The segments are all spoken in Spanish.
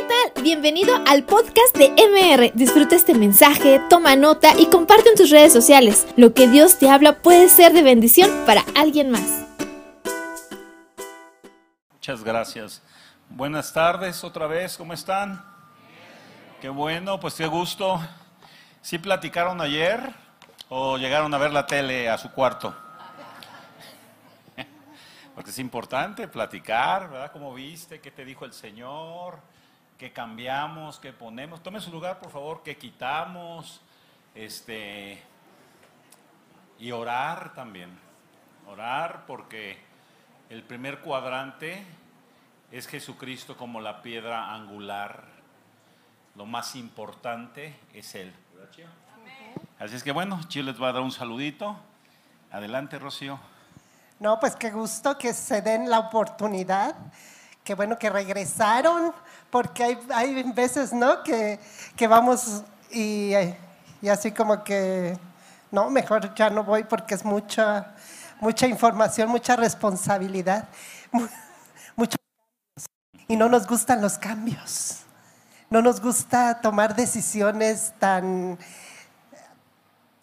¿qué tal? Bienvenido al podcast de MR. Disfruta este mensaje, toma nota y comparte en tus redes sociales. Lo que Dios te habla puede ser de bendición para alguien más. Muchas gracias. Buenas tardes otra vez, ¿cómo están? Qué bueno, pues qué gusto. ¿Sí platicaron ayer o llegaron a ver la tele a su cuarto? Porque es importante platicar, ¿verdad? ¿Cómo viste? ¿Qué te dijo el Señor? ¿Qué cambiamos? ¿Qué ponemos? Tome su lugar, por favor, ¿qué quitamos? Este, y orar también. Orar porque el primer cuadrante es Jesucristo como la piedra angular. Lo más importante es Él. Así es que bueno, Chile les va a dar un saludito. Adelante, Rocío. No, pues qué gusto que se den la oportunidad. Qué bueno que regresaron, porque hay, hay veces, ¿no? Que, que vamos y, y, así como que, no, mejor ya no voy porque es mucha, mucha información, mucha responsabilidad, muchos y no nos gustan los cambios. No nos gusta tomar decisiones tan,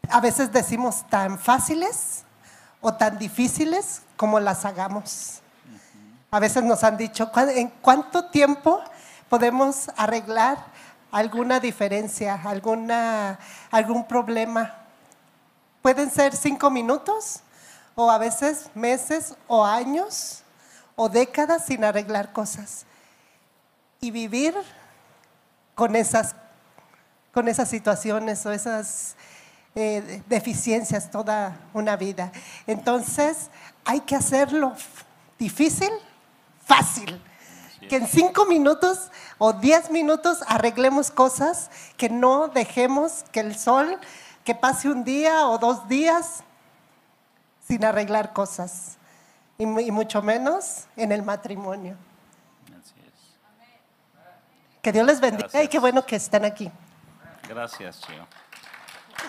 a veces decimos tan fáciles o tan difíciles como las hagamos. A veces nos han dicho, ¿en cuánto tiempo podemos arreglar alguna diferencia, alguna, algún problema? Pueden ser cinco minutos o a veces meses o años o décadas sin arreglar cosas. Y vivir con esas, con esas situaciones o esas eh, deficiencias toda una vida. Entonces, hay que hacerlo difícil, fácil. Que en cinco minutos o diez minutos arreglemos cosas, que no dejemos que el sol, que pase un día o dos días sin arreglar cosas. Y, y mucho menos en el matrimonio. Así es. Que Dios les bendiga y qué bueno que estén aquí. Gracias.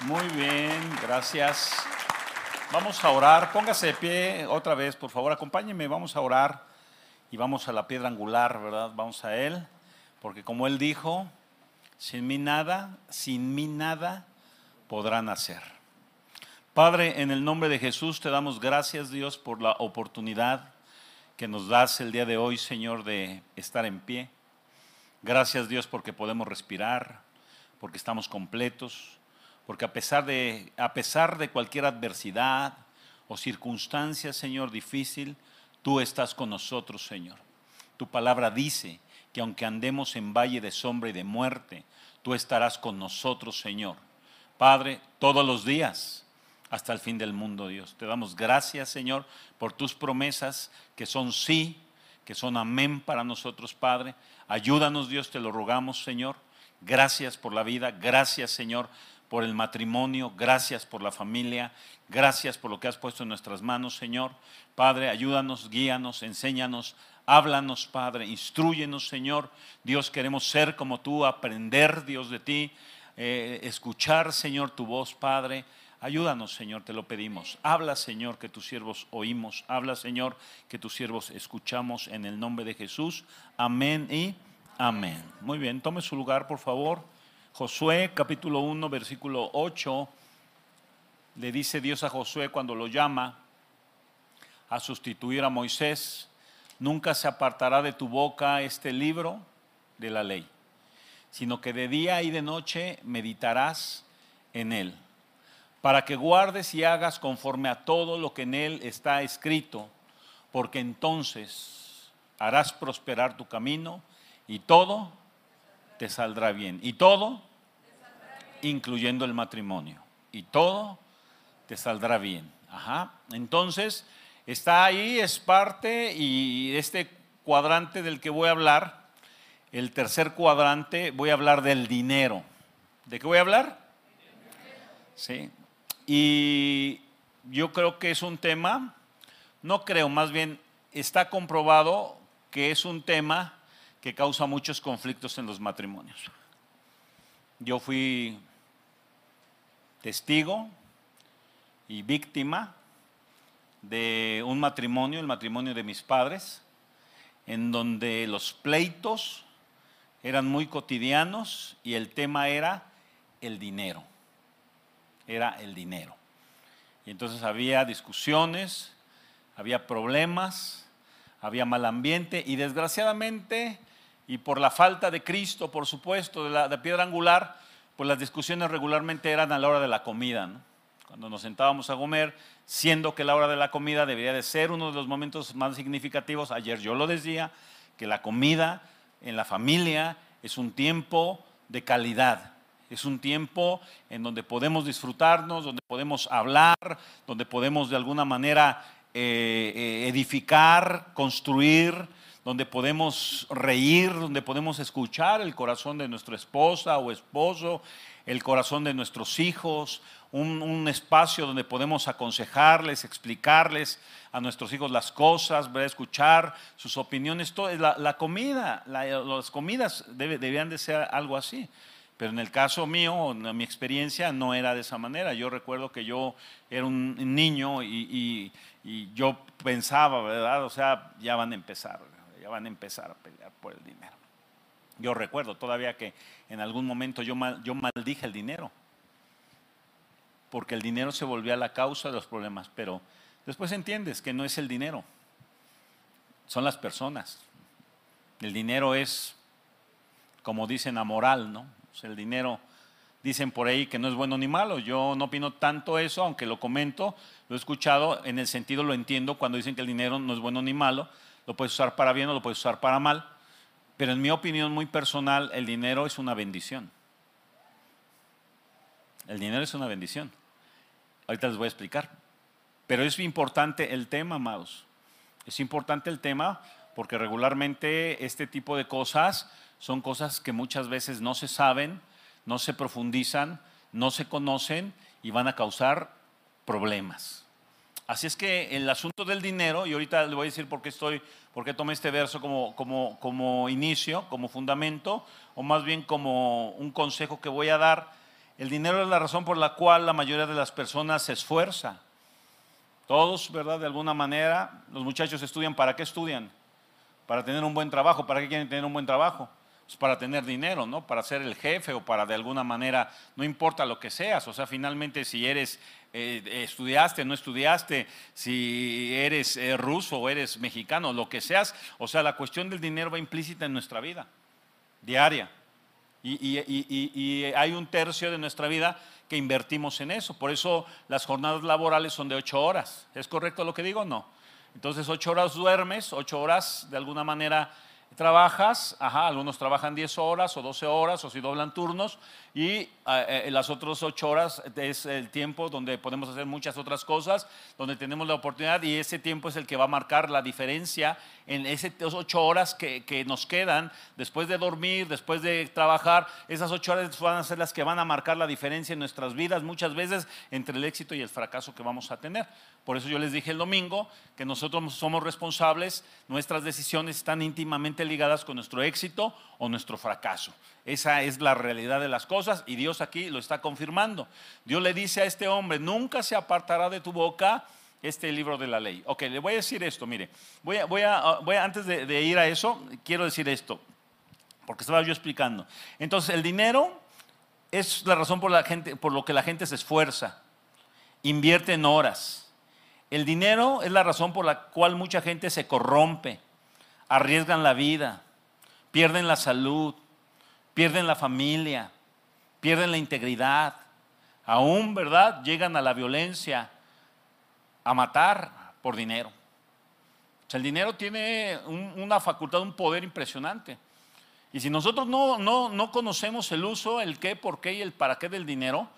Muy bien, gracias. Vamos a orar. Póngase de pie otra vez, por favor, acompáñeme. Vamos a orar y vamos a la piedra angular, ¿verdad? Vamos a Él, porque como Él dijo, sin mí nada, sin mí nada podrán hacer. Padre, en el nombre de Jesús te damos gracias, Dios, por la oportunidad que nos das el día de hoy, Señor, de estar en pie. Gracias, Dios, porque podemos respirar, porque estamos completos porque a pesar de, a pesar de cualquier adversidad o circunstancia, Señor, difícil, tú estás con nosotros, Señor. Tu palabra dice que aunque andemos en valle de sombra y de muerte, tú estarás con nosotros, Señor. Padre, todos los días hasta el fin del mundo, Dios. Te damos gracias, Señor, por tus promesas que son sí, que son amén para nosotros, Padre. Ayúdanos, Dios, te lo rogamos, Señor. Gracias por la vida, gracias, Señor, por el matrimonio, gracias por la familia, gracias por lo que has puesto en nuestras manos, Señor. Padre, ayúdanos, guíanos, enséñanos, háblanos, Padre, instruyenos, Señor. Dios, queremos ser como tú, aprender, Dios, de ti, eh, escuchar, Señor, tu voz, Padre. Ayúdanos, Señor, te lo pedimos. Habla, Señor, que tus siervos oímos. Habla, Señor, que tus siervos escuchamos en el nombre de Jesús. Amén y amén. Muy bien, tome su lugar, por favor. Josué capítulo 1, versículo 8, le dice Dios a Josué cuando lo llama a sustituir a Moisés, nunca se apartará de tu boca este libro de la ley, sino que de día y de noche meditarás en él, para que guardes y hagas conforme a todo lo que en él está escrito, porque entonces harás prosperar tu camino y todo te saldrá bien. Y todo incluyendo el matrimonio. Y todo te saldrá bien. Ajá. Entonces, está ahí, es parte y este cuadrante del que voy a hablar, el tercer cuadrante, voy a hablar del dinero. ¿De qué voy a hablar? Sí. Y yo creo que es un tema, no creo, más bien está comprobado que es un tema que causa muchos conflictos en los matrimonios. Yo fui testigo y víctima de un matrimonio, el matrimonio de mis padres, en donde los pleitos eran muy cotidianos y el tema era el dinero. Era el dinero. Y entonces había discusiones, había problemas, había mal ambiente y desgraciadamente, y por la falta de Cristo, por supuesto, de la piedra angular, pues las discusiones regularmente eran a la hora de la comida. Cuando nos sentábamos a comer, siendo que la hora de la comida debería de ser uno de los momentos más significativos, ayer yo lo decía, que la comida en la familia es un tiempo de calidad, es un tiempo en donde podemos disfrutarnos, donde podemos hablar, donde podemos de alguna manera eh, eh, edificar, construir, donde podemos reír, donde podemos escuchar el corazón de nuestra esposa o esposo, el corazón de nuestros hijos, un, espacio donde podemos aconsejarles, explicarles a nuestros hijos las cosas, escuchar sus opiniones. Todo, la, comida, las comidas deberían de ser algo así. Pero en el caso mío, en mi experiencia, no era de esa manera. Yo recuerdo que yo era un niño y, yo pensaba, ¿verdad? O sea, ya van a empezar, ya van a empezar a pelear por el dinero. Yo recuerdo todavía que en algún momento yo, yo maldije el dinero porque el dinero se volvía la causa de los problemas, pero después entiendes que no es el dinero, son las personas. El dinero es, como dicen, amoral, ¿no? el dinero, dicen por ahí que no es bueno ni malo. Yo no opino tanto eso, aunque lo comento, lo he escuchado, en el sentido lo entiendo cuando dicen que el dinero no es bueno ni malo, lo puedes usar para bien o lo puedes usar para mal, pero en mi opinión muy personal, el dinero es una bendición. El dinero es una bendición. Ahorita les voy a explicar. Pero es importante el tema, amados. Es importante el tema porque regularmente este tipo de cosas son cosas que muchas veces no se saben, no se profundizan, no se conocen y van a causar problemas. Así es que el asunto del dinero, y ahorita le voy a decir por qué estoy, por qué tomé este verso como, como, como inicio, como fundamento, o más bien como un consejo que voy a dar el dinero es la razón por la cual la mayoría de las personas se esfuerza. Todos, ¿verdad? De alguna manera, los muchachos estudian. ¿Para qué estudian? Para tener un buen trabajo. ¿Para qué quieren tener un buen trabajo? Pues para tener dinero, ¿no? Para ser el jefe o para de alguna manera, no importa lo que seas. O sea, finalmente si eres, eh, estudiaste, no estudiaste, si eres eh, ruso o eres mexicano, lo que seas. O sea, la cuestión del dinero va implícita en nuestra vida diaria. Y, hay un tercio de nuestra vida que invertimos en eso. Por eso las jornadas laborales son de ocho horas. ¿Es correcto lo que digo? No. Entonces, ocho horas duermes, ocho horas de alguna manera trabajas, ajá, algunos trabajan 10 horas o 12 horas o si doblan turnos y eh, eh, las otras 8 horas es el tiempo donde podemos hacer muchas otras cosas, donde tenemos la oportunidad y ese tiempo es el que va a marcar la diferencia en esas 8 horas que, que, nos quedan después de dormir, después de trabajar, esas 8 horas van a ser las que van a marcar la diferencia en nuestras vidas muchas veces entre el éxito y el fracaso que vamos a tener. Por eso yo les dije el domingo que nosotros somos responsables, nuestras decisiones están íntimamente ligadas con nuestro éxito o nuestro fracaso. Esa es la realidad de las cosas y Dios aquí lo está confirmando. Dios le dice a este hombre, nunca se apartará de tu boca este libro de la ley. Ok, le voy a decir esto, mire, voy a, voy a, voy antes de, de ir a eso, quiero decir esto, porque estaba yo explicando. Entonces, el dinero es la razón por, la gente, por lo que la gente se esfuerza, invierte en horas el dinero es la razón por la cual mucha gente se corrompe, arriesgan la vida, pierden la salud, pierden la familia, pierden la integridad, aún, ¿verdad? Llegan a la violencia, a matar por dinero. O sea, el dinero tiene una facultad, un poder impresionante. Y si nosotros no, no, conocemos el uso, el qué, por qué y el para qué del dinero,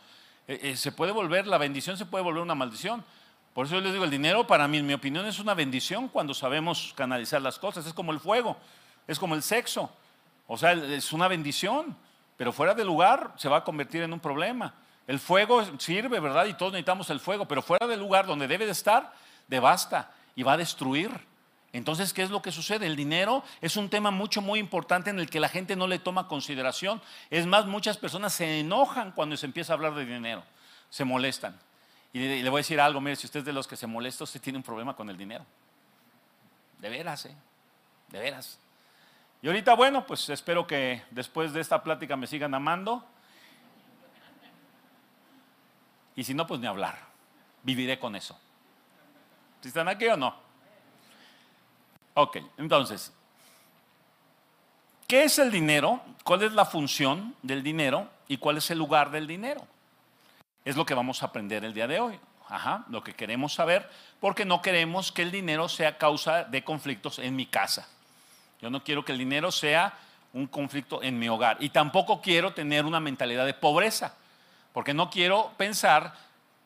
eh, eh, se puede volver, la bendición se puede volver una maldición. Por eso yo les digo, el dinero para mí, en mi opinión, es una bendición cuando sabemos canalizar las cosas. Es como el fuego, es como el sexo. O sea, es una bendición, pero fuera de lugar se va a convertir en un problema. El fuego sirve, ¿verdad? Y todos necesitamos el fuego, pero fuera del lugar donde debe de estar, devasta y va a destruir. Entonces, ¿qué es lo que sucede? El dinero es un tema mucho, muy importante en el que la gente no le toma consideración. Es más, muchas personas se enojan cuando se empieza a hablar de dinero, se molestan. Y le, voy a decir algo, mire, si usted es de los que se molesta, usted tiene un problema con el dinero. De veras, ¿eh? De veras. Y ahorita, bueno, pues espero que después de esta plática me sigan amando. Y si no, pues ni hablar. Viviré con eso. ¿Si están aquí o no? Ok, entonces, ¿qué es el dinero? ¿Cuál es la función del dinero? ¿Y cuál es el lugar del dinero? Es lo que vamos a aprender el día de hoy. Ajá, lo que queremos saber, porque no queremos que el dinero sea causa de conflictos en mi casa. Yo no quiero que el dinero sea un conflicto en mi hogar. Y tampoco quiero tener una mentalidad de pobreza, porque no quiero pensar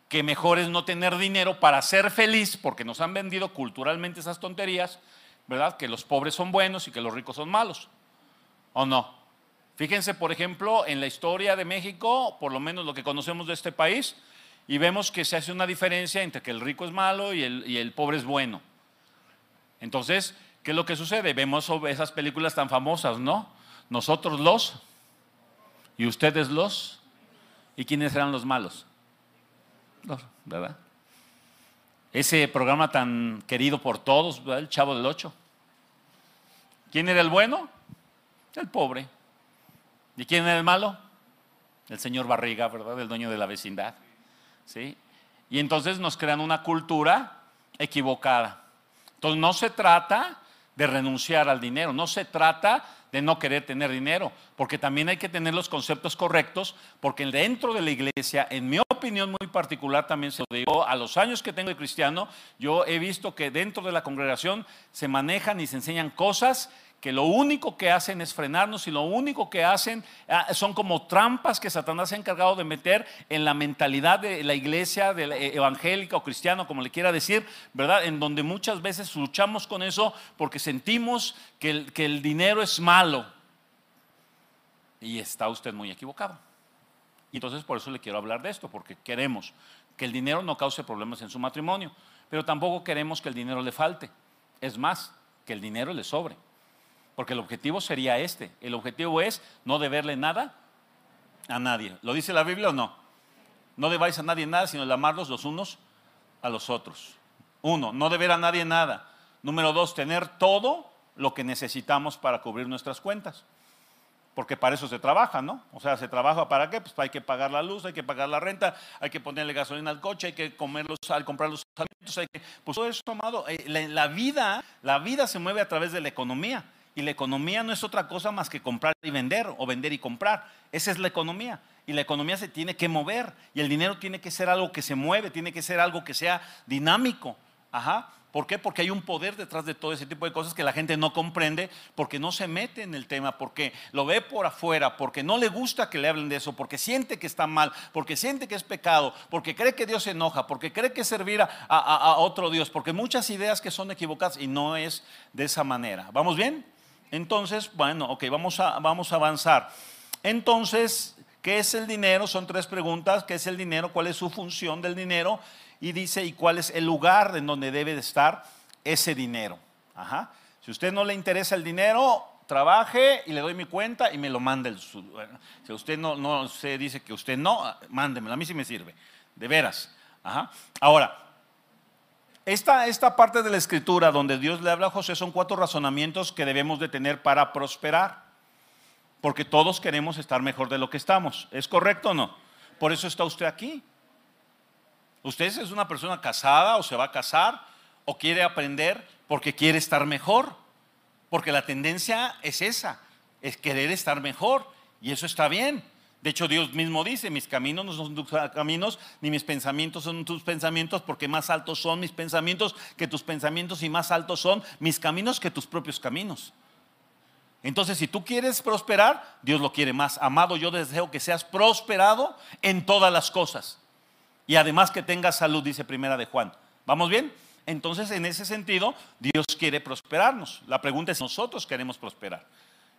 que mejor es no tener dinero para ser feliz, porque nos han vendido culturalmente esas tonterías, ¿verdad? Que los pobres son buenos y que los ricos son malos. ¿O no? Fíjense, por ejemplo, en la historia de México, por lo menos lo que conocemos de este país, y vemos que se hace una diferencia entre que el rico es malo y el, pobre es bueno. Entonces, ¿qué es lo que sucede? Vemos esas películas tan famosas, ¿no? Nosotros los y ustedes los. ¿Y quiénes eran los malos? Los, ¿verdad? Ese programa tan querido por todos, el Chavo del Ocho. ¿Quién era el bueno? El pobre. ¿Y quién era el malo? El señor Barriga, ¿verdad? El dueño de la vecindad. ¿sí? Y entonces nos crean una cultura equivocada. Entonces no se trata de renunciar al dinero, no se trata de no querer tener dinero, porque también hay que tener los conceptos correctos, porque dentro de la iglesia, en mi opinión muy particular, también se lo digo, a los años que tengo de cristiano, yo he visto que dentro de la congregación se manejan y se enseñan cosas que lo único que hacen es frenarnos y lo único que hacen ah, son como trampas que Satanás ha encargado de meter en la mentalidad de la iglesia eh, evangélica o cristiana, como le quiera decir, ¿verdad? En donde muchas veces luchamos con eso porque sentimos que el, que el dinero es malo. Y está usted muy equivocado. Y entonces por eso le quiero hablar de esto, porque queremos que el dinero no cause problemas en su matrimonio, pero tampoco queremos que el dinero le falte. Es más, que el dinero le sobre. Porque el objetivo sería este. El objetivo es no deberle nada a nadie. ¿Lo dice la Biblia o no? No debáis a nadie nada, sino el amarlos los unos a los otros. Uno, no deber a nadie nada. Número dos, tener todo lo que necesitamos para cubrir nuestras cuentas. Porque para eso se trabaja, ¿no? O sea, se trabaja para qué? Pues hay que pagar la luz, hay que pagar la renta, hay que ponerle gasolina al coche, hay que comer los, al comprar los alimentos, hay que, pues todo eso, amado, eh, la vida, la vida se mueve a través de la economía. Y la economía no es otra cosa más que comprar y vender o vender y comprar. Esa es la economía. Y la economía se tiene que mover. Y el dinero tiene que ser algo que se mueve, tiene que ser algo que sea dinámico. Ajá. ¿Por qué? Porque hay un poder detrás de todo ese tipo de cosas que la gente no comprende, porque no se mete en el tema, porque lo ve por afuera, porque no le gusta que le hablen de eso, porque siente que está mal, porque siente que es pecado, porque cree que Dios se enoja, porque cree que servir a, a otro Dios, porque muchas ideas que son equivocadas y no es de esa manera. ¿Vamos bien? Entonces, bueno, ok, vamos a, vamos a avanzar. Entonces, ¿qué es el dinero? Son tres preguntas. ¿Qué es el dinero? ¿Cuál es su función del dinero? Y dice, ¿y cuál es el lugar en donde debe de estar ese dinero? Ajá. Si a usted no le interesa el dinero, trabaje y le doy mi cuenta y me lo mande. El, si usted no, no se dice que usted no, mándemelo. A mí sí me sirve. De veras. Ajá. Ahora, esta, esta parte de la escritura donde Dios le habla a José son cuatro razonamientos que debemos de tener para prosperar. Porque todos queremos estar mejor de lo que estamos. ¿Es correcto o no? Por eso está usted aquí. Usted es una persona casada o se va a casar o quiere aprender porque quiere estar mejor. Porque la tendencia es esa, es querer estar mejor. Y eso está bien. De hecho, Dios mismo dice, mis caminos no son tus caminos, ni mis pensamientos son tus pensamientos, porque más altos son mis pensamientos que tus pensamientos y más altos son mis caminos que tus propios caminos. Entonces, si tú quieres prosperar, Dios lo quiere más. Amado, yo deseo que seas prosperado en todas las cosas. Y además que tengas salud, dice primera de Juan. ¿Vamos bien? Entonces, en ese sentido, Dios quiere prosperarnos. La pregunta es, ¿nosotros queremos prosperar?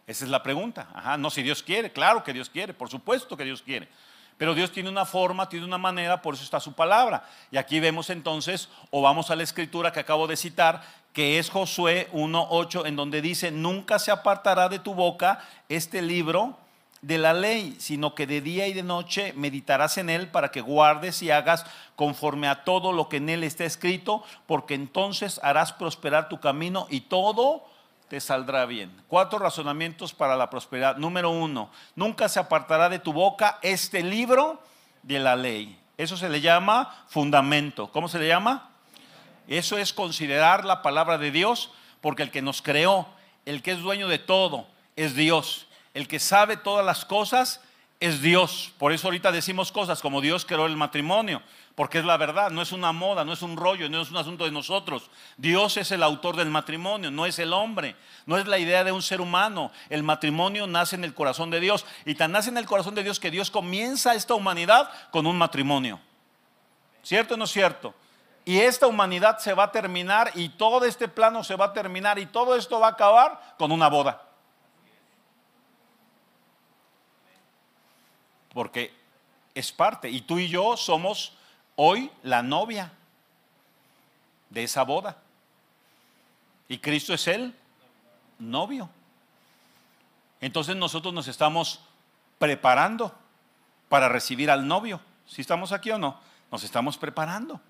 Esa es la pregunta. Ajá, no si Dios quiere, claro que Dios quiere, por supuesto que Dios quiere. Pero Dios tiene una forma, tiene una manera, por eso está su palabra. Y aquí vemos entonces, o vamos a la escritura que acabo de citar, que es Josué 1.8, en donde dice, nunca se apartará de tu boca este libro de la ley, sino que de día y de noche meditarás en él para que guardes y hagas conforme a todo lo que en él está escrito, porque entonces harás prosperar tu camino y todo te saldrá bien. Cuatro razonamientos para la prosperidad. Número uno, nunca se apartará de tu boca este libro de la ley. Eso se le llama fundamento. ¿Cómo se le llama? Eso es considerar la palabra de Dios, porque el que nos creó, el que es dueño de todo, es Dios. El que sabe todas las cosas es Dios. Por eso ahorita decimos cosas como Dios creó el matrimonio, porque es la verdad, no es una moda, no es un rollo, no es un asunto de nosotros. Dios es el autor del matrimonio, no es el hombre, no es la idea de un ser humano. El matrimonio nace en el corazón de Dios y tan nace en el corazón de Dios que Dios comienza esta humanidad con un matrimonio. ¿Cierto o no es cierto? Y esta humanidad se va a terminar y todo este plano se va a terminar y todo esto va a acabar con una boda. Porque es parte. Y tú y yo somos hoy la novia de esa boda. Y Cristo es el novio. Entonces nosotros nos estamos preparando para recibir al novio. Si estamos aquí o no, nos estamos preparando.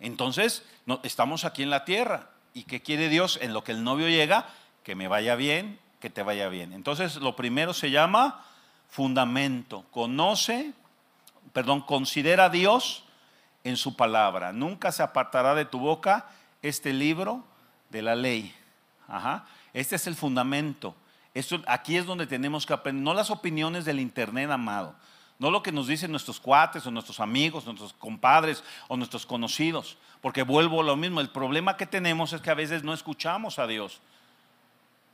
Entonces, estamos aquí en la tierra. ¿Y qué quiere Dios? En lo que el novio llega, que me vaya bien, que te vaya bien. Entonces, lo primero se llama fundamento. Conoce, perdón, considera a Dios en su palabra. Nunca se apartará de tu boca este libro de la ley. Ajá. Este es el fundamento. Esto, aquí es donde tenemos que aprender, no las opiniones del Internet, amado. No lo que nos dicen nuestros cuates o nuestros amigos, nuestros compadres o nuestros conocidos. Porque vuelvo a lo mismo, el problema que tenemos es que a veces no escuchamos a Dios.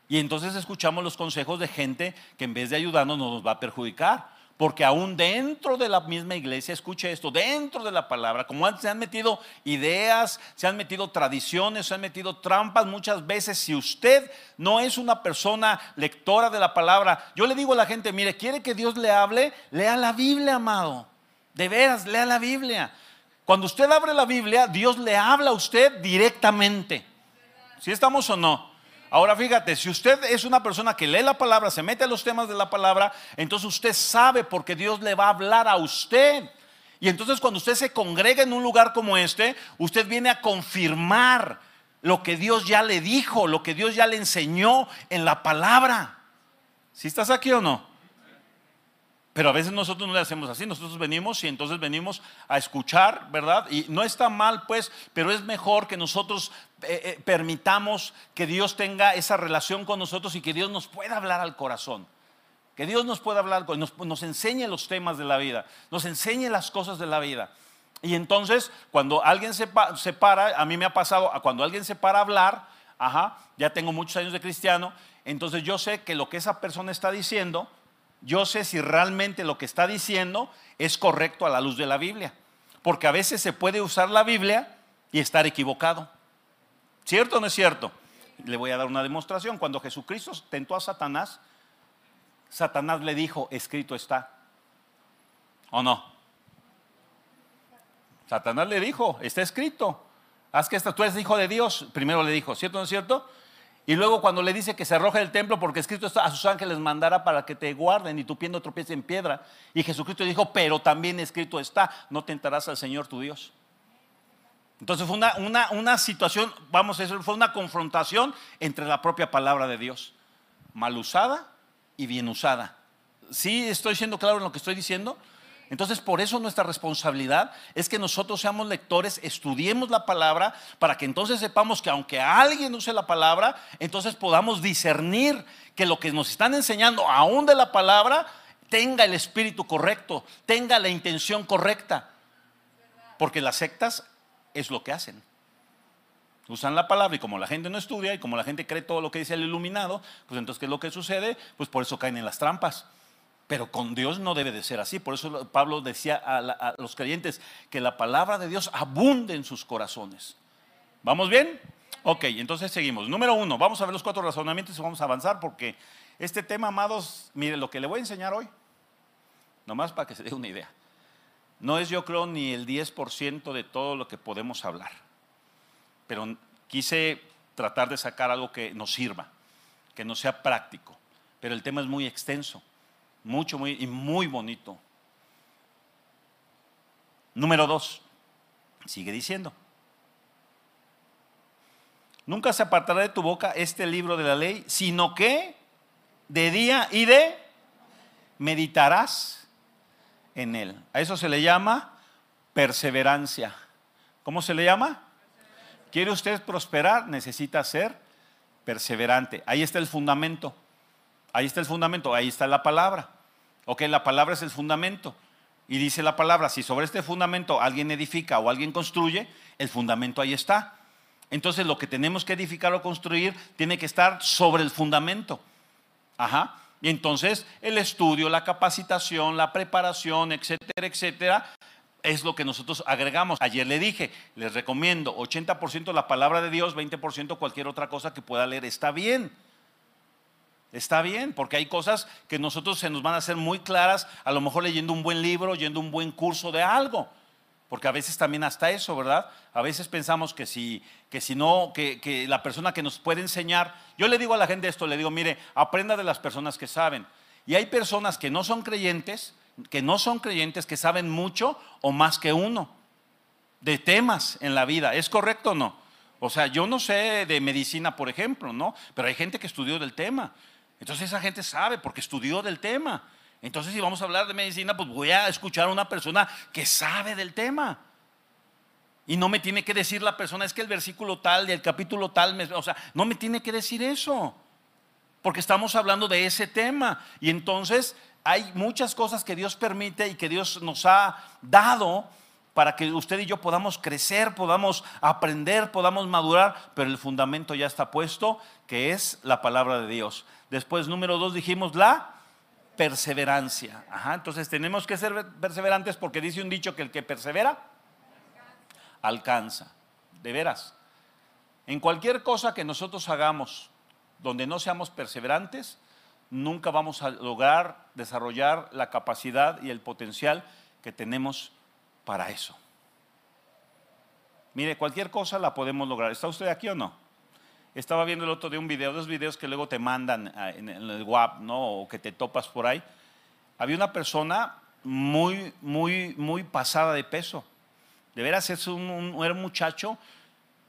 Y entonces escuchamos los consejos de gente que en vez de ayudarnos nos va a perjudicar. Porque aún dentro de la misma iglesia, escuche esto, dentro de la palabra, como se han metido ideas, se han metido tradiciones, se han metido trampas muchas veces, si usted no es una persona lectora de la palabra, yo le digo a la gente, mire, quiere que Dios le hable, lea la Biblia, amado. De veras, lea la Biblia. Cuando usted abre la Biblia, Dios le habla a usted directamente. ¿Si estamos o no? Ahora fíjate, si usted es una persona que lee la palabra, se mete a los temas de la palabra, entonces usted sabe porque Dios le va a hablar a usted. Y entonces cuando usted se congrega en un lugar como este, usted viene a confirmar lo que Dios ya le dijo, lo que Dios ya le enseñó en la palabra. ¿Si estás aquí o no? Pero a veces nosotros no le hacemos así, nosotros venimos y entonces venimos a escuchar, ¿verdad? Y no está mal, pues, pero es mejor que nosotros eh, eh, permitamos que Dios tenga esa relación con nosotros y que Dios nos pueda hablar al corazón. Que Dios nos pueda hablar, nos, nos enseñe los temas de la vida, nos enseñe las cosas de la vida. Y entonces, cuando alguien se, se para, a mí me ha pasado, cuando alguien se para a hablar, ajá, ya tengo muchos años de cristiano, entonces yo sé que lo que esa persona está diciendo, yo sé si realmente lo que está diciendo es correcto a la luz de la Biblia. Porque a veces se puede usar la Biblia y estar equivocado. ¿Cierto o no es cierto? Le voy a dar una demostración. Cuando Jesucristo tentó a Satanás, Satanás le dijo, escrito está. ¿O no? Satanás le dijo, está escrito. Haz que tú eres hijo de Dios. Primero le dijo, ¿cierto o no es cierto? Y luego cuando le dice que se arroje del templo porque escrito está, a sus ángeles mandará para que te guarden y tu pie no tropiece en piedra. Y Jesucristo dijo, pero también escrito está, no tentarás al Señor tu Dios. Entonces fue una, una, situación, vamos a decir, fue una confrontación entre la propia palabra de Dios, mal usada y bien usada. ¿Sí estoy siendo claro en lo que estoy diciendo? Entonces, por eso nuestra responsabilidad es que nosotros seamos lectores, estudiemos la palabra, para que entonces sepamos que aunque alguien use la palabra, entonces podamos discernir que lo que nos están enseñando, aún de la palabra, tenga el espíritu correcto, tenga la intención correcta. Porque las sectas es lo que hacen. Usan la palabra y como la gente no estudia y como la gente cree todo lo que dice el iluminado, pues entonces ¿qué es lo que sucede? Pues por eso caen en las trampas. Pero con Dios no debe de ser así. Por eso Pablo decía a, los creyentes que la palabra de Dios abunde en sus corazones. ¿Vamos bien? Ok, entonces seguimos. Número uno, vamos a ver los cuatro razonamientos y vamos a avanzar porque este tema, amados, mire, lo que le voy a enseñar hoy, nomás para que se dé una idea, no es yo creo ni el 10% de todo lo que podemos hablar, pero quise tratar de sacar algo que nos sirva, que no sea práctico, pero el tema es muy extenso mucho, muy, y muy bonito. Número dos, sigue diciendo. Nunca se apartará de tu boca este libro de la ley, sino que de día y de meditarás en él. A eso se le llama perseverancia. ¿Cómo se le llama? ¿Quiere usted prosperar? Necesita ser perseverante. Ahí está el fundamento. Ahí está el fundamento, ahí está la palabra. Ok, la palabra es el fundamento. Y dice la palabra, si sobre este fundamento alguien edifica o alguien construye, el fundamento ahí está. Entonces lo que tenemos que edificar o construir tiene que estar sobre el fundamento. Ajá. Y entonces el estudio, la capacitación, la preparación, etcétera, etcétera, es lo que nosotros agregamos. Ayer le dije, les recomiendo 80% la palabra de Dios, 20% cualquier otra cosa que pueda leer. Está bien. Está bien, porque hay cosas que nosotros se nos van a hacer muy claras, a lo mejor leyendo un buen libro, yendo un buen curso de algo. Porque a veces también hasta eso, ¿verdad? A veces pensamos que si, que si no, que, que la persona que nos puede enseñar, yo le digo a la gente esto, le digo, mire, aprenda de las personas que saben. Y hay personas que no son creyentes, que no son creyentes, que saben mucho o más que uno de temas en la vida. ¿Es correcto o no? O sea, yo no sé de medicina, por ejemplo, ¿no? Pero hay gente que estudió del tema. Entonces esa gente sabe porque estudió del tema. Entonces si vamos a hablar de medicina, pues voy a escuchar a una persona que sabe del tema. Y no me tiene que decir la persona, es que el versículo tal y el capítulo tal, o sea, no me tiene que decir eso. Porque estamos hablando de ese tema. Y entonces hay muchas cosas que Dios permite y que Dios nos ha dado para que usted y yo podamos crecer, podamos aprender, podamos madurar, pero el fundamento ya está puesto, que es la palabra de Dios. Después, número dos, dijimos la perseverancia. entonces tenemos que ser perseverantes porque dice un dicho que el que persevera, alcanza. De veras. En cualquier cosa que nosotros hagamos donde no seamos perseverantes, nunca vamos a lograr desarrollar la capacidad y el potencial que tenemos para eso. Mire, cualquier cosa la podemos lograr. ¿Está usted aquí o no? Estaba viendo el otro de un video, dos videos que luego te mandan ah, en el WAP, ¿no? O que te topas por ahí. Había una persona muy, muy, muy pasada de peso. De veras es un, era un muchacho,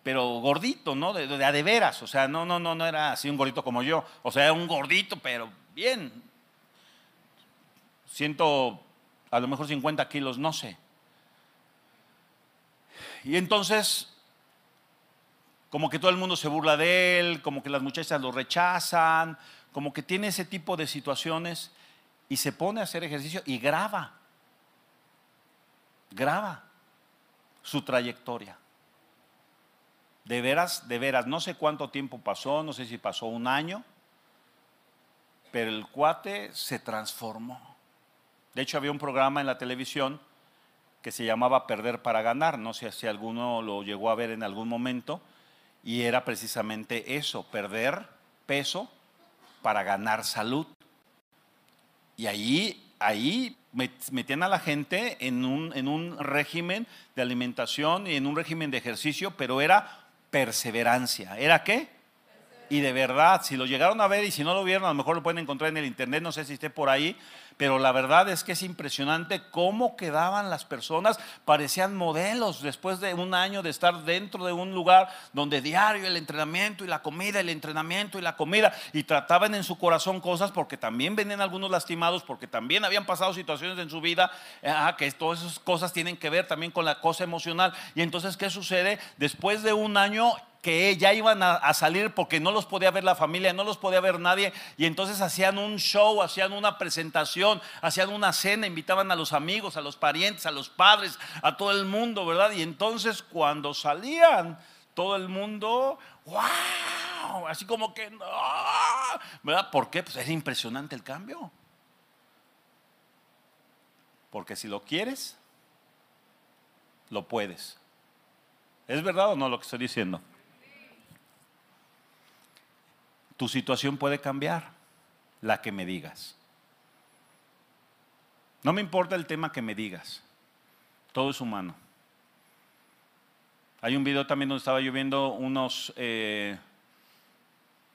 pero gordito, ¿no? De, de, de, veras. O sea, no, no, no, no era así un gordito como yo. O sea, era un gordito, pero bien. Siento a lo mejor 50 kilos, no sé. Y entonces, como que todo el mundo se burla de él, como que las muchachas lo rechazan, como que tiene ese tipo de situaciones y se pone a hacer ejercicio y graba, graba su trayectoria. De veras, de veras, no sé cuánto tiempo pasó, no sé si pasó un año, pero el cuate se transformó. De hecho, había un programa en la televisión que se llamaba Perder para Ganar. No sé si alguno lo llegó a ver en algún momento. Y era precisamente eso, perder peso para ganar salud. Y ahí, ahí metían a la gente en un, en un régimen de alimentación y en un régimen de ejercicio, pero era perseverancia. ¿Era qué? Y de verdad, si lo llegaron a ver y si no lo vieron, a lo mejor lo pueden encontrar en el internet, no sé si esté por ahí, pero la verdad es que es impresionante cómo quedaban las personas, parecían modelos después de un año de estar dentro de un lugar donde diario el entrenamiento y la comida, el entrenamiento y la comida, y trataban en su corazón cosas porque también venían algunos lastimados, porque también habían pasado situaciones en su vida, ah, que todas esas cosas tienen que ver también con la cosa emocional. Y entonces, ¿qué sucede? Después de un año que ya iban a, salir porque no los podía ver la familia, no los podía ver nadie, y entonces hacían un show, hacían una presentación, hacían una cena, invitaban a los amigos, a los parientes, a los padres, a todo el mundo, ¿verdad? Y entonces cuando salían, todo el mundo, wow, así como que, ¿verdad? ¿Por qué? Pues es impresionante el cambio. Porque si lo quieres, lo puedes. ¿Es verdad o no lo que estoy diciendo? Tu situación puede cambiar, la que me digas. No me importa el tema que me digas, todo es humano. Hay un video también donde estaba yo viendo unos, eh,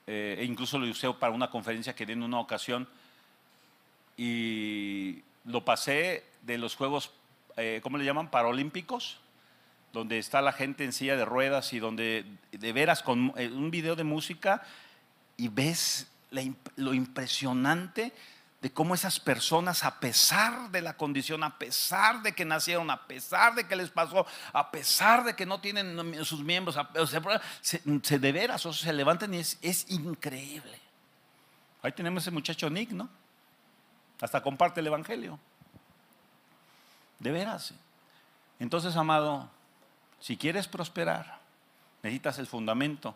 eh, incluso lo usé para una conferencia que di en una ocasión, y lo pasé de los Juegos, eh, ¿cómo le llaman? Paralímpicos, donde está la gente en silla de ruedas y donde de veras con un video de música y ves lo impresionante de cómo esas personas, a pesar de la condición, a pesar de que nacieron, a pesar de que les pasó, a pesar de que no tienen sus miembros, se, de veras, o se levantan y es, es increíble. Ahí tenemos ese muchacho Nick, ¿no? Hasta comparte el Evangelio. De veras. Entonces, amado, si quieres prosperar, necesitas el fundamento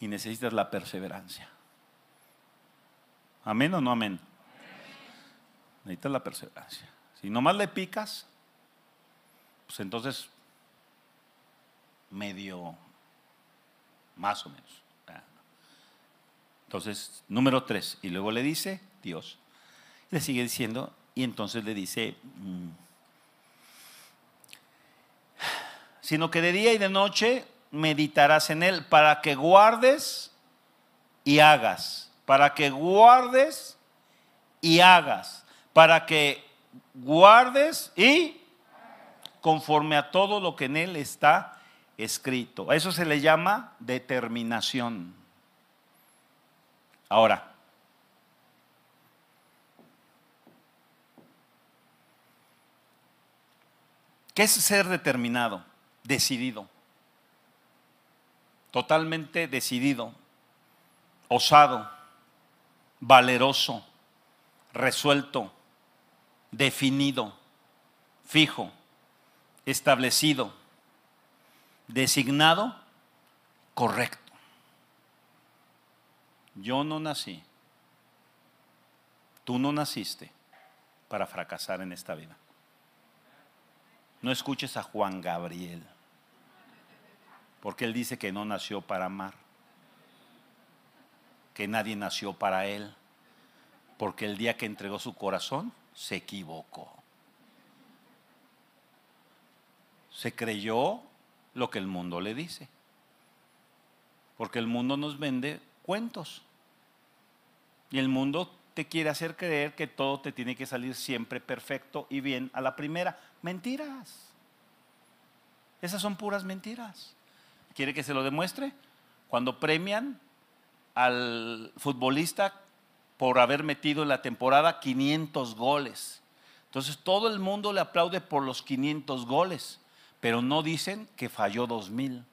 y necesitas la perseverancia. ¿Amén o no amén? Necesitas la perseverancia. Si nomás le picas, pues entonces medio, más o menos. Entonces, número tres. Y luego le dice Dios. Le sigue diciendo, y entonces le dice, mm, sino que de día y de noche meditarás en él para que guardes y hagas, para que guardes y hagas, para que guardes y conforme a todo lo que en él está escrito. A eso se le llama determinación. Ahora, ¿qué es ser determinado? decidido, totalmente decidido, osado, valeroso, resuelto, definido, fijo, establecido, designado, correcto. Yo no nací, tú no naciste para fracasar en esta vida. No escuches a Juan Gabriel. Porque Él dice que no nació para amar, que nadie nació para Él, porque el día que entregó su corazón se equivocó. Se creyó lo que el mundo le dice, porque el mundo nos vende cuentos y el mundo te quiere hacer creer que todo te tiene que salir siempre perfecto y bien a la primera. Mentiras. Esas son puras mentiras. ¿Quiere que se lo demuestre? Cuando premian al futbolista por haber metido en la temporada 500 goles. Entonces todo el mundo le aplaude por los 500 goles, pero no dicen que falló 2000.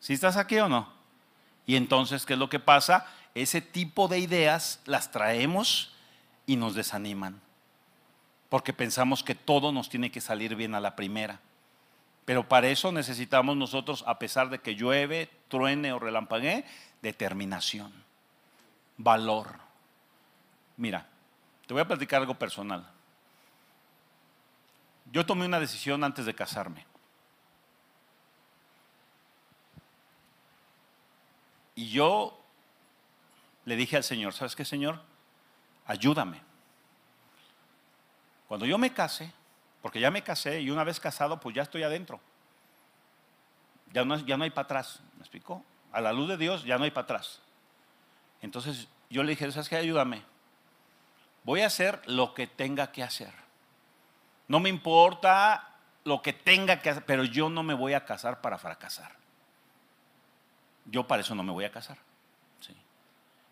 ¿Sí estás aquí o no? Y entonces, ¿qué es lo que pasa? Ese tipo de ideas las traemos y nos desaniman, porque pensamos que todo nos tiene que salir bien a la primera. Pero para eso necesitamos nosotros, a pesar de que llueve, truene o relampaguee, determinación, valor. Mira, te voy a platicar algo personal. Yo tomé una decisión antes de casarme. Y yo le dije al Señor, ¿sabes qué, Señor? Ayúdame. Cuando yo me case, porque ya me casé y una vez casado, pues ya estoy adentro. Ya no, ya no hay para atrás, ¿me explicó? A la luz de Dios ya no hay para atrás. Entonces yo le dije, ¿sabes qué? Ayúdame. Voy a hacer lo que tenga que hacer. No me importa lo que tenga que hacer, pero yo no me voy a casar para fracasar. Yo para eso no me voy a casar.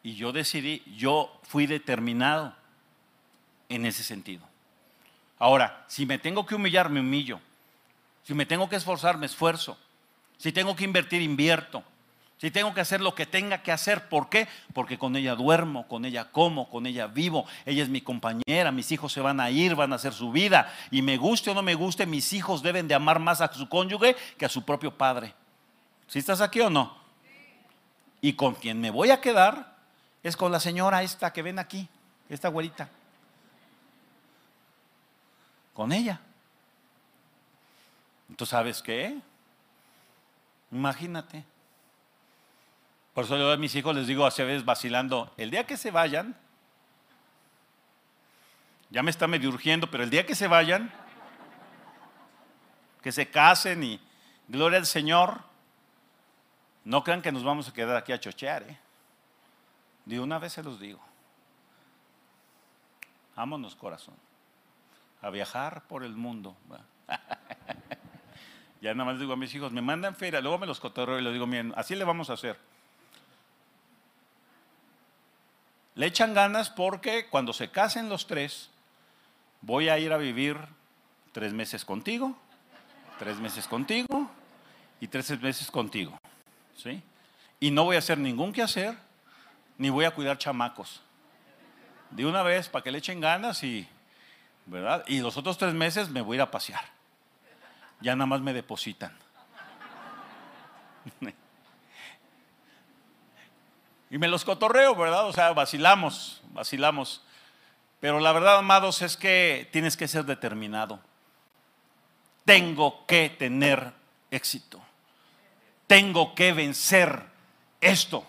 Y yo decidí, yo fui determinado en ese sentido. Ahora, si me tengo que humillar, me humillo. Si me tengo que esforzar, me esfuerzo. Si tengo que invertir, invierto. Si tengo que hacer lo que tenga que hacer, ¿por qué? Porque con ella duermo, con ella como, con ella vivo. Ella es mi compañera, mis hijos se van a ir, van a hacer su vida. Y me guste o no me guste, mis hijos deben de amar más a su cónyuge que a su propio padre. ¿Si estás aquí o no? Y con quien me voy a quedar es con la señora esta que ven aquí, esta güerita con ella. ¿Tú sabes qué? Imagínate. Por eso yo a mis hijos les digo a veces vacilando, el día que se vayan, ya me está medio urgiendo, pero el día que se vayan, que se casen y gloria al Señor, no crean que nos vamos a quedar aquí a chochear. ¿eh? De una vez se los digo. Ámonos corazón a viajar por el mundo. Ya nada más digo a mis hijos, me mandan feria, luego me los cotorreo y les digo, miren, así le vamos a hacer. Le echan ganas porque cuando se casen los tres, voy a ir a vivir tres meses contigo, tres meses contigo y tres meses contigo. ¿sí? Y no voy a hacer ningún quehacer, ni voy a cuidar chamacos. De una vez para que le echen ganas y, Y los otros tres meses me voy a ir a pasear. Ya nada más me depositan. y me los cotorreo, ¿verdad? O sea, vacilamos, vacilamos. Pero la verdad, amados, es que tienes que ser determinado. Tengo que tener éxito. Tengo que vencer esto.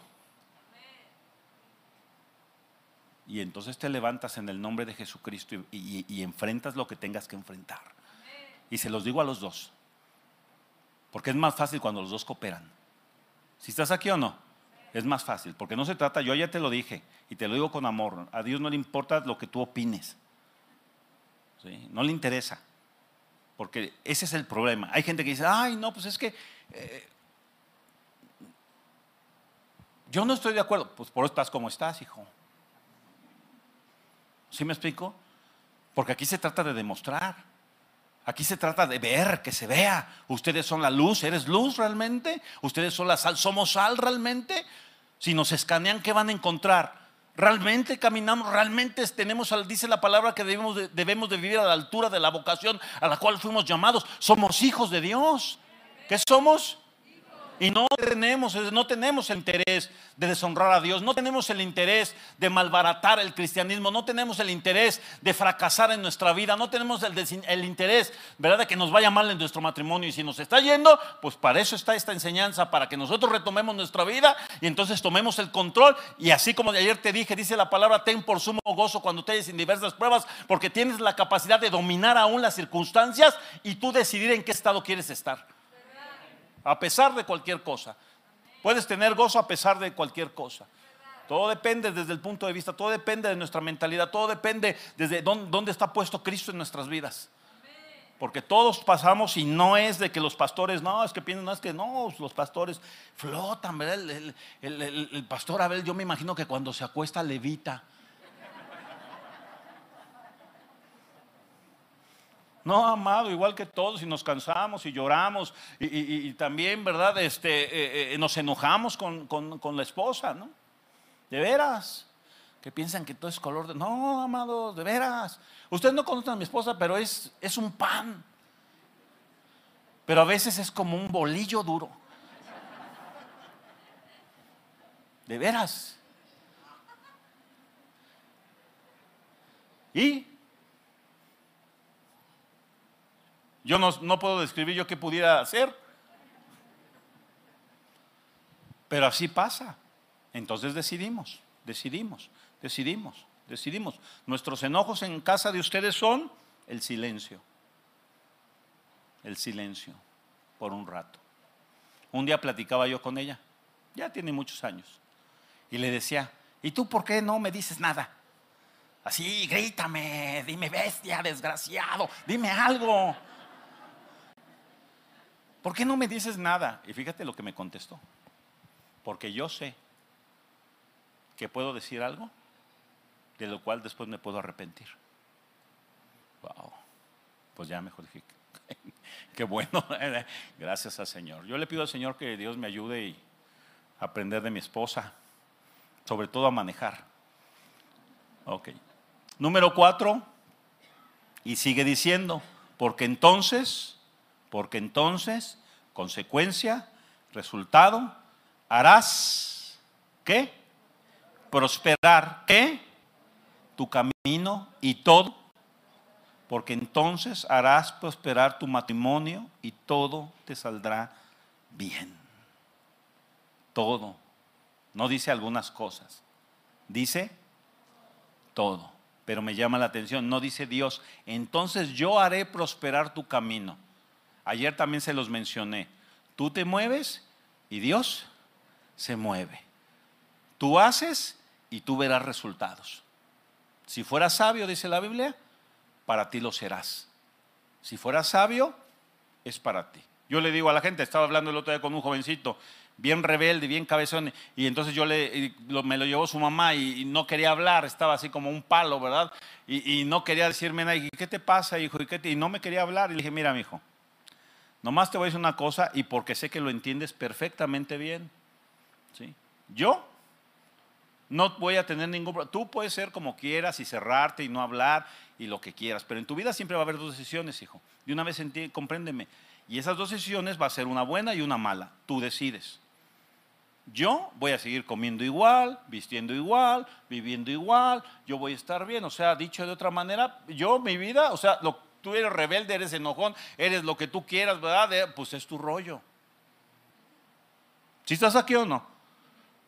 Y entonces te levantas en el nombre de Jesucristo y, enfrentas lo que tengas que enfrentar. Y se los digo a los dos. Porque es más fácil cuando los dos cooperan. Si estás aquí o no, es más fácil. Porque no se trata, yo ya te lo dije y te lo digo con amor. A Dios no le importa lo que tú opines. No le interesa. Porque ese es el problema. Hay gente que dice, ay, no, pues es que eh, yo no estoy de acuerdo. Pues por eso estás como estás, hijo. ¿Sí me explico? Porque aquí se trata de demostrar. Aquí se trata de ver, que se vea. Ustedes son la luz, ¿eres luz realmente? ¿Ustedes son la sal? ¿Somos sal realmente? Si nos escanean, ¿qué van a encontrar? ¿Realmente caminamos? ¿Realmente tenemos, dice la palabra, que debemos de, debemos de vivir a la altura de la vocación a la cual fuimos llamados? Somos hijos de Dios. ¿Qué somos? Y no tenemos, no tenemos el interés de deshonrar a Dios, no tenemos el interés de malbaratar el cristianismo, no tenemos el interés de fracasar en nuestra vida, no tenemos el, interés, ¿verdad?, de que nos vaya mal en nuestro matrimonio. Y si nos está yendo, pues para eso está esta enseñanza, para que nosotros retomemos nuestra vida y entonces tomemos el control. Y así como de ayer te dije, dice la palabra, ten por sumo gozo cuando te en diversas pruebas, porque tienes la capacidad de dominar aún las circunstancias y tú decidir en qué estado quieres estar a pesar de cualquier cosa. Puedes tener gozo a pesar de cualquier cosa. Todo depende desde el punto de vista, todo depende de nuestra mentalidad, todo depende desde dónde, está puesto Cristo en nuestras vidas. Porque todos pasamos y no es de que los pastores, no, es que piensan, no, es que no, los pastores flotan, ¿verdad? El, el pastor Abel, yo me imagino que cuando se acuesta levita. No, amado, igual que todos, y nos cansamos y lloramos, y, también, ¿verdad? Este, eh, eh, nos enojamos con, la esposa, ¿no? De veras, que piensan que todo es color de... No, amado, de veras. Ustedes no conocen a mi esposa, pero es, es un pan. Pero a veces es como un bolillo duro. De veras. Y Yo no, puedo describir yo qué pudiera hacer. Pero así pasa. Entonces decidimos, decidimos, decidimos, decidimos. Nuestros enojos en casa de ustedes son el silencio. El silencio, por un rato. Un día platicaba yo con ella, ya tiene muchos años, y le decía, ¿y tú por qué no me dices nada? Así, grítame, dime bestia, desgraciado, dime algo. ¿Por qué no me dices nada? Y fíjate lo que me contestó. Porque yo sé que puedo decir algo de lo cual después me puedo arrepentir. Wow. Pues ya mejor dije, qué bueno. Gracias al Señor. Yo le pido al Señor que Dios me ayude a aprender de mi esposa, sobre todo a manejar. Ok. Número cuatro, y sigue diciendo, porque entonces porque entonces, consecuencia, resultado, harás, ¿qué? Prosperar, ¿qué? Tu camino y todo, porque entonces harás prosperar tu matrimonio y todo te saldrá bien. Todo. No dice algunas cosas, dice todo. Pero me llama la atención, no dice Dios, entonces yo haré prosperar tu camino. Ayer también se los mencioné. Tú te mueves y Dios se mueve. Tú haces y tú verás resultados. Si fueras sabio, dice la Biblia, para ti lo serás. Si fueras sabio, es para ti. Yo le digo a la gente, estaba hablando el otro día con un jovencito, bien rebelde, bien cabezón, y entonces yo le, me lo llevó su mamá y, no quería hablar, estaba así como un palo, ¿verdad? Y, no quería decirme nada, y ¿qué te pasa, hijo? ¿Y, qué y no me quería hablar, y le dije, mira, mi hijo, nomás te voy a decir una cosa, y porque sé que lo entiendes perfectamente bien, ¿sí? Yo no voy a tener ningún problema. Tú puedes ser como quieras y cerrarte y no hablar y lo que quieras, pero en tu vida siempre va a haber dos decisiones, hijo. De una vez sentí, compréndeme. Y esas dos decisiones va a ser una buena y una mala. Tú decides. Yo voy a seguir comiendo igual, vistiendo igual, viviendo igual, yo voy a estar bien. O sea, dicho de otra manera, yo mi vida, o sea, lo, tú eres rebelde, eres enojón, eres lo que tú quieras, ¿verdad? Pues es tu rollo. ¿Si estás aquí o no?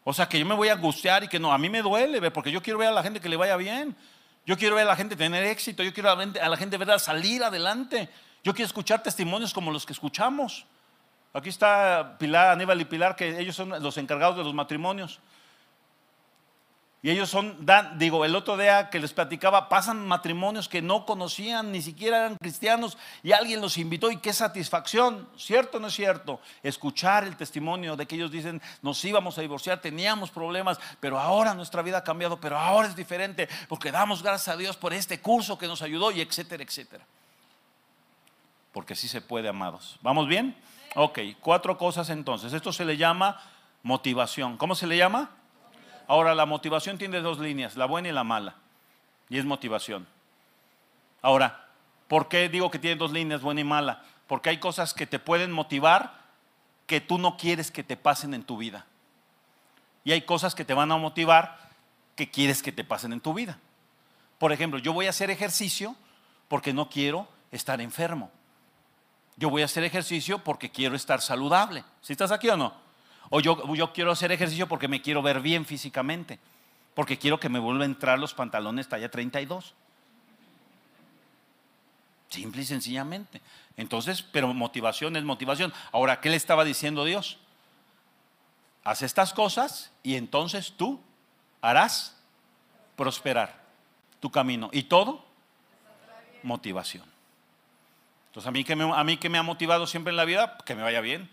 O sea, que yo me voy a angustiar y que no, a mí me duele, porque yo quiero ver a la gente que le vaya bien. Yo quiero ver a la gente tener éxito, yo quiero a la gente, ¿verdad? salir adelante. Yo quiero escuchar testimonios como los que escuchamos. Aquí está Pilar, Aníbal y Pilar, que ellos son los encargados de los matrimonios. Y ellos son, digo, el otro día que les platicaba, pasan matrimonios que no conocían, ni siquiera eran cristianos, y alguien los invitó y qué satisfacción, ¿cierto o no es cierto? Escuchar el testimonio de que ellos dicen, nos íbamos a divorciar, teníamos problemas, pero ahora nuestra vida ha cambiado, pero ahora es diferente, porque damos gracias a Dios por este curso que nos ayudó y etcétera, etcétera. Porque sí se puede, amados. ¿Vamos bien? Ok, cuatro cosas entonces. Esto se le llama motivación. ¿Cómo se le llama? Ahora, la motivación tiene dos líneas, la buena y la mala. Y es motivación. Ahora, ¿por qué digo que tiene dos líneas, buena y mala? Porque hay cosas que te pueden motivar que tú no quieres que te pasen en tu vida. Y hay cosas que te van a motivar que quieres que te pasen en tu vida. Por ejemplo, yo voy a hacer ejercicio porque no quiero estar enfermo. Yo voy a hacer ejercicio porque quiero estar saludable. ¿Si estás aquí o no? O yo, quiero hacer ejercicio porque me quiero ver bien físicamente. Porque quiero que me vuelvan a entrar los pantalones talla 32. Simple y sencillamente. Entonces, pero motivación es motivación. Ahora, ¿qué le estaba diciendo Dios? Haz estas cosas y entonces tú harás prosperar tu camino. ¿Y todo? Motivación. Entonces, a mí, que me, a mí que me ha motivado siempre en la vida, que me vaya bien.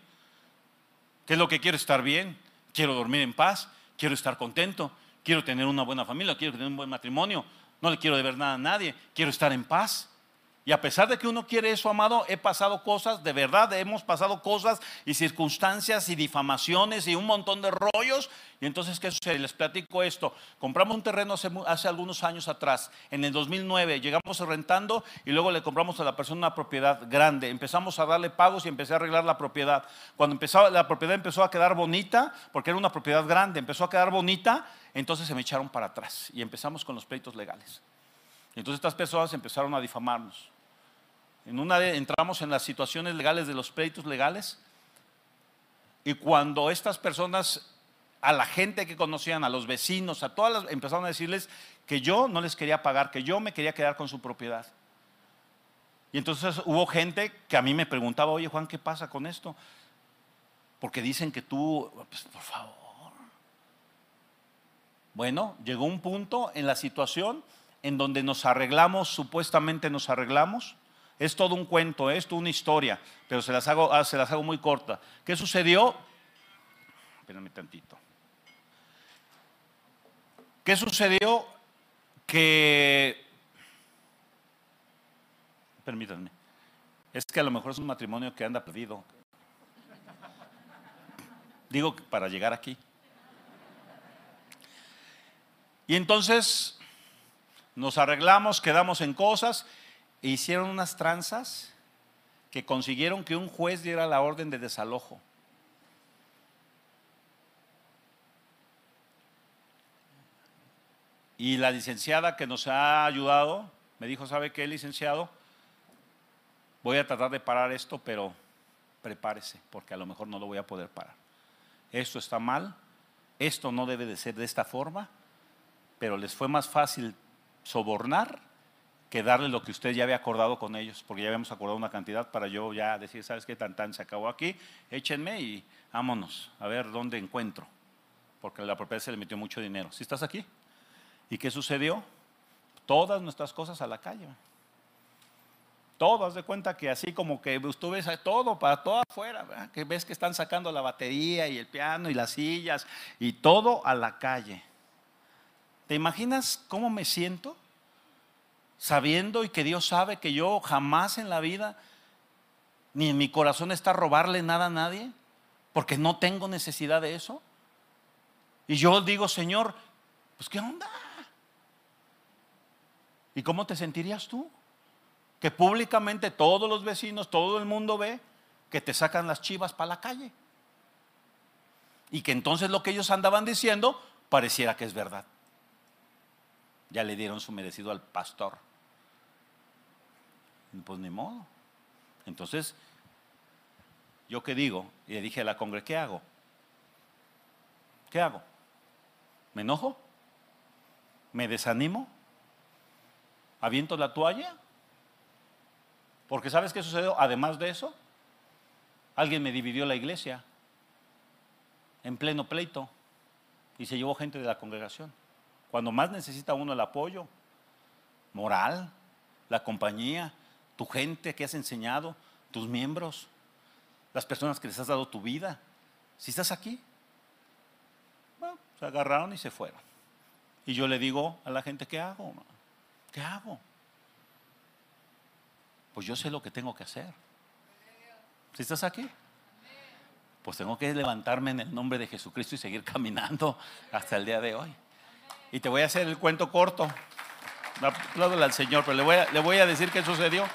¿Qué es lo que quiero? Estar bien. Quiero dormir en paz. Quiero estar contento. Quiero tener una buena familia. Quiero tener un buen matrimonio. No le quiero deber nada a nadie. Quiero estar en paz. Y a pesar de que uno quiere eso, amado, he pasado cosas, de verdad, hemos pasado cosas y circunstancias y difamaciones y un montón de rollos. Y entonces, ¿qué sucede? Les platico esto. Compramos un terreno hace, algunos años atrás, en el 2009, llegamos rentando y luego le compramos a la persona una propiedad grande. Empezamos a darle pagos y empecé a arreglar la propiedad. Cuando empezó, la propiedad empezó a quedar bonita, porque era una propiedad grande, empezó a quedar bonita, entonces se me echaron para atrás y empezamos con los pleitos legales. Entonces estas personas empezaron a difamarnos. En una entramos en las situaciones legales de los pleitos legales y cuando estas personas, a la gente que conocían, a los vecinos, a todas las, empezaron a decirles que yo no les quería pagar, que yo me quería quedar con su propiedad. Y entonces hubo gente que a mí me preguntaba, oye Juan, ¿qué pasa con esto? Porque dicen que tú, pues, por favor. Bueno, llegó un punto en la situación en donde nos arreglamos, supuestamente nos arreglamos, es todo un cuento, es toda una historia, pero se las hago, ah, se las hago muy corta. ¿Qué sucedió? Espérenme tantito. ¿Qué sucedió? Que, permítanme, es que a lo mejor es un matrimonio que anda perdido. Digo para llegar aquí. Y entonces nos arreglamos, quedamos en cosas hicieron unas tranzas que consiguieron que un juez diera la orden de desalojo. Y la licenciada que nos ha ayudado me dijo, ¿sabe qué, licenciado? Voy a tratar de parar esto, pero prepárese, porque a lo mejor no lo voy a poder parar. Esto está mal, esto no debe de ser de esta forma, pero les fue más fácil sobornar que darle lo que usted ya había acordado con ellos, porque ya habíamos acordado una cantidad para yo ya decir, ¿sabes qué? Tan tan se acabó aquí, échenme y vámonos, a ver dónde encuentro, porque la propiedad se le metió mucho dinero. ¿Sí estás aquí? ¿Y qué sucedió? Todas nuestras cosas a la calle. Todo, haz de cuenta que así como que tú ves todo para todo afuera, que ves que están sacando la batería y el piano y las sillas y todo a la calle. ¿Te imaginas cómo me siento? Sabiendo y que Dios sabe que yo jamás en la vida, ni en mi corazón está robarle nada a nadie, porque no tengo necesidad de eso. Y yo digo, Señor, pues ¿qué onda? ¿Y cómo te sentirías tú? Que públicamente todos los vecinos, todo el mundo ve que te sacan las chivas para la calle. Y que entonces lo que ellos andaban diciendo pareciera que es verdad. Ya le dieron su merecido al pastor. Pues ni modo. Entonces, yo qué digo, y le dije a la congre, ¿qué hago? ¿Qué hago? ¿Me enojo? ¿Me desanimo? ¿Aviento la toalla? Porque ¿sabes qué sucedió? Además de eso, alguien me dividió la iglesia en pleno pleito y se llevó gente de la congregación. Cuando más necesita uno el apoyo moral, la compañía, tu gente que has enseñado, tus miembros, las personas que les has dado tu vida. Si estás aquí, se agarraron y se fueron. Y yo le digo a la gente, ¿qué hago? ¿Qué hago? Pues yo sé lo que tengo que hacer. Si estás aquí, pues tengo que levantarme en el nombre de Jesucristo y seguir caminando hasta el día de hoy. Y te voy a hacer el cuento corto. Apláudale al Señor, pero le voy a decir qué sucedió.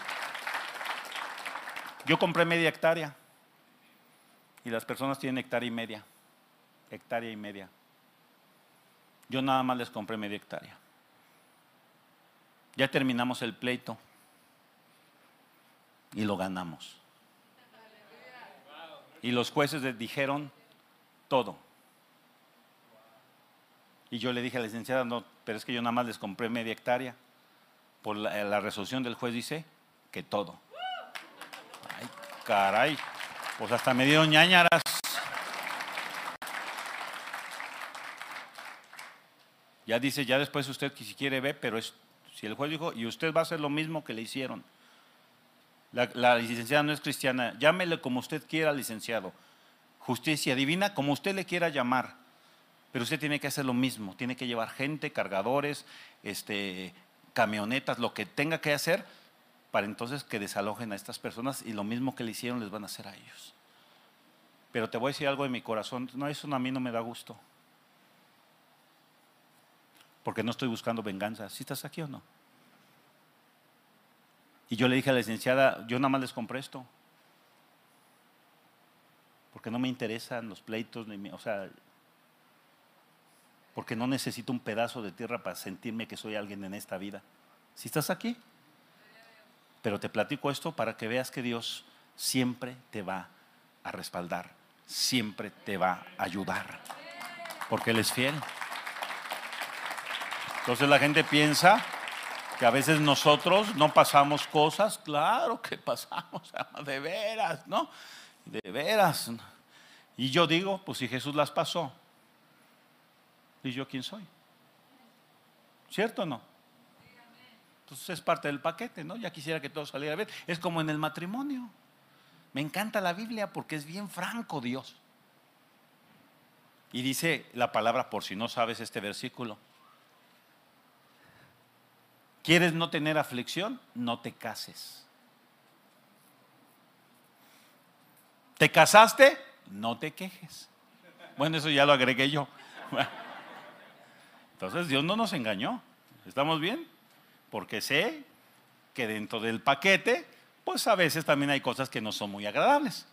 Yo compré media hectárea y las personas tienen hectárea y media. Hectárea y media. Yo nada más les compré media hectárea. Ya terminamos el pleito y lo ganamos. Y los jueces dijeron todo. Y yo le dije a la licenciada, no, pero es que yo nada más les compré media hectárea. Por la, resolución del juez dice que todo. Ay, caray. Pues hasta me dieron ñañaras. Ya dice, ya después usted si quiere ve, pero es, si el juez dijo, y usted va a hacer lo mismo que le hicieron. La, la licenciada no es cristiana, llámele como usted quiera, licenciado. Justicia divina, como usted le quiera llamar. Pero usted tiene que hacer lo mismo, tiene que llevar gente, cargadores, este, camionetas, lo que tenga que hacer para entonces que desalojen a estas personas y lo mismo que le hicieron les van a hacer a ellos. Pero te voy a decir algo de mi corazón, no, eso a mí no me da gusto. Porque no estoy buscando venganza. ¿Sí estás aquí o no? Y yo le dije a la licenciada, yo nada más les compré esto. Porque no me interesan los pleitos, ni, o sea, porque no necesito un pedazo de tierra para sentirme que soy alguien en esta vida. Si estás aquí, pero te platico esto para que veas que Dios siempre te va a respaldar, siempre te va a ayudar, porque Él es fiel. Entonces la gente piensa que a veces nosotros no pasamos cosas, claro que pasamos, de veras, ¿no? De veras. Y yo digo, pues si Jesús las pasó, ¿Y yo quién soy? ¿Cierto o no? Entonces es parte del paquete, ¿no? Ya quisiera que todo saliera bien. Es como en el matrimonio. Me encanta la Biblia porque es bien franco Dios. Y dice la palabra, por si no sabes este versículo. ¿Quieres no tener aflicción? No te cases. ¿Te casaste? No te quejes. Bueno, eso ya lo agregué yo. Entonces Dios no nos engañó. ¿Estamos bien? Porque sé que dentro del paquete, pues a veces también hay cosas que no son muy agradables.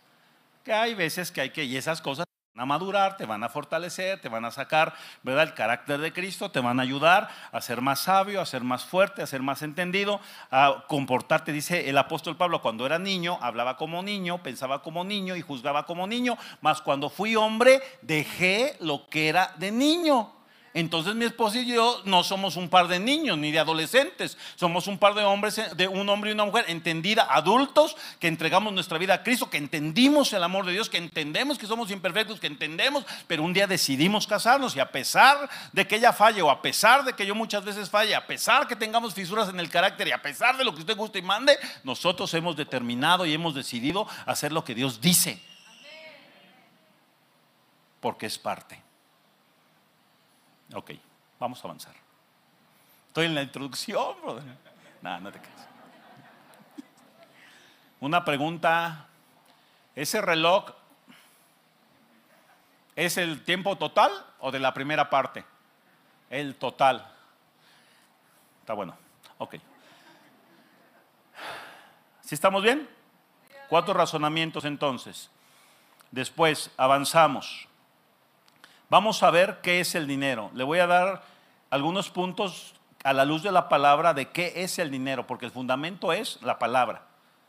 Que hay veces que hay que, y esas cosas van a madurar, te van a fortalecer, te van a sacar, ¿verdad? El carácter de Cristo, te van a ayudar a ser más sabio, a ser más fuerte, a ser más entendido, a comportarte, dice el apóstol Pablo, cuando era niño, hablaba como niño, pensaba como niño y juzgaba como niño, mas cuando fui hombre, dejé lo que era de niño. Entonces mi esposa y yo no somos un par de niños ni de adolescentes, somos un par de hombres, de un hombre y una mujer entendida, adultos, que entregamos nuestra vida a Cristo, que entendimos el amor de Dios, que entendemos que somos imperfectos, que entendemos, pero un día decidimos casarnos y a pesar de que ella falle o a pesar de que yo muchas veces falle, a pesar que tengamos fisuras en el carácter y a pesar de lo que usted guste y mande, nosotros hemos determinado y hemos decidido hacer lo que Dios dice. Porque es parte. Ok, vamos a avanzar. Estoy en la introducción, brother. No, no te creas. Una pregunta. ¿Ese reloj es el tiempo total o de la primera parte? El total. Está bueno. Ok. ¿Sí estamos bien? Cuatro razonamientos entonces. Después avanzamos. Vamos a ver qué es el dinero. Le voy a dar algunos puntos a la luz de la palabra de qué es el dinero, porque el fundamento es la palabra.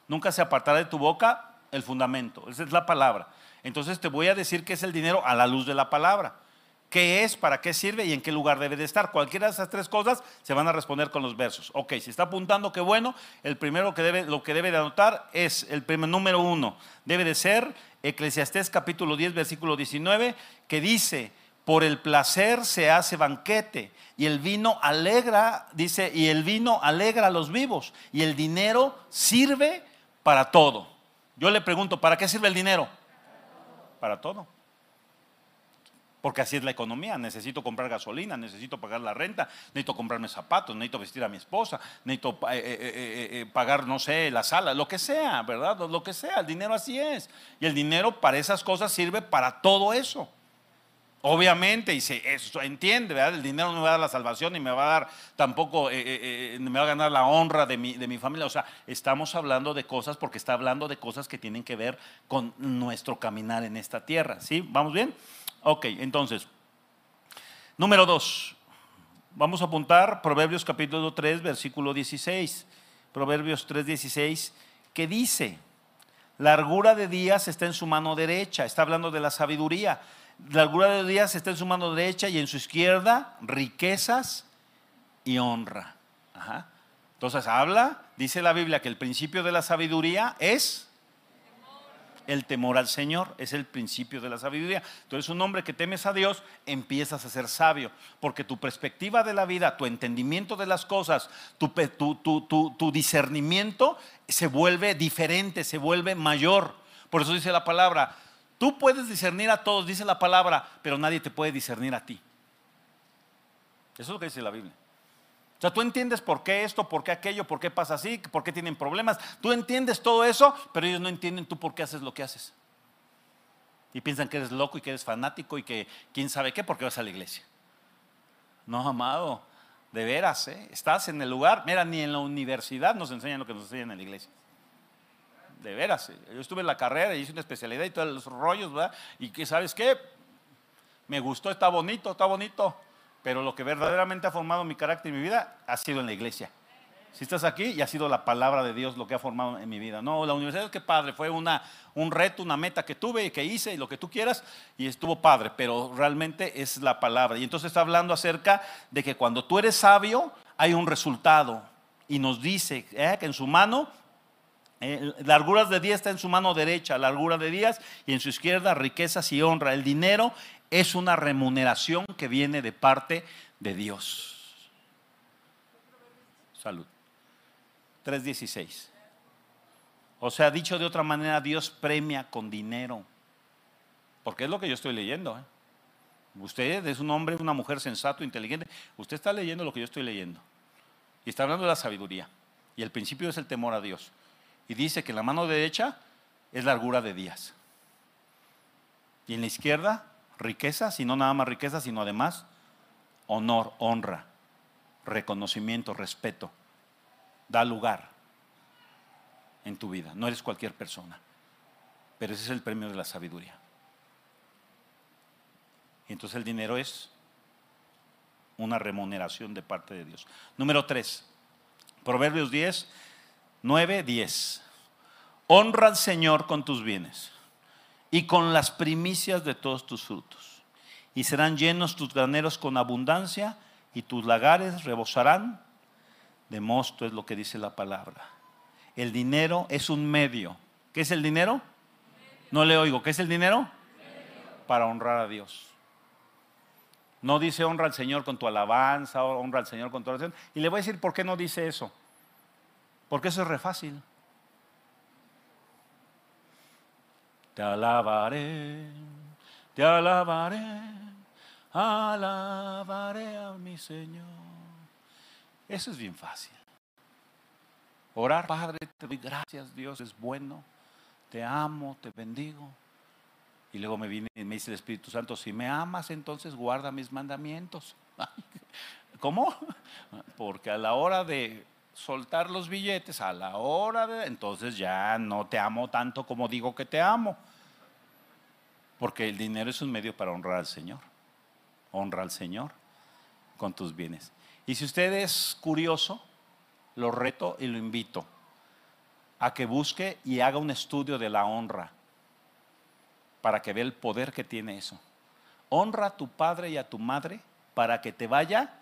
Nunca se apartará de tu boca el fundamento, esa es la palabra. Entonces te voy a decir qué es el dinero a la luz de la palabra. ¿Qué es, para qué sirve y en qué lugar debe de estar? Cualquiera de esas tres cosas se van a responder con los versos. Ok, si está apuntando, qué bueno. El primero que debe, lo que debe de anotar es el primer número uno. Debe de ser Eclesiastés capítulo 10, versículo 19, que dice, por el placer se hace banquete y el vino alegra, dice, y el vino alegra a los vivos y el dinero sirve para todo. Yo le pregunto, ¿para qué sirve el dinero? Para todo. Porque así es la economía. Necesito comprar gasolina, necesito pagar la renta, necesito comprarme zapatos, necesito vestir a mi esposa, necesito eh, eh, eh, pagar, no sé, la sala, lo que sea, ¿verdad? Lo que sea, el dinero así es. Y el dinero para esas cosas sirve para todo eso. Obviamente, y se eso entiende, ¿verdad? El dinero no me va a dar la salvación ni me va a dar tampoco, me va a ganar la honra de mi, de mi familia. O sea, estamos hablando de cosas porque está hablando de cosas que tienen que ver con nuestro caminar en esta tierra. ¿Sí? ¿Vamos bien? Ok, entonces, número dos, vamos a apuntar Proverbios capítulo 3, versículo 16. Proverbios 3, 16, que dice, largura de días está en su mano derecha, está hablando de la sabiduría. Largura de días está en su mano derecha y en su izquierda riquezas y honra. Entonces habla, dice la Biblia, que el principio de la sabiduría es el temor al Señor es el principio de la sabiduría. Entonces, un hombre que temes a Dios, empiezas a ser sabio, porque tu perspectiva de la vida, tu entendimiento de las cosas, tu, tu, discernimiento se vuelve diferente, se vuelve mayor. Por eso dice la palabra, tú puedes discernir a todos, dice la palabra, pero nadie te puede discernir a ti. Eso es lo que dice la Biblia. O sea, tú entiendes por qué esto, por qué aquello, por qué pasa así, por qué tienen problemas. Tú entiendes todo eso, pero ellos no entienden tú por qué haces lo que haces. Y piensan que eres loco y que eres fanático y que quién sabe qué, porque vas a la iglesia. No, amado, de veras, ¿eh? estás en el lugar. Mira, ni en la universidad nos enseñan lo que nos enseñan en la iglesia. De veras, ¿eh? yo estuve en la carrera y hice una especialidad y todos los rollos, ¿verdad? Y que, ¿sabes qué? Me gustó, está bonito, está bonito pero lo que verdaderamente ha formado mi carácter y mi vida ha sido en la iglesia. Si estás aquí, y ha sido la palabra de Dios lo que ha formado en mi vida. No, la universidad, qué padre, fue una, un reto, una meta que tuve y que hice y lo que tú quieras, y estuvo padre, pero realmente es la palabra. Y entonces está hablando acerca de que cuando tú eres sabio, hay un resultado. Y nos dice eh, que en su mano eh, de días está en su mano derecha, largura de días y en su izquierda riquezas y honra. El dinero es una remuneración que viene de parte de Dios. Salud. 3.16. O sea, dicho de otra manera, Dios premia con dinero. Porque es lo que yo estoy leyendo. ¿eh? Usted es un hombre, una mujer sensato, inteligente. Usted está leyendo lo que yo estoy leyendo. Y está hablando de la sabiduría. Y el principio es el temor a Dios. Y dice que la mano derecha es largura de días. Y en la izquierda riqueza, sino nada más riqueza, sino además honor, honra, reconocimiento, respeto. Da lugar en tu vida. No eres cualquier persona. Pero ese es el premio de la sabiduría. Y entonces el dinero es una remuneración de parte de Dios. Número 3. Proverbios 10, 9, 10. Honra al Señor con tus bienes y con las primicias de todos tus frutos. y serán llenos tus graneros con abundancia y tus lagares rebosarán de mosto, es lo que dice la palabra. El dinero es un medio. ¿Qué es el dinero? No le oigo. ¿Qué es el dinero? Para honrar a Dios. No dice honra al Señor con tu alabanza, honra al Señor con tu oración. Y le voy a decir por qué no dice eso. Porque eso es re fácil. Te alabaré, te alabaré, alabaré a mi Señor. Eso es bien fácil. Orar, Padre, te doy gracias, Dios es bueno, te amo, te bendigo. Y luego me viene y me dice el Espíritu Santo, si me amas, entonces guarda mis mandamientos. ¿Cómo? Porque a la hora de soltar los billetes, a la hora de... Entonces ya no te amo tanto como digo que te amo. Porque el dinero es un medio para honrar al Señor. Honra al Señor con tus bienes. Y si usted es curioso, lo reto y lo invito a que busque y haga un estudio de la honra para que vea el poder que tiene eso. Honra a tu padre y a tu madre para que te vaya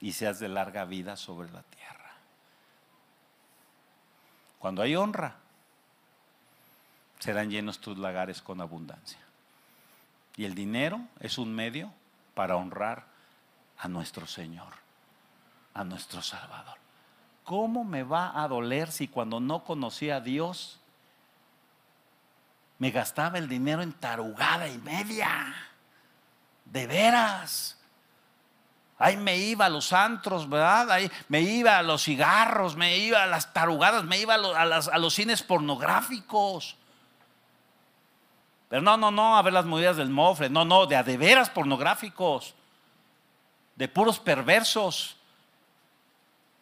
y seas de larga vida sobre la tierra. Cuando hay honra, serán llenos tus lagares con abundancia. Y el dinero es un medio para honrar a nuestro Señor, a nuestro Salvador. ¿Cómo me va a doler si cuando no conocía a Dios me gastaba el dinero en tarugada y media. De veras. Ahí me iba a los antros, ¿verdad? Ahí me iba a los cigarros, me iba a las tarugadas, me iba a los, cines pornográficos. Pero no, no, no, a ver las movidas del mofre, no, no, de a de veras pornográficos, de puros perversos.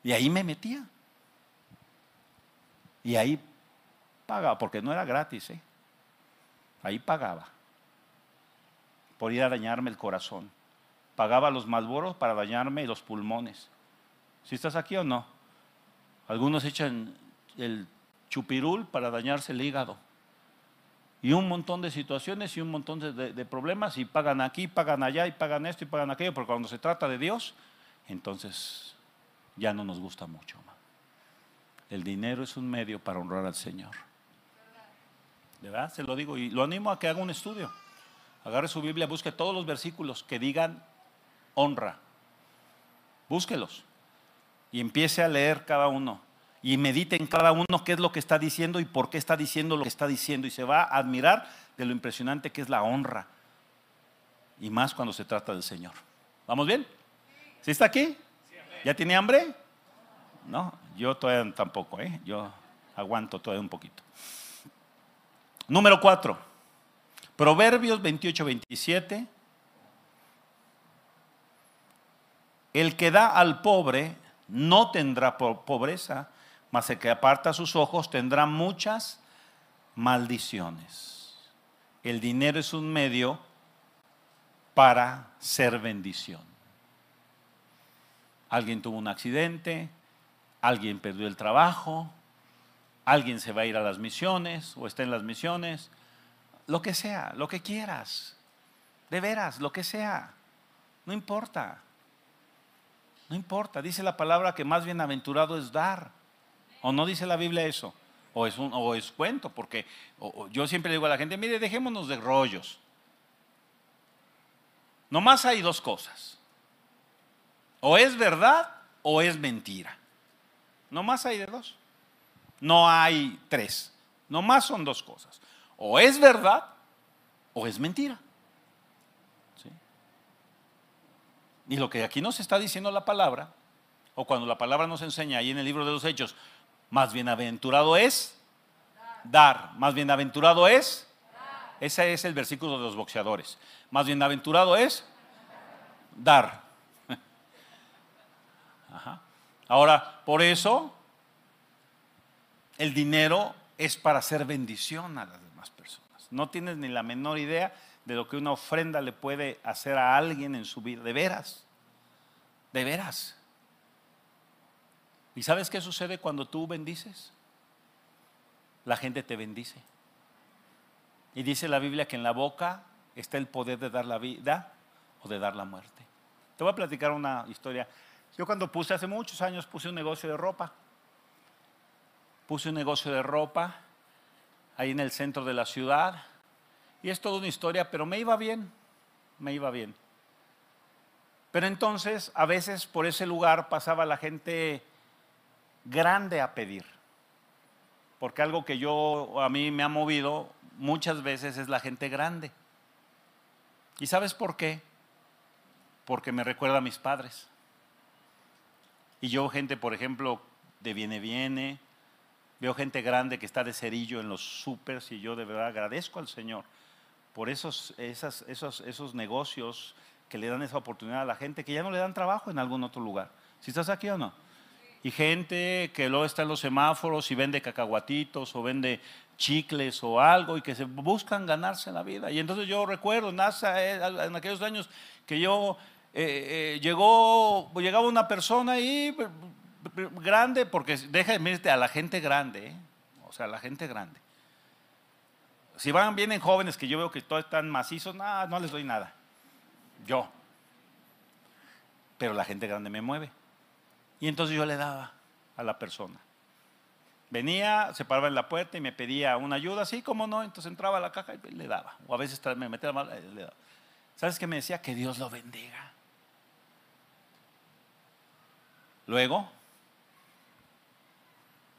Y ahí me metía. Y ahí pagaba, porque no era gratis, ¿eh? Ahí pagaba por ir a dañarme el corazón. Pagaba los malboros para dañarme los pulmones. ¿Si estás aquí o no? Algunos echan el chupirul para dañarse el hígado. Y un montón de situaciones y un montón de, problemas y pagan aquí, pagan allá y pagan esto y pagan aquello, porque cuando se trata de Dios, entonces ya no nos gusta mucho. El dinero es un medio para honrar al Señor. De verdad, se lo digo y lo animo a que haga un estudio. Agarre su Biblia, busque todos los versículos que digan honra. Búsquelos y empiece a leer cada uno y medite en cada uno qué es lo que está diciendo y por qué está diciendo lo que está diciendo y se va a admirar de lo impresionante que es la honra y más cuando se trata del Señor. ¿Vamos bien? ¿Sí está aquí? ¿Ya tiene hambre? No, yo todavía tampoco, ¿eh? Yo aguanto todavía un poquito. Número 4. Proverbios 28, 27. El que da al pobre no tendrá pobreza, mas el que aparta sus ojos tendrá muchas maldiciones. El dinero es un medio para ser bendición. Alguien tuvo un accidente, alguien perdió el trabajo, alguien se va a ir a las misiones o está en las misiones, lo que sea, lo que quieras, de veras, lo que sea, no importa, no importa, dice la palabra que más bienaventurado es dar, o no dice la Biblia eso, o es, un, o es cuento, porque yo siempre digo a la gente, mire, dejémonos de rollos, nomás hay dos cosas, o es verdad o es mentira, nomás hay de dos. No hay tres. Nomás son dos cosas. O es verdad o es mentira. Y lo que aquí nos está diciendo la palabra, o cuando la palabra nos enseña ahí en el libro de los Hechos, más bienaventurado es dar. Más bienaventurado es. Ese es el versículo de los boxeadores. Más bienaventurado es dar. Ahora, por eso el dinero es para hacer bendición a las demás personas. No tienes ni la menor idea de lo que una ofrenda le puede hacer a alguien en su vida. De veras, de veras. ¿Y sabes qué sucede cuando tú bendices? La gente te bendice. Y dice la Biblia que en la boca está el poder de dar la vida o de dar la muerte. Te voy a platicar una historia. Yo cuando puse, hace muchos años, puse un negocio de ropa. Puse un negocio de ropa ahí en el centro de la ciudad. Y es toda una historia, pero me iba bien, me iba bien. Pero entonces, a veces por ese lugar pasaba la gente grande a pedir. Porque algo que yo, a mí me ha movido muchas veces es la gente grande. ¿Y sabes por qué? Porque me recuerda a mis padres. Y yo gente, por ejemplo, de viene viene, veo gente grande que está de cerillo en los supers y yo de verdad agradezco al Señor por esos, esos, esos negocios que le dan esa oportunidad a la gente que ya no le dan trabajo en algún otro lugar. ¿Si estás aquí o no? Y gente que luego está en los semáforos y vende cacahuatitos o vende chicles o algo y que se buscan ganarse la vida. Y entonces yo recuerdo NASA, eh, en aquellos años que yo eh, eh, llegó, llegaba una persona ahí grande, porque deja de a la gente grande, o sea, la gente grande. Si van, vienen jóvenes que yo veo que todos están macizos, no, no les doy nada. Yo. Pero la gente grande me mueve. Y entonces yo le daba a la persona. Venía, se paraba en la puerta y me pedía una ayuda, así como no, entonces entraba a la caja y le daba. O a veces me metía la y le daba. ¿Sabes qué me decía? Que Dios lo bendiga. Luego,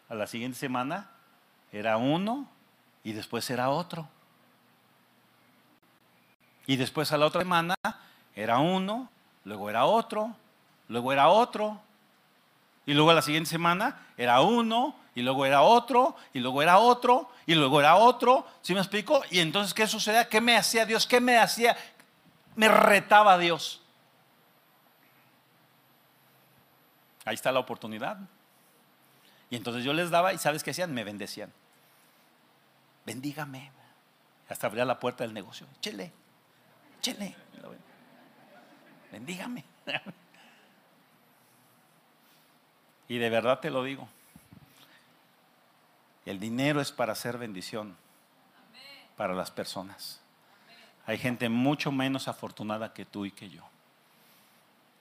a la siguiente semana, era uno y después era otro. Y después a la otra semana era uno, luego era otro, luego era otro. Y luego a la siguiente semana era uno, y luego era otro, y luego era otro, y luego era otro. ¿Sí me explico? Y entonces, ¿qué sucedía? ¿Qué me hacía Dios? ¿Qué me hacía? Me retaba Dios. Ahí está la oportunidad. Y entonces yo les daba, y ¿sabes qué hacían? Me bendecían. Bendígame. Hasta abría la puerta del negocio. Chele, chele. Bendígame. Y de verdad te lo digo. El dinero es para hacer bendición para las personas. Hay gente mucho menos afortunada que tú y que yo.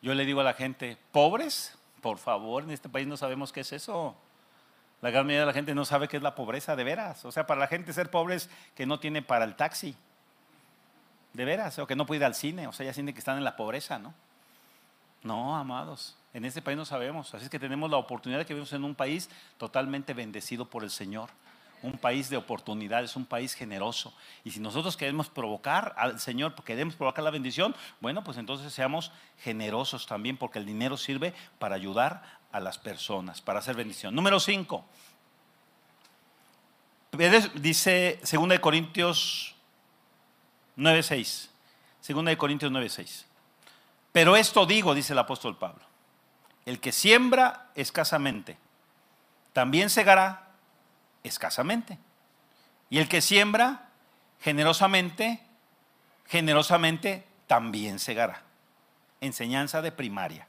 Yo le digo a la gente, pobres, por favor, en este país no sabemos qué es eso. La gran mayoría de la gente no sabe qué es la pobreza de veras. O sea, para la gente ser pobre es que no tiene para el taxi. De veras, o que no puede ir al cine. O sea, ya sienten que están en la pobreza, ¿no? No, amados. En este país no sabemos. Así es que tenemos la oportunidad de que vivimos en un país totalmente bendecido por el Señor. Un país de oportunidades, un país generoso. Y si nosotros queremos provocar al Señor, queremos provocar la bendición, bueno, pues entonces seamos generosos también, porque el dinero sirve para ayudar a las personas, para hacer bendición. Número 5. Dice 2 de Corintios 9:6. 2 de Corintios 9:6. Pero esto digo, dice el apóstol Pablo el que siembra escasamente, también segará escasamente. Y el que siembra generosamente, generosamente también segará. Enseñanza de primaria.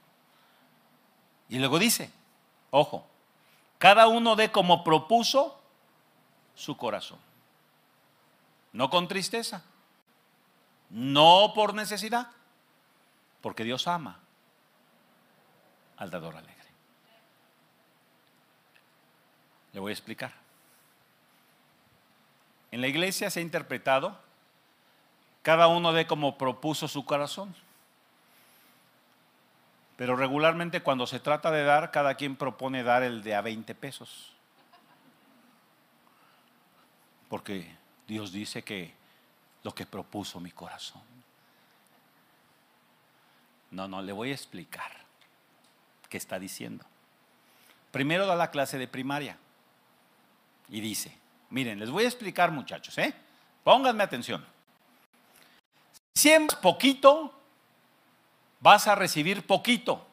Y luego dice, ojo, cada uno dé como propuso su corazón. No con tristeza, no por necesidad, porque Dios ama al dador alegre. Le voy a explicar. En la iglesia se ha interpretado, cada uno de como propuso su corazón. Pero regularmente cuando se trata de dar, cada quien propone dar el de a 20 pesos. Porque Dios dice que lo que propuso mi corazón. No, no, le voy a explicar que está diciendo. Primero da la clase de primaria y dice, miren, les voy a explicar muchachos, ¿eh? Pónganme atención. Siembras poquito, vas a recibir poquito.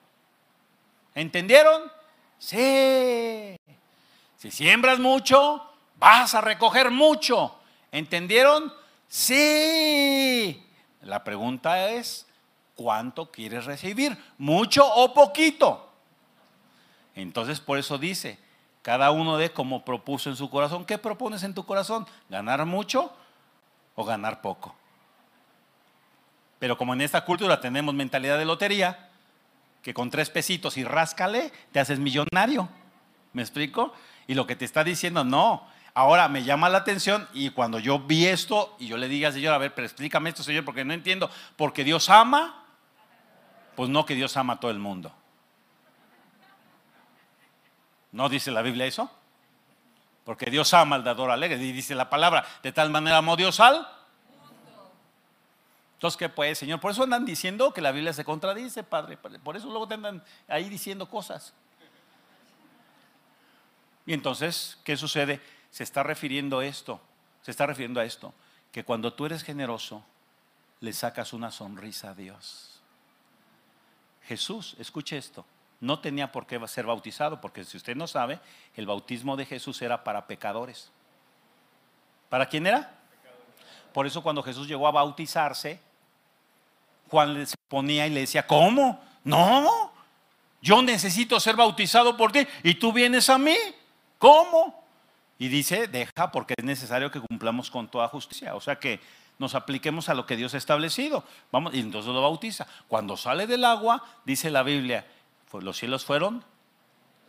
¿Entendieron? Sí. Si siembras mucho, vas a recoger mucho. ¿Entendieron? Sí. La pregunta es, ¿cuánto quieres recibir? ¿Mucho o poquito? Entonces por eso dice, cada uno de como propuso en su corazón. ¿Qué propones en tu corazón? ¿Ganar mucho o ganar poco? Pero como en esta cultura tenemos mentalidad de lotería, que con tres pesitos y ráscale, te haces millonario. ¿Me explico? Y lo que te está diciendo, no. Ahora me llama la atención y cuando yo vi esto y yo le diga al Señor, a ver, pero explícame esto, Señor, porque no entiendo. Porque Dios ama, pues no que Dios ama a todo el mundo. ¿No dice la Biblia eso? Porque Dios ama al dador alegre. Y dice la palabra, de tal manera amó Dios al. Entonces, ¿qué pues, Señor? Por eso andan diciendo que la Biblia se contradice, Padre. Por eso luego te andan ahí diciendo cosas. Y entonces, ¿qué sucede? Se está refiriendo a esto, se está refiriendo a esto, que cuando tú eres generoso, le sacas una sonrisa a Dios. Jesús, escuche esto, no tenía por qué ser bautizado, porque si usted no sabe, el bautismo de Jesús era para pecadores. ¿Para quién era? Por eso cuando Jesús llegó a bautizarse, Juan le ponía y le decía, ¿cómo? No, yo necesito ser bautizado por ti y tú vienes a mí. ¿Cómo? Y dice, deja porque es necesario que cumplamos con toda justicia. O sea que nos apliquemos a lo que Dios ha establecido. Vamos, y entonces lo bautiza. Cuando sale del agua, dice la Biblia, los cielos fueron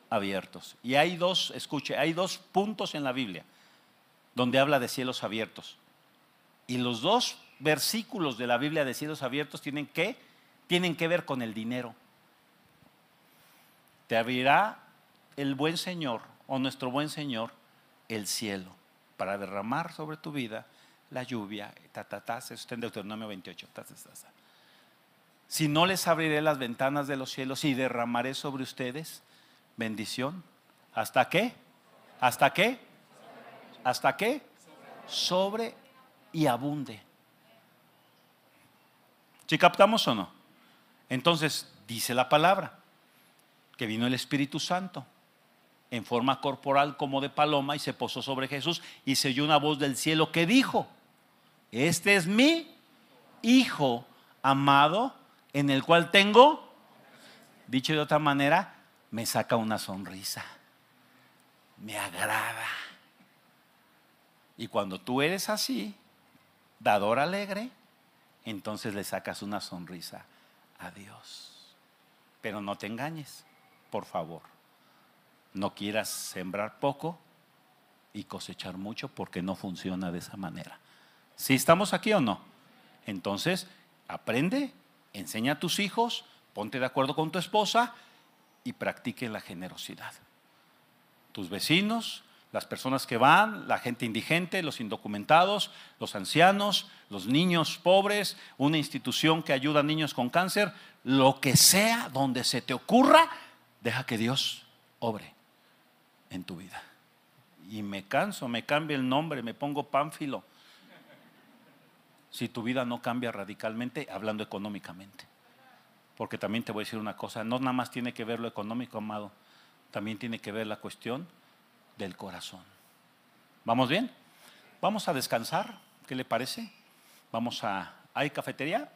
abiertos. Y hay dos, escuche, hay dos puntos en la Biblia donde habla de cielos abiertos. Y los dos versículos de la Biblia de cielos abiertos tienen que, tienen que ver con el dinero. Te abrirá el buen Señor o nuestro buen Señor el cielo para derramar sobre tu vida la lluvia. Ta, ta, eso está en Deuteronomio 28. Si no les abriré las ventanas de los cielos y derramaré sobre ustedes bendición. ¿Hasta qué? ¿Hasta qué? ¿Hasta qué? Sobre y abunde. ¿Si captamos o no? Entonces, dice la palabra, que vino el Espíritu Santo en forma corporal como de paloma y se posó sobre Jesús y se oyó una voz del cielo que dijo, este es mi Hijo amado en el cual tengo, dicho de otra manera, me saca una sonrisa, me agrada. Y cuando tú eres así, dador alegre, entonces le sacas una sonrisa a Dios. Pero no te engañes, por favor. No quieras sembrar poco y cosechar mucho porque no funciona de esa manera. ¿Sí estamos aquí o no? Entonces, aprende, enseña a tus hijos, ponte de acuerdo con tu esposa y practique la generosidad. Tus vecinos, las personas que van, la gente indigente, los indocumentados, los ancianos, los niños pobres, una institución que ayuda a niños con cáncer, lo que sea, donde se te ocurra, deja que Dios obre en tu vida. Y me canso, me cambia el nombre, me pongo pánfilo. Si tu vida no cambia radicalmente, hablando económicamente. Porque también te voy a decir una cosa, no nada más tiene que ver lo económico, amado, también tiene que ver la cuestión del corazón. ¿Vamos bien? Vamos a descansar, ¿qué le parece? Vamos a... ¿Hay cafetería?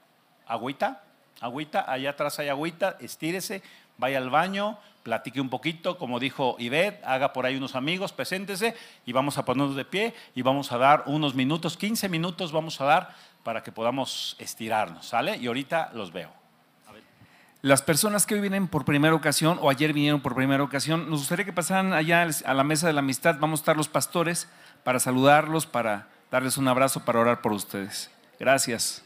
¿Agüita? Agüita, allá atrás hay agüita, estírese, vaya al baño, platique un poquito, como dijo Ivette, haga por ahí unos amigos, preséntese y vamos a ponernos de pie y vamos a dar unos minutos, 15 minutos vamos a dar para que podamos estirarnos, ¿sale? Y ahorita los veo. Las personas que hoy vienen por primera ocasión o ayer vinieron por primera ocasión, nos gustaría que pasaran allá a la mesa de la amistad. Vamos a estar los pastores para saludarlos, para darles un abrazo, para orar por ustedes. Gracias.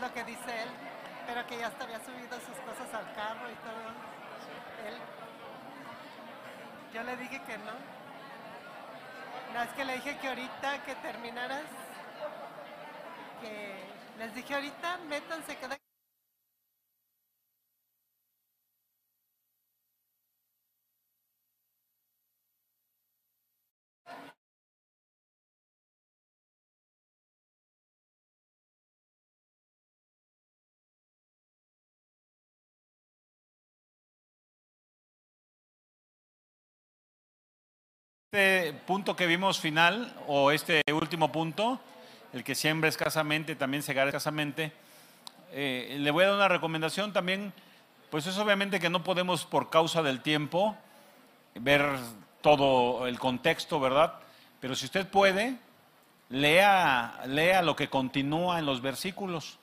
Lo que dice él, pero que ya hasta había subido sus cosas al carro y todo. Él. Yo le dije que no. No, es que le dije que ahorita que terminaras, que les dije ahorita, métanse cada punto que vimos final, o este último punto, el que siembra escasamente, también segará escasamente, eh, le voy a dar una recomendación también, pues es obviamente que no podemos por causa del tiempo ver todo el contexto, ¿verdad? Pero si usted puede, lea, lea lo que continúa en los versículos.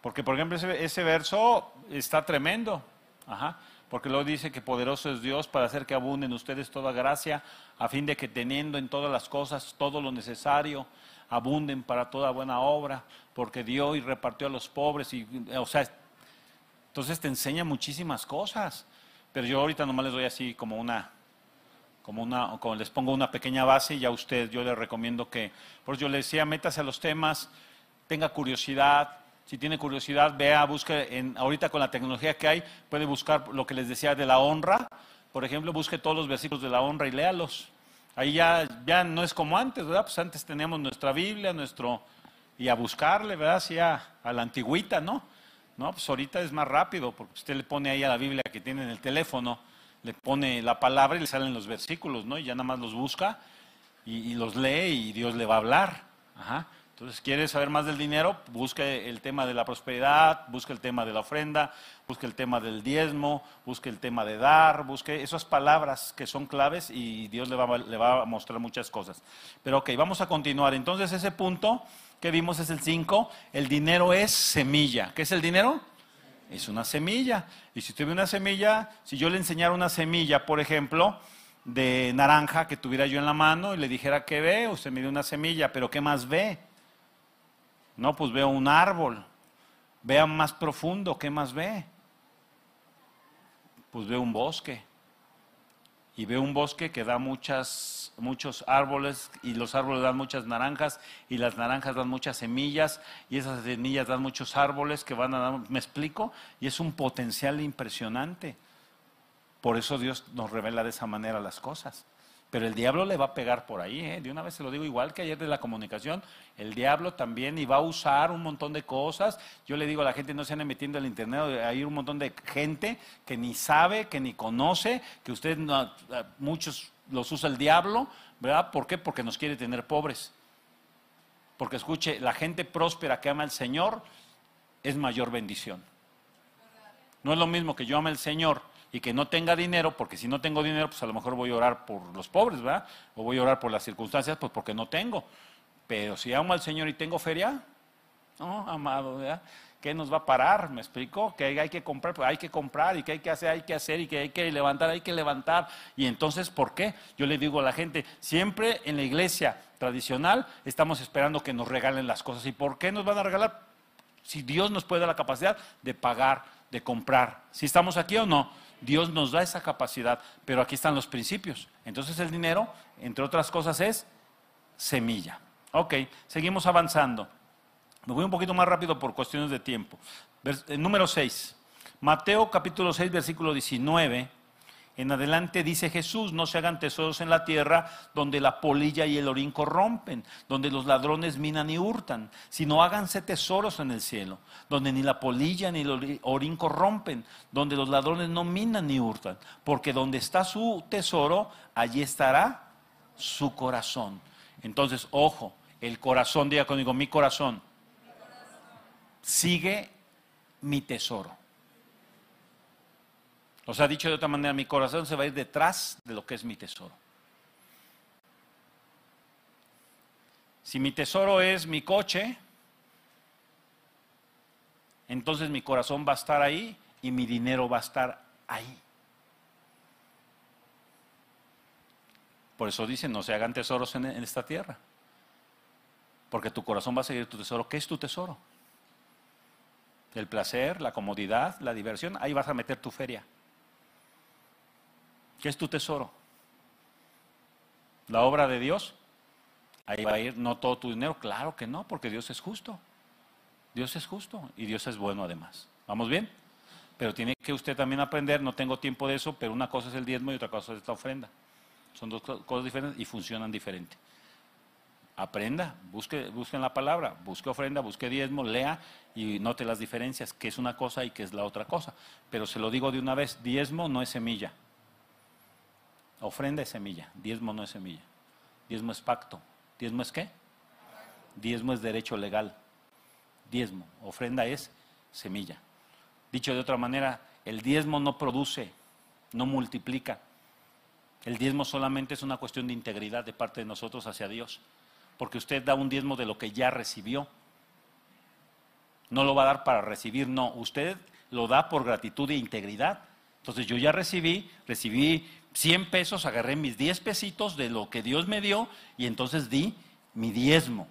Porque, por ejemplo, ese, ese verso está tremendo. Ajá. Porque luego dice que poderoso es Dios para hacer que abunde en ustedes toda gracia, a fin de que teniendo en todas las cosas todo lo necesario, abunden para toda buena obra, porque dio y repartió a los pobres. Y, o sea, entonces te enseña muchísimas cosas. Pero yo ahorita nomás les doy así como una, como una, como les pongo una pequeña base y a usted yo le recomiendo que, por eso yo le decía, métase a los temas, tenga curiosidad, si tiene curiosidad, vea, busque, en, ahorita con la tecnología que hay, puede buscar lo que les decía de la honra, por ejemplo, busque todos los versículos de la honra y léalos. Ahí ya, ya no es como antes, ¿verdad? Pues antes teníamos nuestra Biblia, nuestro, y a buscarle, ¿verdad? Así a, la antigüita, ¿no? No, pues ahorita es más rápido, porque usted le pone ahí a la Biblia que tiene en el teléfono, le pone la palabra y le salen los versículos, ¿no? Y ya nada más los busca y, y los lee y Dios le va a hablar. Ajá. Entonces, ¿quiere saber más del dinero? Busque el tema de la prosperidad, busque el tema de la ofrenda, busque el tema del diezmo, busque el tema de dar, busque esas palabras que son claves y Dios le va, le va a mostrar muchas cosas. Pero ok, vamos a continuar. Entonces, ese punto que vimos es el 5, el dinero es semilla. ¿Qué es el dinero? Es una semilla. Y si ve una semilla, si yo le enseñara una semilla, por ejemplo, de naranja que tuviera yo en la mano y le dijera, ¿qué ve? Usted me dio una semilla, pero ¿qué más ve? No, pues veo un árbol. Vea más profundo, ¿qué más ve? Pues veo un bosque. Y veo un bosque que da muchas, muchos árboles y los árboles dan muchas naranjas y las naranjas dan muchas semillas y esas semillas dan muchos árboles que van a dar, ¿me explico? Y es un potencial impresionante. Por eso Dios nos revela de esa manera las cosas. Pero el diablo le va a pegar por ahí, ¿eh? de una vez se lo digo, igual que ayer de la comunicación, el diablo también y va a usar un montón de cosas. Yo le digo a la gente, no se ande metiendo en el internet, hay un montón de gente que ni sabe, que ni conoce, que usted, no, muchos los usa el diablo, ¿verdad? ¿Por qué? Porque nos quiere tener pobres. Porque escuche, la gente próspera que ama al Señor es mayor bendición. No es lo mismo que yo ame al Señor y que no tenga dinero, porque si no tengo dinero, pues a lo mejor voy a orar por los pobres, ¿verdad? O voy a orar por las circunstancias, pues porque no tengo. Pero si amo al Señor y tengo feria, no, amado, ¿verdad? ¿Qué nos va a parar? ¿Me explico? Que hay que comprar, pues hay que comprar y que hay que hacer, hay que hacer y que hay que levantar, hay que levantar. Y entonces, ¿por qué? Yo le digo a la gente, siempre en la iglesia tradicional estamos esperando que nos regalen las cosas. ¿Y por qué nos van a regalar? Si Dios nos puede dar la capacidad de pagar, de comprar. Si estamos aquí o no, Dios nos da esa capacidad, pero aquí están los principios. Entonces el dinero, entre otras cosas, es semilla. Ok, seguimos avanzando. Me voy un poquito más rápido por cuestiones de tiempo. Eh, número 6. Mateo capítulo 6, versículo 19. En adelante dice Jesús, no se hagan tesoros en la tierra donde la polilla y el orín corrompen, donde los ladrones minan y hurtan, sino háganse tesoros en el cielo, donde ni la polilla ni el orín corrompen, donde los ladrones no minan ni hurtan, porque donde está su tesoro, allí estará su corazón. Entonces, ojo, el corazón, diga conmigo, mi corazón, sigue mi tesoro. O sea, dicho de otra manera, mi corazón se va a ir detrás de lo que es mi tesoro. Si mi tesoro es mi coche, entonces mi corazón va a estar ahí y mi dinero va a estar ahí. Por eso dicen, no se hagan tesoros en, esta tierra. Porque tu corazón va a seguir tu tesoro. ¿Qué es tu tesoro? El placer, la comodidad, la diversión. Ahí vas a meter tu feria. ¿Qué es tu tesoro? ¿La obra de Dios? Ahí va a ir no todo tu dinero. Claro que no, porque Dios es justo. Dios es justo y Dios es bueno además. ¿Vamos bien? Pero tiene que usted también aprender, no tengo tiempo de eso, pero una cosa es el diezmo y otra cosa es la ofrenda. Son dos cosas diferentes y funcionan diferente. Aprenda, busque, busque en la palabra, busque ofrenda, busque diezmo, lea y note las diferencias, qué es una cosa y qué es la otra cosa. Pero se lo digo de una vez, diezmo no es semilla. Ofrenda es semilla, diezmo no es semilla. Diezmo es pacto. ¿Diezmo es qué? Diezmo es derecho legal. Diezmo, ofrenda es semilla. Dicho de otra manera, el diezmo no produce, no multiplica. El diezmo solamente es una cuestión de integridad de parte de nosotros hacia Dios. Porque usted da un diezmo de lo que ya recibió. No lo va a dar para recibir, no. Usted lo da por gratitud e integridad. Entonces yo ya recibí, recibí 100 pesos, agarré mis 10 pesitos de lo que Dios me dio y entonces di mi diezmo.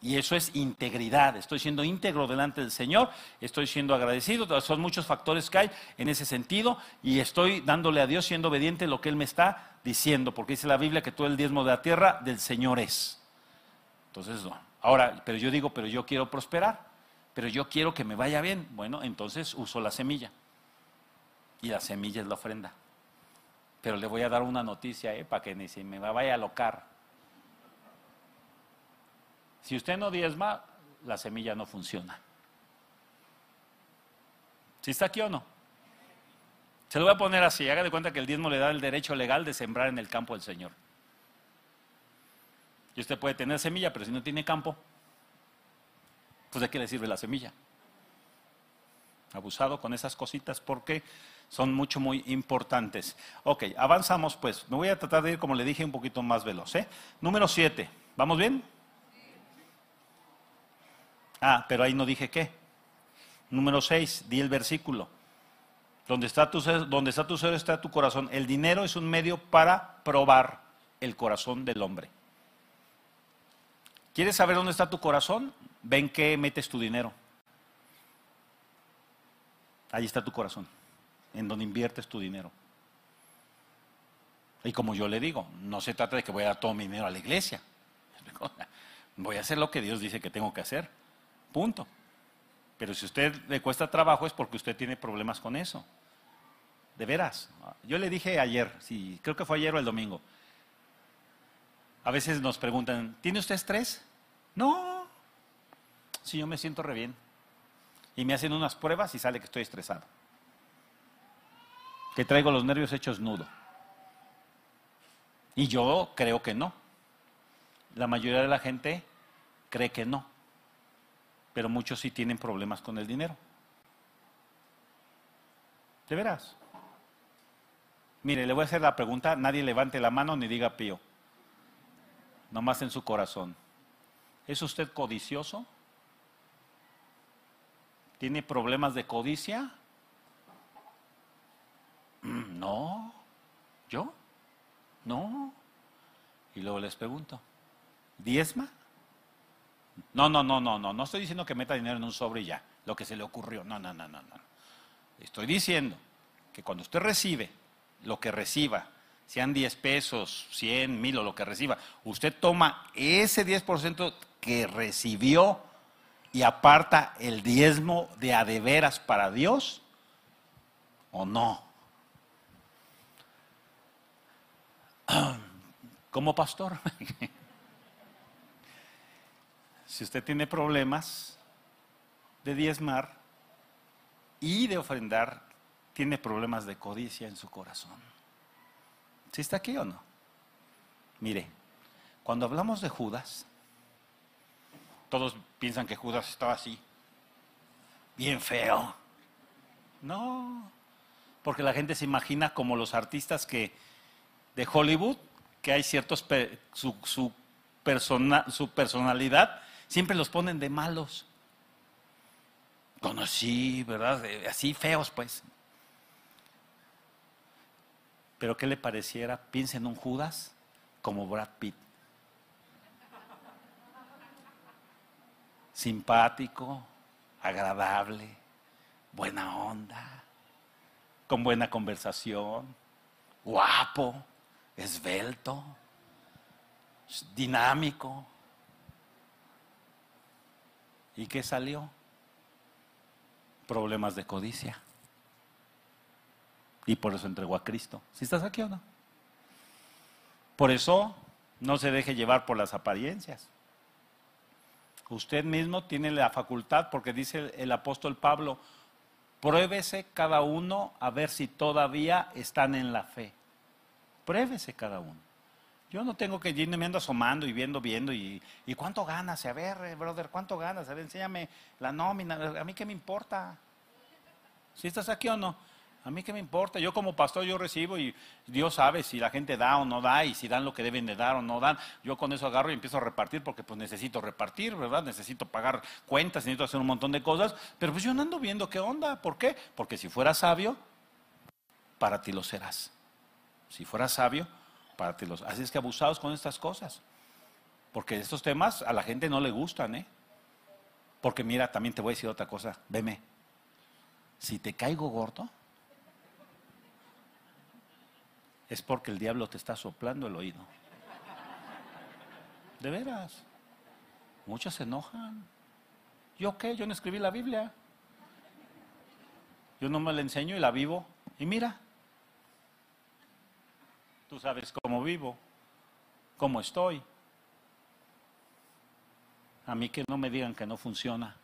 Y eso es integridad. Estoy siendo íntegro delante del Señor, estoy siendo agradecido. Son muchos factores que hay en ese sentido y estoy dándole a Dios siendo obediente lo que Él me está diciendo, porque dice la Biblia que todo el diezmo de la tierra del Señor es. Entonces. Ahora, pero yo digo, pero yo quiero prosperar, pero yo quiero que me vaya bien. Bueno, entonces uso la semilla. Y la semilla es la ofrenda. Pero le voy a dar una noticia ¿eh? para que ni se me vaya a locar. Si usted no diezma, la semilla no funciona. ¿Si está aquí o no? Se lo voy a poner así, haga de cuenta que el diezmo le da el derecho legal de sembrar en el campo del Señor. Y usted puede tener semilla, pero si no tiene campo, pues ¿de qué le sirve la semilla? Abusado con esas cositas porque son mucho, muy importantes. Ok, avanzamos pues. Me voy a tratar de ir, como le dije, un poquito más veloz. ¿eh? Número 7. ¿Vamos bien? Ah, pero ahí no dije qué. Número 6, di el versículo. Donde está, tu ser, está tu está tu corazón. El dinero es un medio para probar el corazón del hombre. ¿Quieres saber dónde está tu corazón? Ven que metes tu dinero. Ahí está tu corazón en donde inviertes tu dinero. Y como yo le digo, no se trata de que voy a dar todo mi dinero a la iglesia. Voy a hacer lo que Dios dice que tengo que hacer. Punto. Pero si a usted le cuesta trabajo es porque usted tiene problemas con eso. De veras. Yo le dije ayer, sí, creo que fue ayer o el domingo. A veces nos preguntan, ¿tiene usted estrés? No. Si yo me siento re bien. Y me hacen unas pruebas y sale que estoy estresado que traigo los nervios hechos nudo. Y yo creo que no. La mayoría de la gente cree que no. Pero muchos sí tienen problemas con el dinero. ¿De veras? Mire, le voy a hacer la pregunta, nadie levante la mano ni diga pío. Nomás en su corazón. ¿Es usted codicioso? ¿Tiene problemas de codicia? No, ¿yo? No. Y luego les pregunto, ¿diezma? No, no, no, no, no. No estoy diciendo que meta dinero en un sobre y ya, lo que se le ocurrió. No, no, no, no, no. Estoy diciendo que cuando usted recibe lo que reciba, sean 10 pesos, 100, mil o lo que reciba, usted toma ese 10% que recibió y aparta el diezmo de adeveras para Dios o no. Como pastor, si usted tiene problemas de diezmar y de ofrendar, tiene problemas de codicia en su corazón. ¿Sí está aquí o no? Mire, cuando hablamos de Judas, todos piensan que Judas estaba así, bien feo. No, porque la gente se imagina como los artistas que de Hollywood, que hay ciertos, su, su, persona, su personalidad, siempre los ponen de malos. Conocí, ¿verdad? Así feos, pues. Pero ¿qué le pareciera? Piensa en un Judas como Brad Pitt. Simpático, agradable, buena onda, con buena conversación, guapo, esbelto, dinámico. ¿Y qué salió? Problemas de codicia. Y por eso entregó a Cristo. ¿Si estás aquí o no? Por eso no se deje llevar por las apariencias. Usted mismo tiene la facultad, porque dice el apóstol Pablo, pruébese cada uno a ver si todavía están en la fe. Pruébese cada uno. Yo no tengo que irme ando asomando y viendo, viendo, y, cuánto ganas, a ver, eh, brother, cuánto ganas, a ver, enséñame la nómina, a mí qué me importa. ¿Si estás aquí o no? A mí qué me importa, yo como pastor yo recibo y Dios sabe si la gente da o no da y si dan lo que deben de dar o no dan. Yo con eso agarro y empiezo a repartir porque pues necesito repartir, ¿verdad? Necesito pagar cuentas, necesito hacer un montón de cosas, pero pues yo no ando viendo qué onda, ¿por qué? Porque si fuera sabio, para ti lo serás. Si fuera sabio, para ti lo serás. Así es que abusados con estas cosas. Porque estos temas a la gente no le gustan, ¿eh? Porque mira, también te voy a decir otra cosa, veme. Si te caigo gordo, es porque el diablo te está soplando el oído. De veras. Muchos se enojan. ¿Yo qué? Yo no escribí la Biblia. Yo no me la enseño y la vivo. Y mira, tú sabes cómo vivo, cómo estoy. A mí que no me digan que no funciona.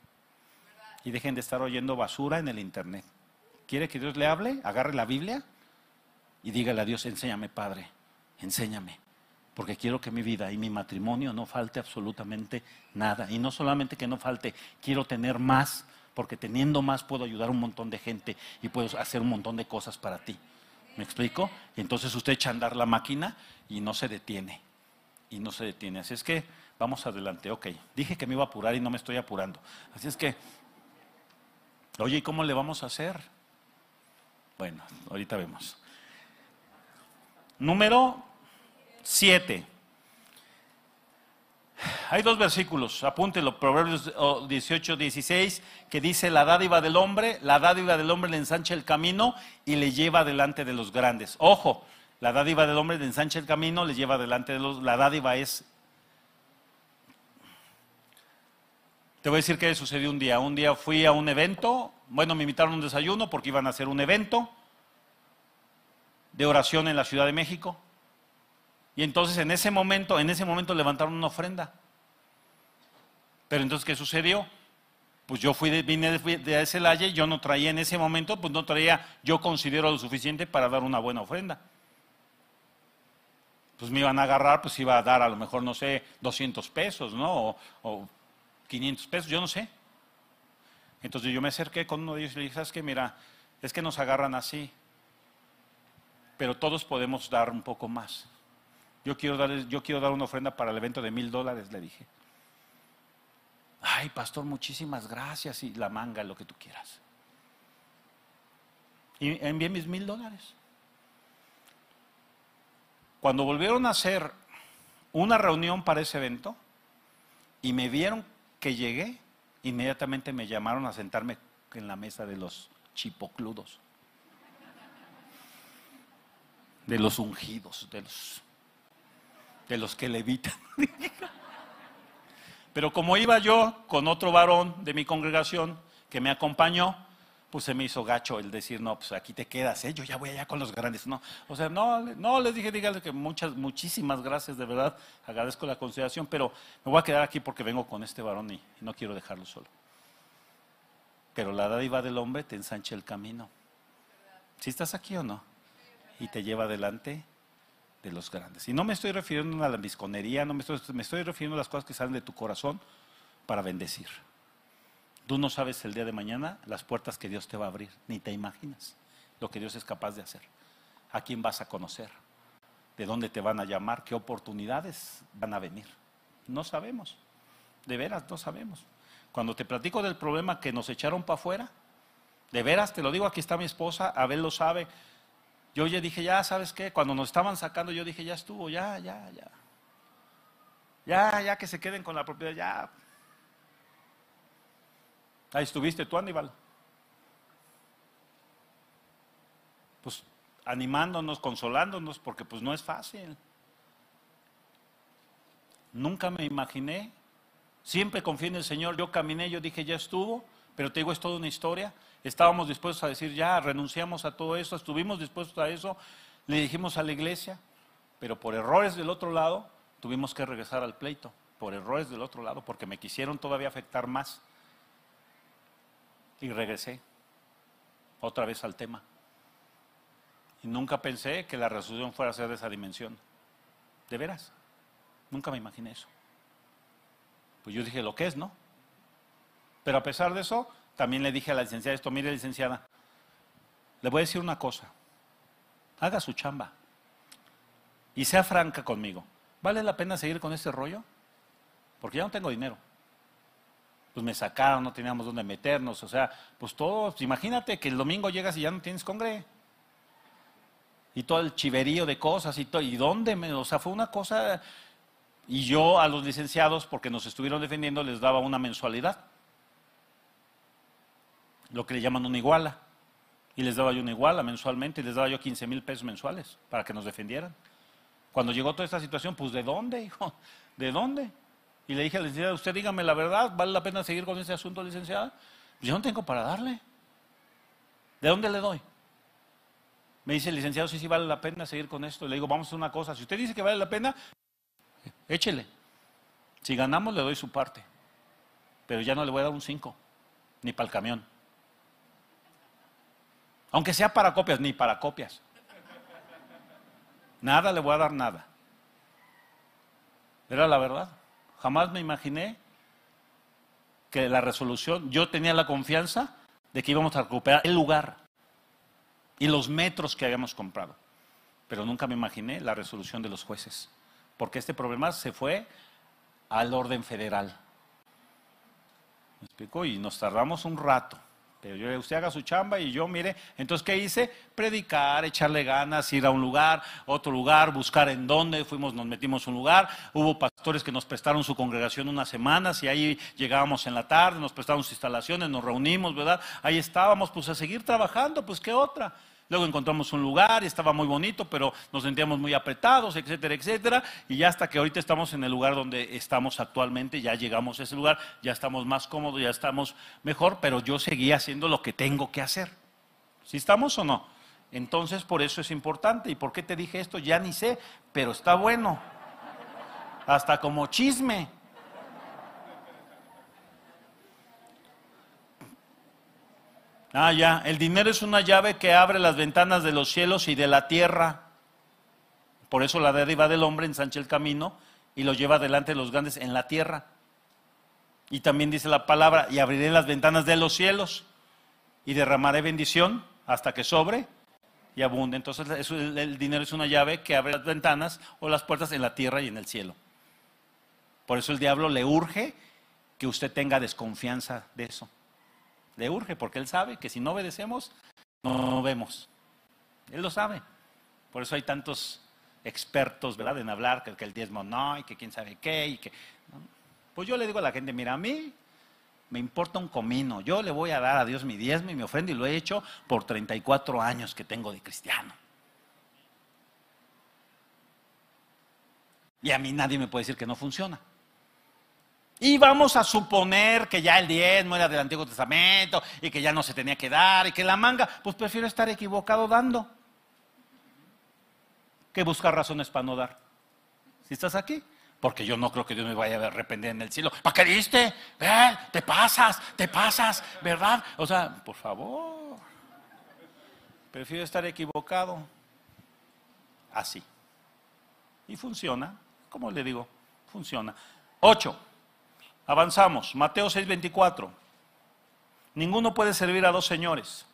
Y dejen de estar oyendo basura en el Internet. ¿Quiere que Dios le hable? Agarre la Biblia y dígale a Dios, enséñame Padre, enséñame, porque quiero que mi vida y mi matrimonio no falte absolutamente nada. Y no solamente que no falte, quiero tener más, porque teniendo más puedo ayudar a un montón de gente y puedo hacer un montón de cosas para ti. ¿Me explico? Y entonces usted echa a andar la máquina y no se detiene. Y no se detiene. Así es que vamos adelante. Ok, dije que me iba a apurar y no me estoy apurando. Así es que, oye, ¿y cómo le vamos a hacer? Bueno, ahorita vemos. Número 7. Hay dos versículos, apúntelo, Proverbios 18, 16, que dice, la dádiva del hombre, la dádiva del hombre le ensancha el camino y le lleva delante de los grandes. Ojo, la dádiva del hombre le ensancha el camino, le lleva delante de los... La dádiva es... Te voy a decir qué sucedió un día. Un día fui a un evento, bueno, me invitaron a un desayuno porque iban a hacer un evento de oración en la Ciudad de México. Y entonces en ese momento, en ese momento levantaron una ofrenda. Pero entonces, ¿qué sucedió? Pues yo fui de, vine de, ese laye, yo no traía en ese momento, pues no traía, yo considero lo suficiente para dar una buena ofrenda. Pues me iban a agarrar, pues iba a dar a lo mejor, no sé, 200 pesos, ¿no? O, o 500 pesos, yo no sé. Entonces yo me acerqué con uno de ellos y le dije, ¿sabes qué? Mira, es que nos agarran así pero todos podemos dar un poco más. Yo quiero dar, yo quiero dar una ofrenda para el evento de mil dólares, le dije. Ay, pastor, muchísimas gracias y la manga, lo que tú quieras. Y envié mis mil dólares. Cuando volvieron a hacer una reunión para ese evento y me vieron que llegué, inmediatamente me llamaron a sentarme en la mesa de los chipocludos, de los ungidos, de los, de los que levitan. Pero como iba yo con otro varón de mi congregación que me acompañó, pues se me hizo gacho el decir, no, pues aquí te quedas, ¿eh? yo ya voy allá con los grandes. No, o sea, no, no les dije, dígale que muchas, muchísimas gracias, de verdad, agradezco la consideración, pero me voy a quedar aquí porque vengo con este varón y no quiero dejarlo solo. Pero la dádiva del hombre te ensancha el camino. ¿Si estás aquí o no? Y te lleva adelante de los grandes. Y no me estoy refiriendo a la misconería, no me estoy, me estoy refiriendo a las cosas que salen de tu corazón para bendecir. Tú no sabes el día de mañana las puertas que Dios te va a abrir, ni te imaginas lo que Dios es capaz de hacer. ¿A quién vas a conocer? ¿De dónde te van a llamar? ¿Qué oportunidades van a venir? No sabemos. De veras, no sabemos. Cuando te platico del problema que nos echaron para afuera, de veras, te lo digo, aquí está mi esposa, Abel lo sabe. Yo ya dije, ya, ¿sabes qué? Cuando nos estaban sacando, yo dije, ya estuvo, ya, ya, ya. Ya, ya que se queden con la propiedad, ya. Ahí estuviste tú, Aníbal. Pues animándonos, consolándonos, porque pues no es fácil. Nunca me imaginé. Siempre confié en el Señor. Yo caminé, yo dije, ya estuvo, pero te digo, es toda una historia. Estábamos dispuestos a decir, ya, renunciamos a todo eso, estuvimos dispuestos a eso, le dijimos a la iglesia, pero por errores del otro lado, tuvimos que regresar al pleito, por errores del otro lado, porque me quisieron todavía afectar más. Y regresé otra vez al tema. Y nunca pensé que la resolución fuera a ser de esa dimensión. De veras. Nunca me imaginé eso. Pues yo dije lo que es, ¿no? Pero a pesar de eso, también le dije a la licenciada esto, mire licenciada, le voy a decir una cosa, haga su chamba y sea franca conmigo. ¿Vale la pena seguir con este rollo? Porque ya no tengo dinero pues me sacaron, no teníamos dónde meternos, o sea, pues todo, pues imagínate que el domingo llegas y ya no tienes congre. Y todo el chiverío de cosas y todo, ¿y dónde? Me, o sea, fue una cosa, y yo a los licenciados, porque nos estuvieron defendiendo, les daba una mensualidad, lo que le llaman una iguala, y les daba yo una iguala mensualmente, y les daba yo 15 mil pesos mensuales para que nos defendieran. Cuando llegó toda esta situación, pues ¿de dónde, hijo? ¿De dónde? Y le dije a la licenciada, usted dígame la verdad, ¿vale la pena seguir con ese asunto, licenciada? Pues yo no tengo para darle. ¿De dónde le doy? Me dice el licenciado, sí, sí vale la pena seguir con esto. Le digo, vamos a hacer una cosa. Si usted dice que vale la pena, échele. Si ganamos, le doy su parte. Pero ya no le voy a dar un 5, ni para el camión. Aunque sea para copias, ni para copias. Nada le voy a dar nada. Era la verdad. Jamás me imaginé que la resolución, yo tenía la confianza de que íbamos a recuperar el lugar y los metros que habíamos comprado. Pero nunca me imaginé la resolución de los jueces, porque este problema se fue al orden federal. ¿Me explico? Y nos tardamos un rato. Pero yo, usted haga su chamba y yo, mire, entonces, ¿qué hice? Predicar, echarle ganas, ir a un lugar, otro lugar, buscar en dónde, fuimos, nos metimos un lugar, hubo pastores que nos prestaron su congregación unas semanas y ahí llegábamos en la tarde, nos prestaron sus instalaciones, nos reunimos, ¿verdad? Ahí estábamos, pues a seguir trabajando, pues qué otra. Luego encontramos un lugar y estaba muy bonito, pero nos sentíamos muy apretados, etcétera, etcétera. Y ya hasta que ahorita estamos en el lugar donde estamos actualmente, ya llegamos a ese lugar, ya estamos más cómodos, ya estamos mejor, pero yo seguía haciendo lo que tengo que hacer. ¿Sí estamos o no? Entonces, por eso es importante. ¿Y por qué te dije esto? Ya ni sé, pero está bueno. Hasta como chisme. Ah, ya, el dinero es una llave que abre las ventanas de los cielos y de la tierra. Por eso la deriva del hombre ensancha el camino y lo lleva delante de los grandes en la tierra. Y también dice la palabra, y abriré las ventanas de los cielos y derramaré bendición hasta que sobre y abunde. Entonces el dinero es una llave que abre las ventanas o las puertas en la tierra y en el cielo. Por eso el diablo le urge que usted tenga desconfianza de eso. Le urge porque Él sabe que si no obedecemos, no vemos. Él lo sabe. Por eso hay tantos expertos, ¿verdad?, en hablar que, el diezmo no, y que quién sabe qué, y que... Pues yo le digo a la gente, mira, a mí me importa un comino. Yo le voy a dar a Dios mi diezmo y mi ofrenda y lo he hecho por 34 años que tengo de cristiano. Y a mí nadie me puede decir que no funciona. Y vamos a suponer que ya el diezmo era del Antiguo Testamento y que ya no se tenía que dar y que la manga, pues prefiero estar equivocado dando que buscar razones para no dar. Si estás aquí, porque yo no creo que Dios me vaya a arrepentir en el cielo. ¿Para qué diste? ¿Eh? Te pasas, te pasas, ¿verdad? O sea, por favor, prefiero estar equivocado así. Y funciona, como le digo, funciona. Ocho. Avanzamos. Mateo 6:24. Ninguno puede servir a dos señores,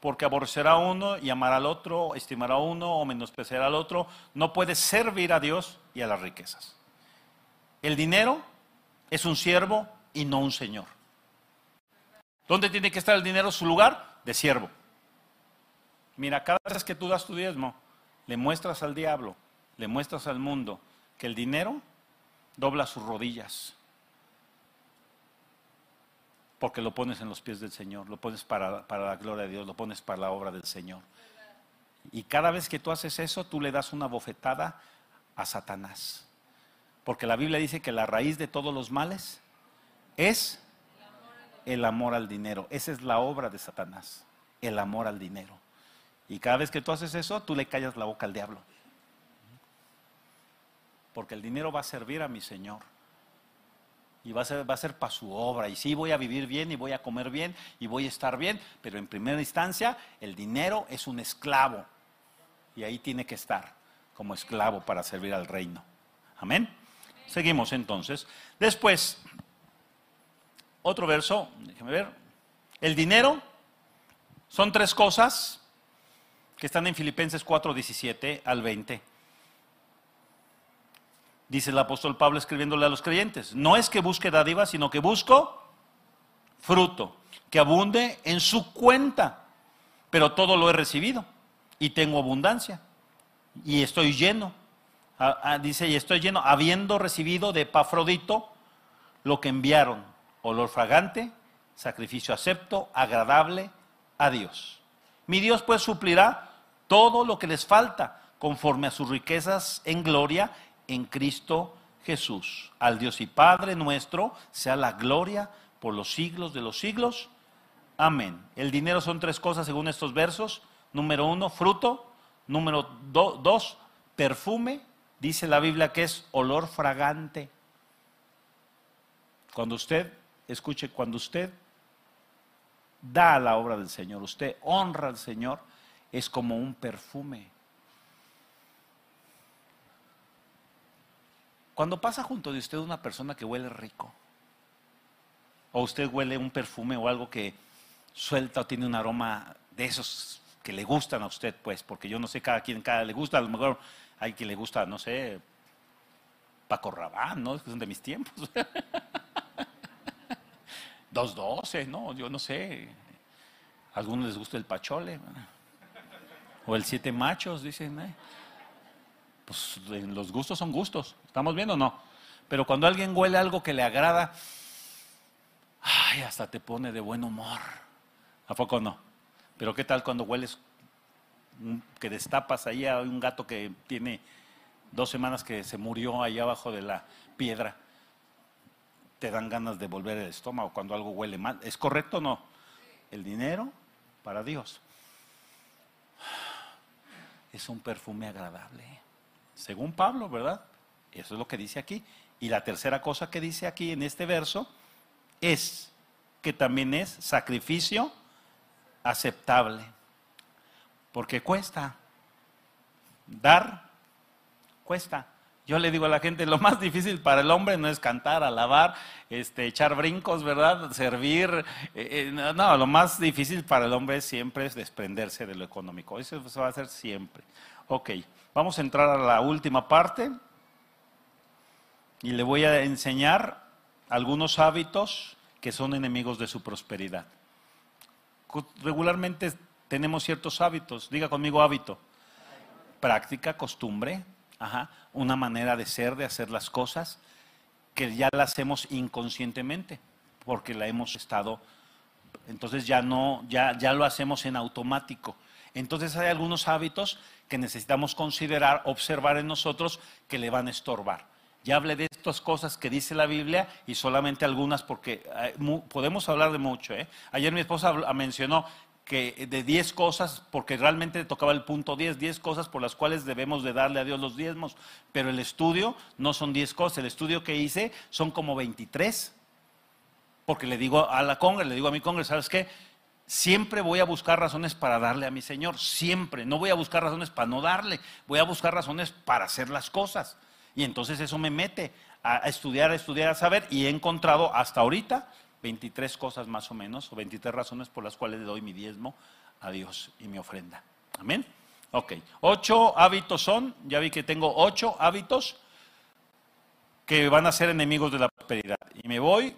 porque aborrecerá a uno y amará al otro, estimará a uno o menospreciará al otro. No puede servir a Dios y a las riquezas. El dinero es un siervo y no un señor. ¿Dónde tiene que estar el dinero? Su lugar de siervo. Mira, cada vez que tú das tu diezmo, le muestras al diablo, le muestras al mundo que el dinero dobla sus rodillas porque lo pones en los pies del Señor, lo pones para, la gloria de Dios, lo pones para la obra del Señor. Y cada vez que tú haces eso, tú le das una bofetada a Satanás. Porque la Biblia dice que la raíz de todos los males es el amor al dinero. Esa es la obra de Satanás, el amor al dinero. Y cada vez que tú haces eso, tú le callas la boca al diablo. Porque el dinero va a servir a mi Señor y va a ser, va a ser para su obra. Y sí, voy a vivir bien y voy a comer bien y voy a estar bien, pero en primera instancia el dinero es un esclavo y ahí tiene que estar como esclavo para servir al reino. Amén. Seguimos entonces. Después, otro verso, déjeme ver. El dinero son tres cosas que están en Filipenses 4, 17 al 20 dice el apóstol Pablo escribiéndole a los creyentes. No es que busque dádivas, sino que busco fruto, que abunde en su cuenta. Pero todo lo he recibido y tengo abundancia y estoy lleno. Ah, ah, dice, y estoy lleno, habiendo recibido de Epafrodito lo que enviaron, olor fragante, sacrificio acepto, agradable a Dios. Mi Dios pues suplirá todo lo que les falta conforme a sus riquezas en gloria en Cristo Jesús. Al Dios y Padre nuestro sea la gloria por los siglos de los siglos. Amén. El dinero son tres cosas según estos versos. Número uno, fruto. Número dos, perfume. Dice la Biblia que es olor fragante. Cuando usted, escuche, cuando usted da la obra del Señor, usted honra al Señor, es como un perfume. Cuando pasa junto de usted una persona que huele rico, o usted huele un perfume o algo que suelta o tiene un aroma de esos que le gustan a usted, pues, porque yo no sé cada quien, cada le gusta, a lo mejor hay quien le gusta, no sé, Paco Rabán, ¿no? Que son de mis tiempos. 212, ¿no? Yo no sé. A algunos les gusta el pachole. O el siete machos, dicen. ¿eh? Pues los gustos son gustos. ¿Estamos viendo o no? Pero cuando alguien huele algo que le agrada, ay, hasta te pone de buen humor. ¿A poco no? Pero ¿qué tal cuando hueles que destapas ahí a un gato que tiene dos semanas que se murió ahí abajo de la piedra? Te dan ganas de volver el estómago cuando algo huele mal. ¿Es correcto o no? El dinero para Dios es un perfume agradable según Pablo, ¿verdad? Eso es lo que dice aquí. Y la tercera cosa que dice aquí en este verso es que también es sacrificio aceptable. Porque cuesta. Dar cuesta. Yo le digo a la gente, lo más difícil para el hombre no es cantar, alabar, este, echar brincos, ¿verdad? Servir. Eh, eh, no, lo más difícil para el hombre siempre es desprenderse de lo económico. Eso se va a hacer siempre. Ok. Vamos a entrar a la última parte y le voy a enseñar algunos hábitos que son enemigos de su prosperidad. Regularmente tenemos ciertos hábitos, diga conmigo hábito, práctica, costumbre, una manera de ser, de hacer las cosas, que ya la hacemos inconscientemente, porque la hemos estado, entonces ya no, ya, ya lo hacemos en automático. Entonces hay algunos hábitos que necesitamos considerar, observar en nosotros que le van a estorbar. Ya hablé de estas cosas que dice la Biblia y solamente algunas porque eh, podemos hablar de mucho. ¿eh? Ayer mi esposa habl- mencionó que de 10 cosas, porque realmente tocaba el punto 10, 10 cosas por las cuales debemos de darle a Dios los diezmos, pero el estudio no son 10 cosas, el estudio que hice son como 23, porque le digo a la congre, le digo a mi congre, ¿sabes qué? Siempre voy a buscar razones para darle a mi Señor, siempre. No voy a buscar razones para no darle, voy a buscar razones para hacer las cosas. Y entonces eso me mete a, estudiar, a estudiar, a saber, y he encontrado hasta ahorita 23 cosas más o menos, o 23 razones por las cuales le doy mi diezmo a Dios y mi ofrenda. Amén. Ok, ocho hábitos son, ya vi que tengo ocho hábitos que van a ser enemigos de la prosperidad. Y me voy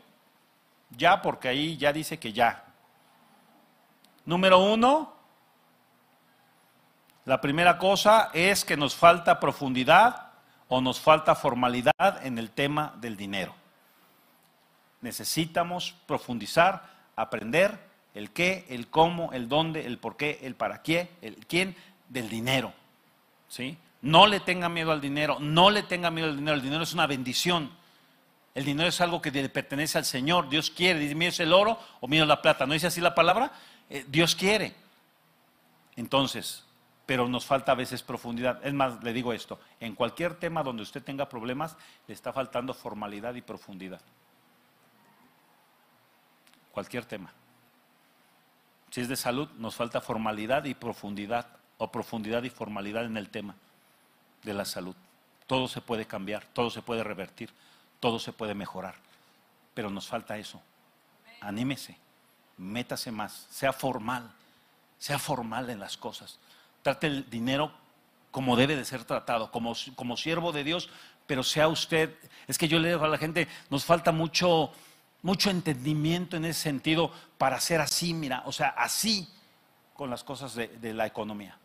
ya porque ahí ya dice que ya. Número uno, la primera cosa es que nos falta profundidad o nos falta formalidad en el tema del dinero. Necesitamos profundizar, aprender el qué, el cómo, el dónde, el por qué, el para qué, el quién del dinero. ¿Sí? No le tenga miedo al dinero, no le tenga miedo al dinero, el dinero es una bendición. El dinero es algo que le pertenece al Señor. Dios quiere. Dice, mío es el oro o mío es la plata. ¿No dice así la palabra? Eh, Dios quiere. Entonces, pero nos falta a veces profundidad. Es más, le digo esto, en cualquier tema donde usted tenga problemas, le está faltando formalidad y profundidad. Cualquier tema. Si es de salud, nos falta formalidad y profundidad, o profundidad y formalidad en el tema de la salud. Todo se puede cambiar, todo se puede revertir, todo se puede mejorar, pero nos falta eso. Anímese, métase más, sea formal, sea formal en las cosas. Trate el dinero como debe de ser tratado, como, como siervo de Dios, pero sea usted, es que yo le digo a la gente, nos falta mucho, mucho entendimiento en ese sentido para ser así, mira, o sea, así con las cosas de, de la economía.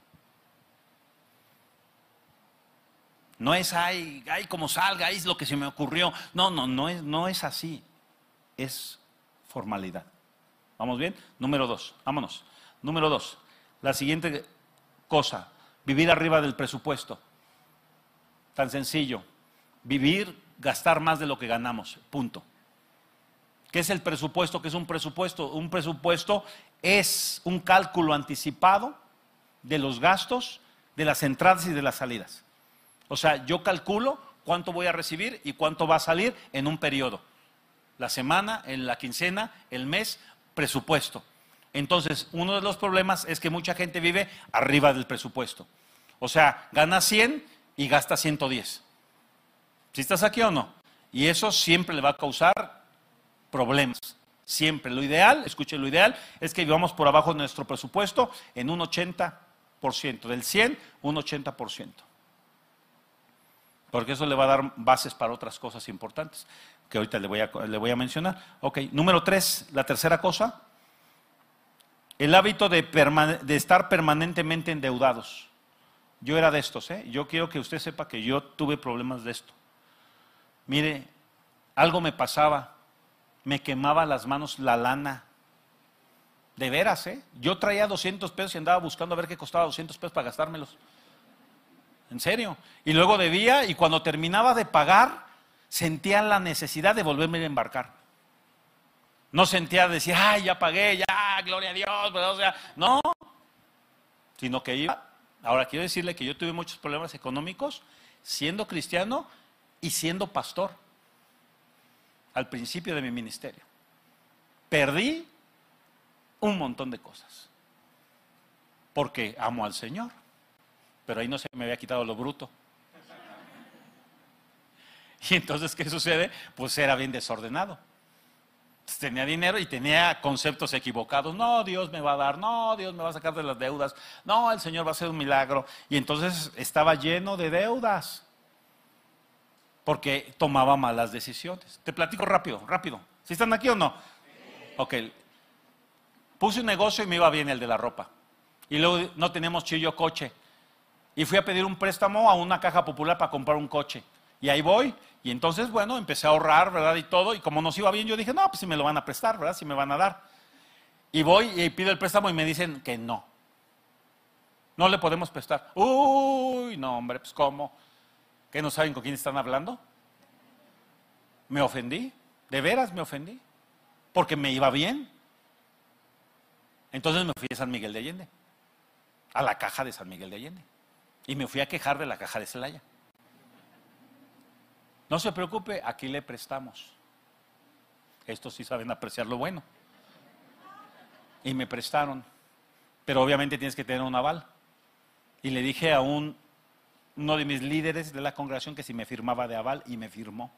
No es, ay, ay, como salga, es lo que se me ocurrió. No, no, no es, no es así. Es formalidad. ¿Vamos bien? Número dos, vámonos. Número dos, la siguiente cosa, vivir arriba del presupuesto. Tan sencillo. Vivir, gastar más de lo que ganamos. Punto. ¿Qué es el presupuesto? ¿Qué es un presupuesto? Un presupuesto es un cálculo anticipado de los gastos, de las entradas y de las salidas. O sea, yo calculo cuánto voy a recibir y cuánto va a salir en un periodo. La semana, en la quincena, el mes, presupuesto. Entonces, uno de los problemas es que mucha gente vive arriba del presupuesto. O sea, gana 100 y gasta 110. ¿Si estás aquí o no? Y eso siempre le va a causar problemas. Siempre. Lo ideal, escuche, lo ideal es que vivamos por abajo de nuestro presupuesto en un 80%. Del 100, un 80% porque eso le va a dar bases para otras cosas importantes que ahorita le voy a, le voy a mencionar. Ok, número tres, la tercera cosa, el hábito de, de, estar permanentemente endeudados. Yo era de estos, ¿eh? yo quiero que usted sepa que yo tuve problemas de esto. Mire, algo me pasaba, me quemaba las manos la lana. De veras, ¿eh? Yo traía 200 pesos y andaba buscando a ver qué costaba 200 pesos para gastármelos. En serio. Y luego debía y cuando terminaba de pagar, sentía la necesidad de volverme a embarcar. No sentía decir, ay, ya pagué, ya, gloria a Dios, o sea, no. Sino que iba. Ahora quiero decirle que yo tuve muchos problemas económicos siendo cristiano y siendo pastor al principio de mi ministerio. Perdí un montón de cosas porque amo al Señor pero ahí no se me había quitado lo bruto. Y entonces, ¿qué sucede? Pues era bien desordenado. Entonces, tenía dinero y tenía conceptos equivocados. No, Dios me va a dar, no, Dios me va a sacar de las deudas, no, el Señor va a hacer un milagro. Y entonces estaba lleno de deudas, porque tomaba malas decisiones. Te platico rápido, rápido. ¿Si están aquí o no? Ok. Puse un negocio y me iba bien el de la ropa. Y luego no teníamos chillo coche. Y fui a pedir un préstamo a una caja popular para comprar un coche. Y ahí voy. Y entonces, bueno, empecé a ahorrar, ¿verdad? Y todo. Y como nos iba bien, yo dije, no, pues si me lo van a prestar, ¿verdad? Si me van a dar. Y voy y pido el préstamo y me dicen que no. No le podemos prestar. Uy, no, hombre, pues ¿cómo? ¿Qué no saben con quién están hablando? Me ofendí. De veras me ofendí. Porque me iba bien. Entonces me fui a San Miguel de Allende. A la caja de San Miguel de Allende. Y me fui a quejar de la caja de Celaya. No se preocupe, aquí le prestamos. Estos sí saben apreciar lo bueno. Y me prestaron. Pero obviamente tienes que tener un aval. Y le dije a un, uno de mis líderes de la congregación que si me firmaba de aval y me firmó.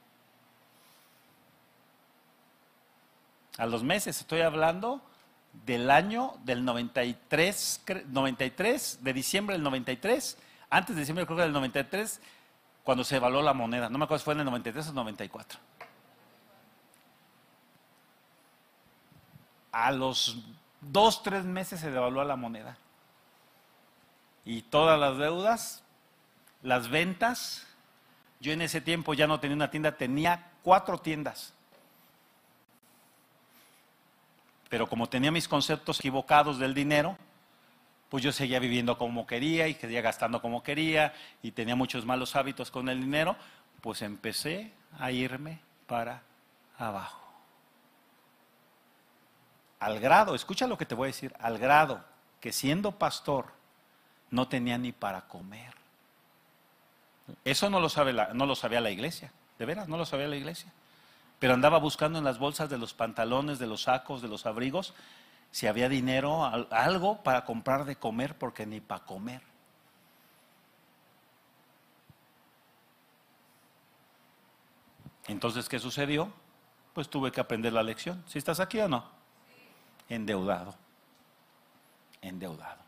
A los meses, estoy hablando del año del 93, 93, de diciembre del 93, antes de diciembre creo que del 93, cuando se evaluó la moneda. No me acuerdo si fue en el 93 o 94. A los dos, tres meses se devaluó la moneda. Y todas las deudas, las ventas, yo en ese tiempo ya no tenía una tienda, tenía cuatro tiendas. Pero como tenía mis conceptos equivocados del dinero, pues yo seguía viviendo como quería y seguía gastando como quería y tenía muchos malos hábitos con el dinero, pues empecé a irme para abajo. Al grado, escucha lo que te voy a decir, al grado que siendo pastor no tenía ni para comer. Eso no lo, sabe la, no lo sabía la iglesia, de veras, no lo sabía la iglesia. Pero andaba buscando en las bolsas de los pantalones, de los sacos, de los abrigos, si había dinero, algo para comprar de comer, porque ni para comer. Entonces, ¿qué sucedió? Pues tuve que aprender la lección. ¿Si estás aquí o no? Endeudado. Endeudado.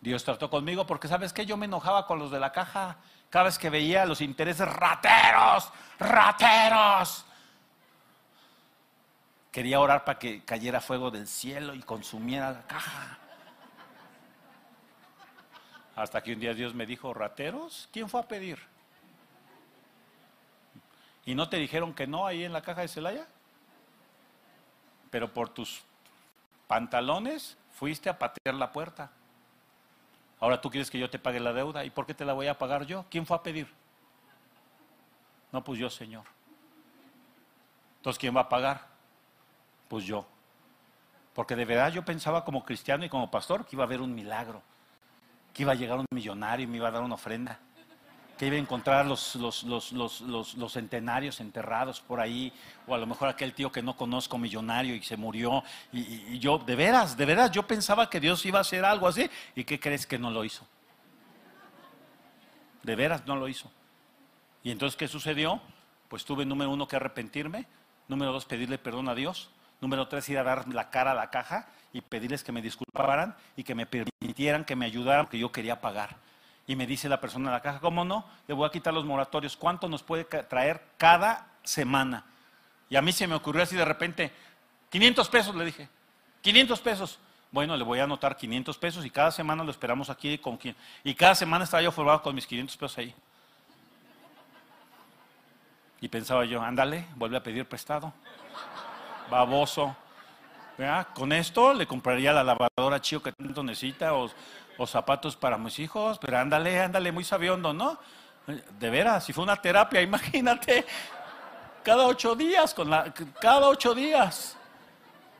Dios trató conmigo porque, ¿sabes qué? Yo me enojaba con los de la caja. Cada vez que veía los intereses, rateros, rateros. Quería orar para que cayera fuego del cielo y consumiera la caja. Hasta que un día Dios me dijo, rateros, ¿quién fue a pedir? ¿Y no te dijeron que no ahí en la caja de Celaya? Pero por tus pantalones fuiste a patear la puerta. Ahora tú quieres que yo te pague la deuda. ¿Y por qué te la voy a pagar yo? ¿Quién fue a pedir? No, pues yo, Señor. Entonces, ¿quién va a pagar? Pues yo. Porque de verdad yo pensaba como cristiano y como pastor que iba a haber un milagro, que iba a llegar un millonario y me iba a dar una ofrenda, que iba a encontrar los, los, los, los, centenarios enterrados por ahí, o a lo mejor aquel tío que no conozco millonario y se murió. Y, y yo, de veras, de veras, yo pensaba que Dios iba a hacer algo así. ¿Y qué crees que no lo hizo? De veras no lo hizo. ¿Y entonces qué sucedió? Pues tuve número uno que arrepentirme, número dos pedirle perdón a Dios, Número tres, ir a dar la cara a la caja y pedirles que me disculparan y que me permitieran, que me ayudaran, porque yo quería pagar. Y me dice la persona en la caja, ¿cómo no? Le voy a quitar los moratorios. ¿Cuánto nos puede traer cada semana? Y a mí se me ocurrió así de repente, 500 pesos, le dije, 500 pesos. Bueno, le voy a anotar 500 pesos y cada semana lo esperamos aquí con quien. Y cada semana estaba yo formado con mis 500 pesos ahí. Y pensaba yo, ándale, vuelve a pedir prestado baboso. Con esto le compraría la lavadora chido que tanto necesita o, zapatos para mis hijos, pero ándale, ándale, muy sabiondo, ¿no? De veras, si fue una terapia, imagínate, cada ocho días, con la, cada ocho días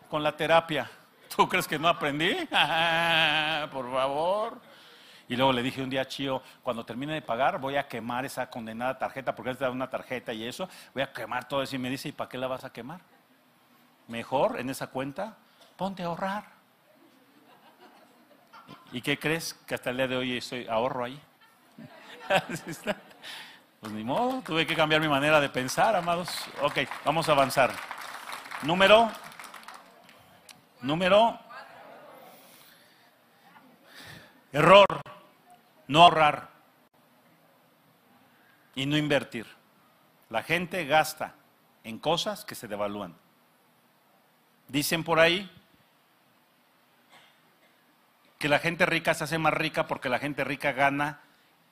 con la terapia. ¿Tú crees que no aprendí? Por favor. Y luego le dije un día Chío, cuando termine de pagar, voy a quemar esa condenada tarjeta, porque es una tarjeta y eso, voy a quemar todo eso. Y me dice, ¿y para qué la vas a quemar? Mejor en esa cuenta, ponte a ahorrar. ¿Y qué crees? Que hasta el día de hoy estoy ahorro ahí. pues ni modo, tuve que cambiar mi manera de pensar, amados. Ok, vamos a avanzar. Número, número, error, no ahorrar y no invertir. La gente gasta en cosas que se devalúan. Dicen por ahí que la gente rica se hace más rica porque la gente rica gana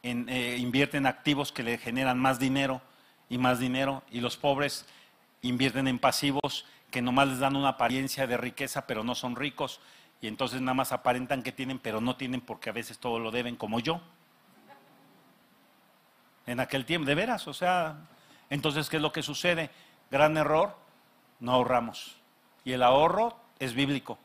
en, eh, invierte en activos que le generan más dinero y más dinero, y los pobres invierten en pasivos que nomás les dan una apariencia de riqueza, pero no son ricos, y entonces nada más aparentan que tienen, pero no tienen porque a veces todo lo deben, como yo. En aquel tiempo, de veras, o sea, entonces, ¿qué es lo que sucede? Gran error, no ahorramos. Y el ahorro es bíblico,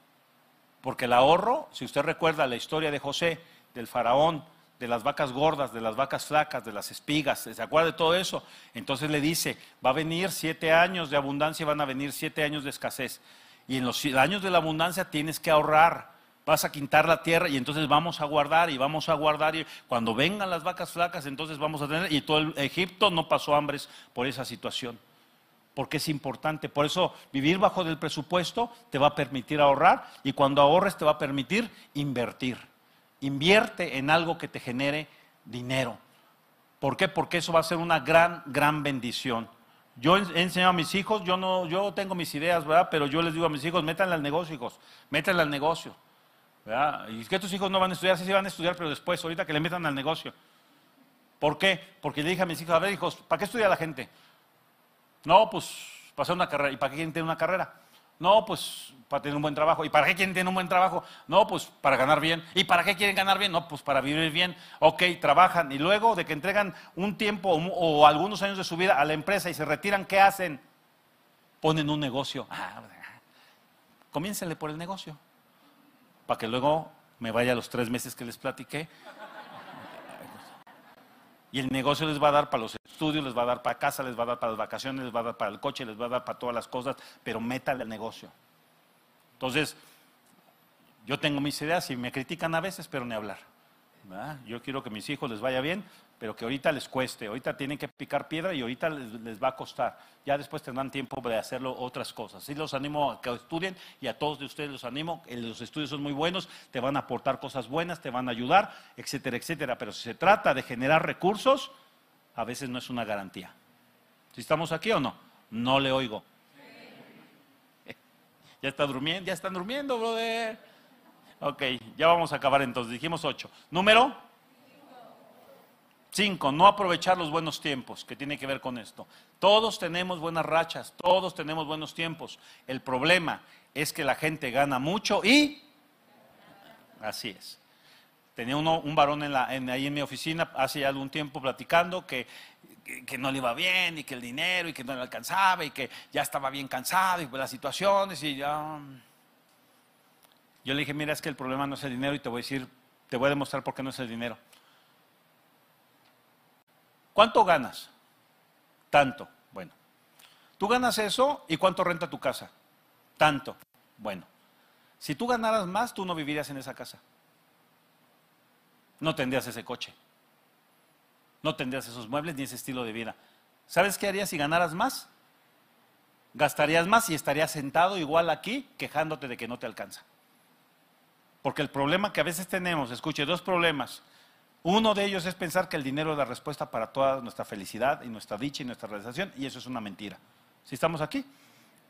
porque el ahorro, si usted recuerda la historia de José, del faraón, de las vacas gordas, de las vacas flacas, de las espigas, ¿se acuerda de todo eso? Entonces le dice, va a venir siete años de abundancia y van a venir siete años de escasez. Y en los años de la abundancia tienes que ahorrar, vas a quintar la tierra y entonces vamos a guardar y vamos a guardar y cuando vengan las vacas flacas entonces vamos a tener, y todo el Egipto no pasó hambres por esa situación. Porque es importante, por eso vivir bajo del presupuesto te va a permitir ahorrar y cuando ahorres te va a permitir invertir. Invierte en algo que te genere dinero. ¿Por qué? Porque eso va a ser una gran, gran bendición. Yo he enseñado a mis hijos, yo no, yo tengo mis ideas, ¿verdad? Pero yo les digo a mis hijos, métanle al negocio, hijos, métanle al negocio. ¿verdad? Y es que tus hijos no van a estudiar, sí, sí van a estudiar, pero después, ahorita que le metan al negocio. ¿Por qué? Porque le dije a mis hijos, a ver, hijos, ¿para qué estudia la gente? No, pues, para hacer una carrera. ¿Y para qué quieren tener una carrera? No, pues para tener un buen trabajo. ¿Y para qué quieren tener un buen trabajo? No, pues para ganar bien. ¿Y para qué quieren ganar bien? No, pues para vivir bien. Ok, trabajan. Y luego de que entregan un tiempo o, algunos años de su vida a la empresa y se retiran, ¿qué hacen? Ponen un negocio. Ah, por el negocio. Para que luego me vaya los tres meses que les platiqué y el negocio les va a dar para los estudios, les va a dar para casa, les va a dar para las vacaciones, les va a dar para el coche, les va a dar para todas las cosas, pero métale al negocio. Entonces, yo tengo mis ideas y me critican a veces, pero ni hablar. Yo quiero que mis hijos les vaya bien, pero que ahorita les cueste, ahorita tienen que picar piedra y ahorita les, va a costar. Ya después tendrán tiempo de hacerlo otras cosas. Sí los animo a que estudien y a todos de ustedes los animo. Los estudios son muy buenos, te van a aportar cosas buenas, te van a ayudar, etcétera, etcétera. Pero si se trata de generar recursos, a veces no es una garantía. ¿Si estamos aquí o no? No le oigo. ¿Ya está durmiendo? ¿Ya están durmiendo, brother? Ok, ya vamos a acabar entonces. Dijimos ocho. Número Cinco, no aprovechar los buenos tiempos, que tiene que ver con esto. Todos tenemos buenas rachas, todos tenemos buenos tiempos. El problema es que la gente gana mucho y... Así es. Tenía uno, un varón en la, ahí en mi oficina hace ya algún tiempo platicando que, que, no le iba bien y que el dinero y que no le alcanzaba y que ya estaba bien cansado y pues las situaciones y ya... Yo le dije, mira, es que el problema no es el dinero y te voy a decir, te voy a demostrar por qué no es el dinero. ¿Cuánto ganas? Tanto. Bueno. Tú ganas eso y cuánto renta tu casa? Tanto. Bueno. Si tú ganaras más, tú no vivirías en esa casa. No tendrías ese coche. No tendrías esos muebles ni ese estilo de vida. ¿Sabes qué harías si ganaras más? Gastarías más y estarías sentado igual aquí quejándote de que no te alcanza. Porque el problema que a veces tenemos, escuche, dos problemas. Uno de ellos es pensar que el dinero es la respuesta para toda nuestra felicidad y nuestra dicha y nuestra realización, y eso es una mentira. Si estamos aquí.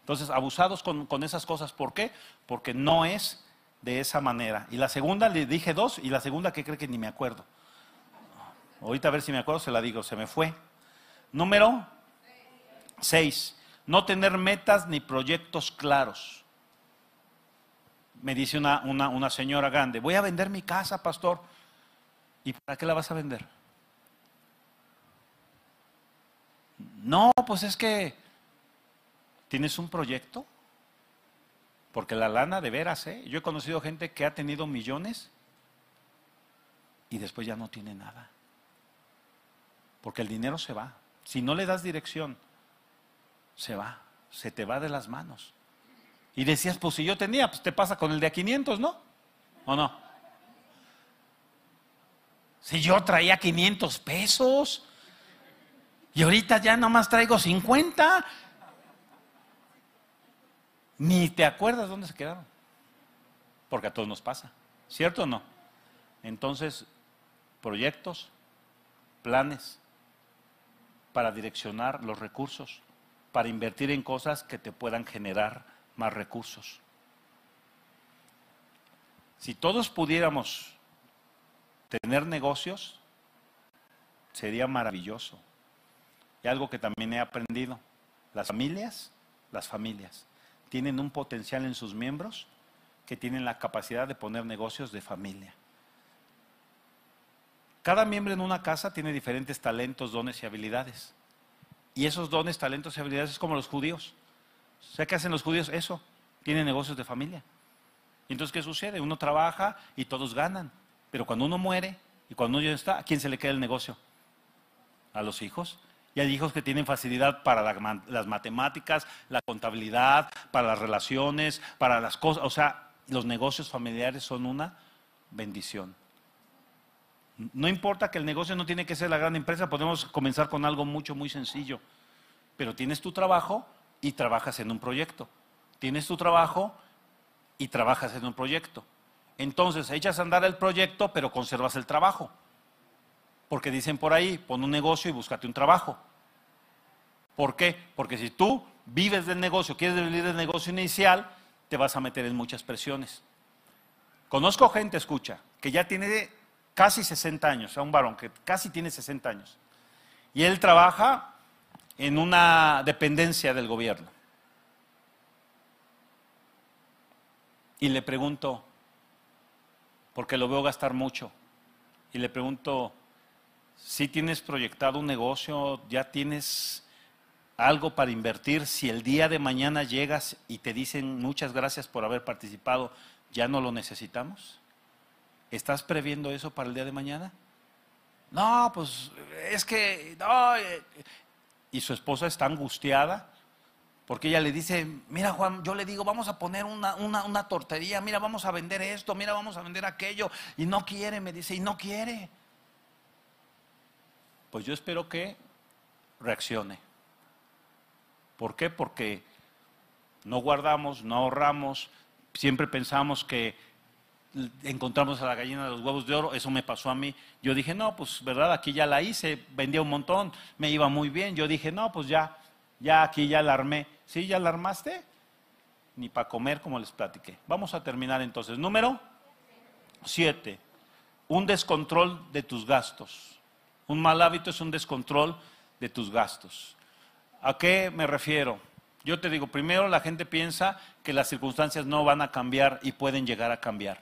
Entonces, abusados con, esas cosas, ¿por qué? Porque no es de esa manera. Y la segunda, le dije dos, y la segunda que cree que ni me acuerdo. Ahorita a ver si me acuerdo, se la digo, se me fue. Número seis, no tener metas ni proyectos claros. Me dice una, una señora grande, voy a vender mi casa, pastor. ¿Y para qué la vas a vender? No, pues es que tienes un proyecto. Porque la lana de veras, ¿eh? Yo he conocido gente que ha tenido millones y después ya no tiene nada. Porque el dinero se va. Si no le das dirección, se va, se te va de las manos. Y decías, pues si yo tenía, pues te pasa con el de a 500, ¿no? ¿O no? Si yo traía 500 pesos y ahorita ya nomás traigo 50, ni te acuerdas dónde se quedaron. Porque a todos nos pasa, ¿cierto o no? Entonces, proyectos, planes para direccionar los recursos, para invertir en cosas que te puedan generar más recursos. Si todos pudiéramos tener negocios, sería maravilloso. Y algo que también he aprendido, las familias, las familias, tienen un potencial en sus miembros que tienen la capacidad de poner negocios de familia. Cada miembro en una casa tiene diferentes talentos, dones y habilidades. Y esos dones, talentos y habilidades es como los judíos. ¿Sabes qué hacen los judíos? Eso, tienen negocios de familia. Entonces, ¿qué sucede? Uno trabaja y todos ganan. Pero cuando uno muere y cuando uno ya está, ¿a quién se le queda el negocio? A los hijos. Y hay hijos que tienen facilidad para las matemáticas, la contabilidad, para las relaciones, para las cosas. O sea, los negocios familiares son una bendición. No importa que el negocio no tiene que ser la gran empresa, podemos comenzar con algo mucho, muy sencillo. Pero tienes tu trabajo y trabajas en un proyecto. Tienes tu trabajo y trabajas en un proyecto. Entonces echas a andar el proyecto, pero conservas el trabajo. Porque dicen por ahí, pon un negocio y búscate un trabajo. ¿Por qué? Porque si tú vives del negocio, quieres vivir del negocio inicial, te vas a meter en muchas presiones. Conozco gente, escucha, que ya tiene casi 60 años, a un varón que casi tiene 60 años. Y él trabaja en una dependencia del gobierno. Y le pregunto, porque lo veo gastar mucho, y le pregunto, si tienes proyectado un negocio, ya tienes algo para invertir, si el día de mañana llegas y te dicen muchas gracias por haber participado, ¿ya no lo necesitamos? ¿Estás previendo eso para el día de mañana? No, pues es que... No. Eh, y su esposa está angustiada porque ella le dice, mira Juan, yo le digo, vamos a poner una, una, una tortería, mira, vamos a vender esto, mira, vamos a vender aquello. Y no quiere, me dice, y no quiere. Pues yo espero que reaccione. ¿Por qué? Porque no guardamos, no ahorramos, siempre pensamos que encontramos a la gallina de los huevos de oro, eso me pasó a mí. Yo dije, no, pues verdad, aquí ya la hice, vendía un montón, me iba muy bien. Yo dije, no, pues ya, ya aquí ya la armé. ¿Sí, ya la armaste? Ni para comer, como les platiqué. Vamos a terminar entonces. Número siete, un descontrol de tus gastos. Un mal hábito es un descontrol de tus gastos. ¿A qué me refiero? Yo te digo, primero la gente piensa que las circunstancias no van a cambiar y pueden llegar a cambiar.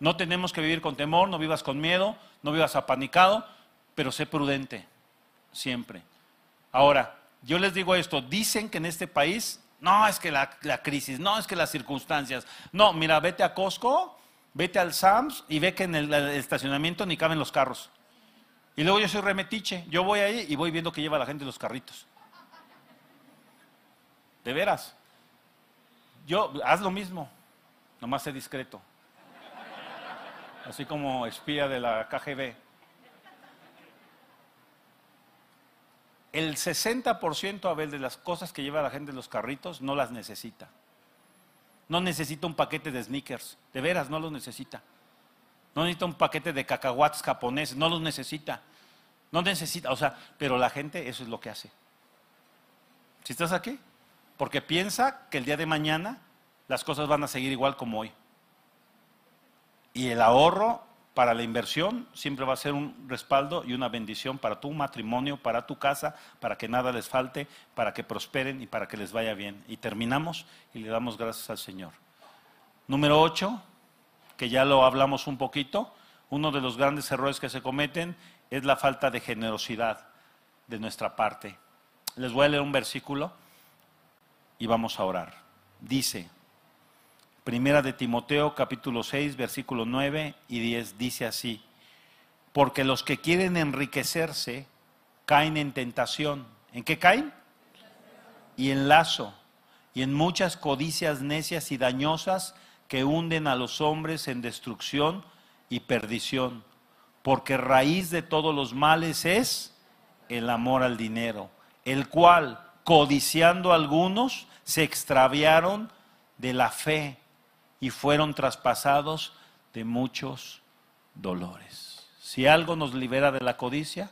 No tenemos que vivir con temor, no vivas con miedo, no vivas apanicado, pero sé prudente, siempre. Ahora, yo les digo esto, dicen que en este país, no es que la, crisis, no es que las circunstancias, no, mira, vete a Costco, vete al Sams y ve que en el, estacionamiento ni caben los carros. Y luego yo soy remetiche, yo voy ahí y voy viendo que lleva la gente los carritos. De veras. Yo, haz lo mismo, nomás sé discreto así como espía de la KGB. El 60% Abel de las cosas que lleva la gente en los carritos no las necesita. No necesita un paquete de sneakers, de veras no los necesita. No necesita un paquete de cacahuates japoneses, no los necesita. No necesita, o sea, pero la gente eso es lo que hace. Si estás aquí, porque piensa que el día de mañana las cosas van a seguir igual como hoy. Y el ahorro para la inversión siempre va a ser un respaldo y una bendición para tu matrimonio, para tu casa, para que nada les falte, para que prosperen y para que les vaya bien. Y terminamos y le damos gracias al Señor. Número 8, que ya lo hablamos un poquito, uno de los grandes errores que se cometen es la falta de generosidad de nuestra parte. Les voy a leer un versículo y vamos a orar. Dice, Primera de Timoteo capítulo 6 versículo 9 y 10 dice así, porque los que quieren enriquecerse caen en tentación. ¿En qué caen? Y en lazo, y en muchas codicias necias y dañosas que hunden a los hombres en destrucción y perdición, porque raíz de todos los males es el amor al dinero, el cual, codiciando algunos, se extraviaron de la fe y fueron traspasados de muchos dolores. Si algo nos libera de la codicia,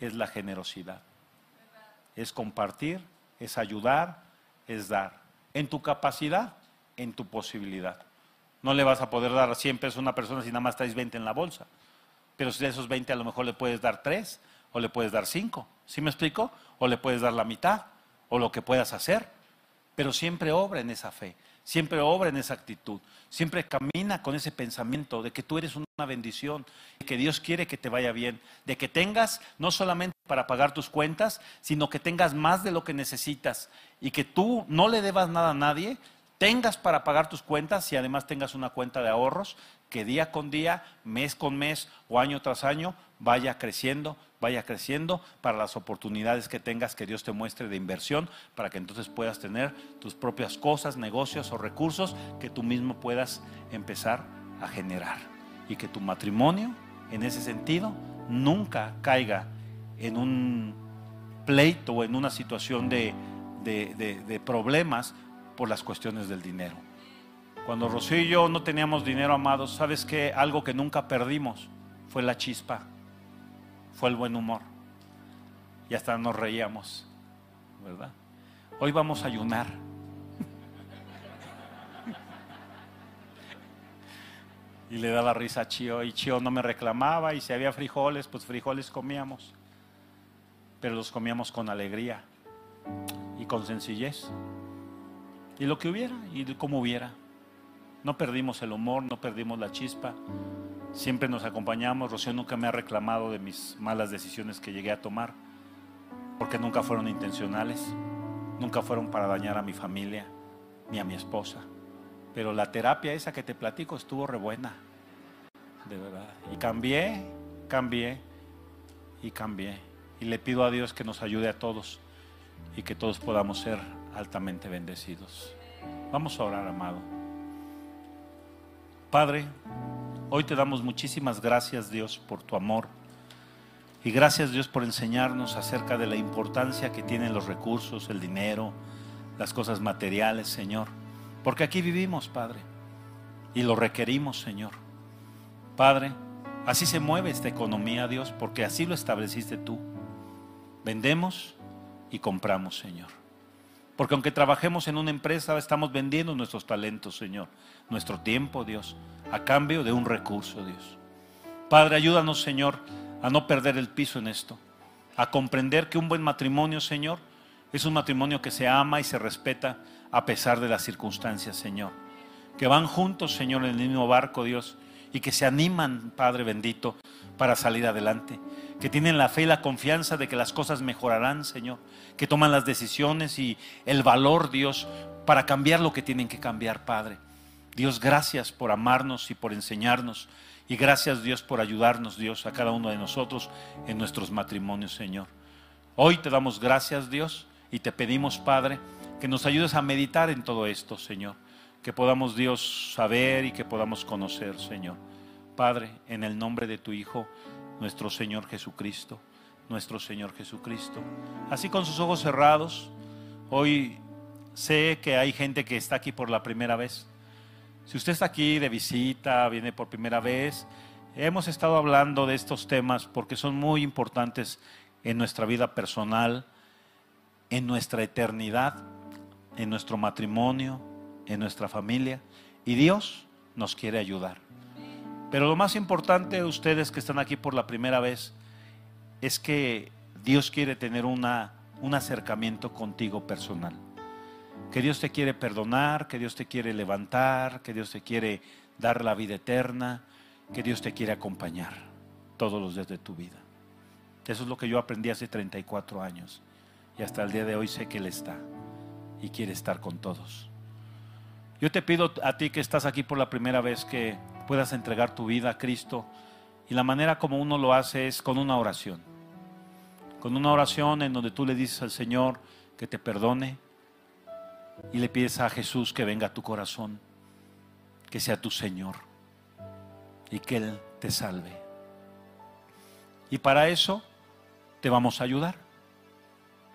es la generosidad. Es compartir, es ayudar, es dar. En tu capacidad, en tu posibilidad. No le vas a poder dar 100 pesos a una persona si nada más traes 20 en la bolsa. Pero si de esos 20 a lo mejor le puedes dar 3 o le puedes dar cinco. ¿Sí me explico? O le puedes dar la mitad, o lo que puedas hacer. Pero siempre obra en esa fe, siempre obra en esa actitud, siempre camina con ese pensamiento de que tú eres una bendición, de que Dios quiere que te vaya bien, de que tengas no solamente para pagar tus cuentas, sino que tengas más de lo que necesitas y que tú no le debas nada a nadie, tengas para pagar tus cuentas y además tengas una cuenta de ahorros que día con día, mes con mes o año tras año vaya creciendo, vaya creciendo para las oportunidades que tengas que Dios te muestre de inversión, para que entonces puedas tener tus propias cosas, negocios o recursos que tú mismo puedas empezar a generar. Y que tu matrimonio, en ese sentido, nunca caiga en un pleito o en una situación de, de problemas por las cuestiones del dinero. Cuando Rocío y yo no teníamos dinero, amados, ¿sabes qué? Algo que nunca perdimos fue la chispa, fue el buen humor. Y hasta nos reíamos, ¿verdad? Hoy vamos a ayunar. Y le daba risa a Chio, y Chio no me reclamaba, y si había frijoles, pues frijoles comíamos. Pero los comíamos con alegría y con sencillez. Y lo que hubiera, y como hubiera. No perdimos el humor, no perdimos la chispa. Siempre nos acompañamos. Rocío nunca me ha reclamado de mis malas decisiones que llegué a tomar, porque nunca fueron intencionales, nunca fueron para dañar a mi familia ni a mi esposa. Pero la terapia esa que te platico estuvo re buena, de verdad. Y cambié, cambié y cambié. Y le pido a Dios que nos ayude a todos y que todos podamos ser altamente bendecidos. Vamos a orar, amado. Padre, hoy te damos muchísimas gracias Dios por tu amor y gracias Dios por enseñarnos acerca de la importancia que tienen los recursos, el dinero, las cosas materiales, Señor. Porque aquí vivimos, Padre, y lo requerimos, Señor. Padre, así se mueve esta economía, Dios, porque así lo estableciste tú. Vendemos y compramos, Señor. Porque aunque trabajemos en una empresa, estamos vendiendo nuestros talentos, Señor, nuestro tiempo, Dios, a cambio de un recurso, Dios. Padre, ayúdanos, Señor, a no perder el piso en esto, a comprender que un buen matrimonio, Señor, es un matrimonio que se ama y se respeta a pesar de las circunstancias, Señor. Que van juntos, Señor, en el mismo barco, Dios, y que se animan, Padre bendito, para salir adelante. Que tienen la fe y la confianza de que las cosas mejorarán, Señor. Que toman las decisiones y el valor, Dios, para cambiar lo que tienen que cambiar, Padre. Dios, gracias por amarnos y por enseñarnos. Y gracias, Dios, por ayudarnos, Dios, a cada uno de nosotros en nuestros matrimonios, Señor. Hoy te damos gracias, Dios, y te pedimos, Padre, que nos ayudes a meditar en todo esto, Señor. Que podamos, Dios, saber y que podamos conocer, Señor. Padre, en el nombre de tu Hijo, nuestro Señor Jesucristo, nuestro Señor Jesucristo. Así con sus ojos cerrados, hoy sé que hay gente que está aquí por la primera vez. Si usted está aquí de visita, viene por primera vez, hemos estado hablando de estos temas porque son muy importantes en nuestra vida personal, en nuestra eternidad, en nuestro matrimonio, en nuestra familia. Y Dios nos quiere ayudar. Pero lo más importante, ustedes que están aquí por la primera vez, es que Dios quiere tener una, un acercamiento contigo personal. Que Dios te quiere perdonar, que Dios te quiere levantar, que Dios te quiere dar la vida eterna, que Dios te quiere acompañar todos los días de tu vida. Eso es lo que yo aprendí hace 34 años y hasta el día de hoy sé que Él está y quiere estar con todos. Yo te pido a ti que estás aquí por la primera vez que puedas entregar tu vida a Cristo y la manera como uno lo hace es con una oración. Con una oración en donde tú le dices al Señor que te perdone y le pides a Jesús que venga a tu corazón, que sea tu Señor y que Él te salve. Y para eso te vamos a ayudar.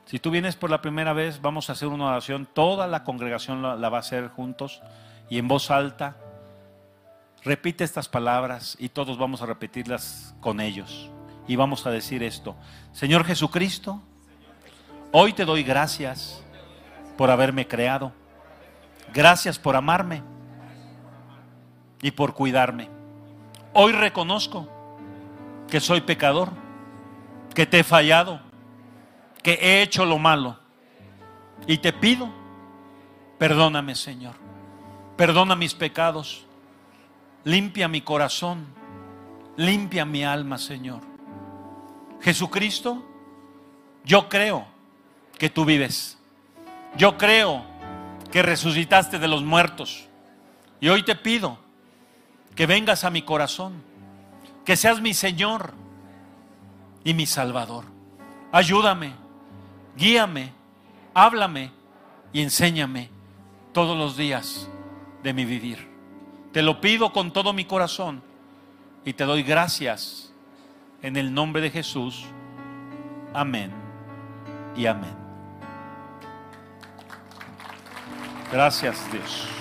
Si tú vienes por la primera vez, vamos a hacer una oración. Toda la congregación la, va a hacer juntos y en voz alta. Repite estas palabras y todos vamos a repetirlas con ellos. Y vamos a decir esto. Señor Jesucristo, hoy te doy gracias por haberme creado. Gracias por amarme y por cuidarme. Hoy reconozco que soy pecador, que te he fallado, que he hecho lo malo. Y te pido, perdóname Señor, perdona mis pecados, limpia mi corazón, limpia mi alma Señor. Jesucristo, yo creo que tú vives. Yo creo que resucitaste de los muertos. Y hoy te pido que vengas a mi corazón, que seas mi Señor y mi Salvador. Ayúdame, guíame, háblame y enséñame todos los días de mi vivir. Te lo pido con todo mi corazón y te doy gracias en el nombre de Jesús. Amén y amén. Gracias Dios.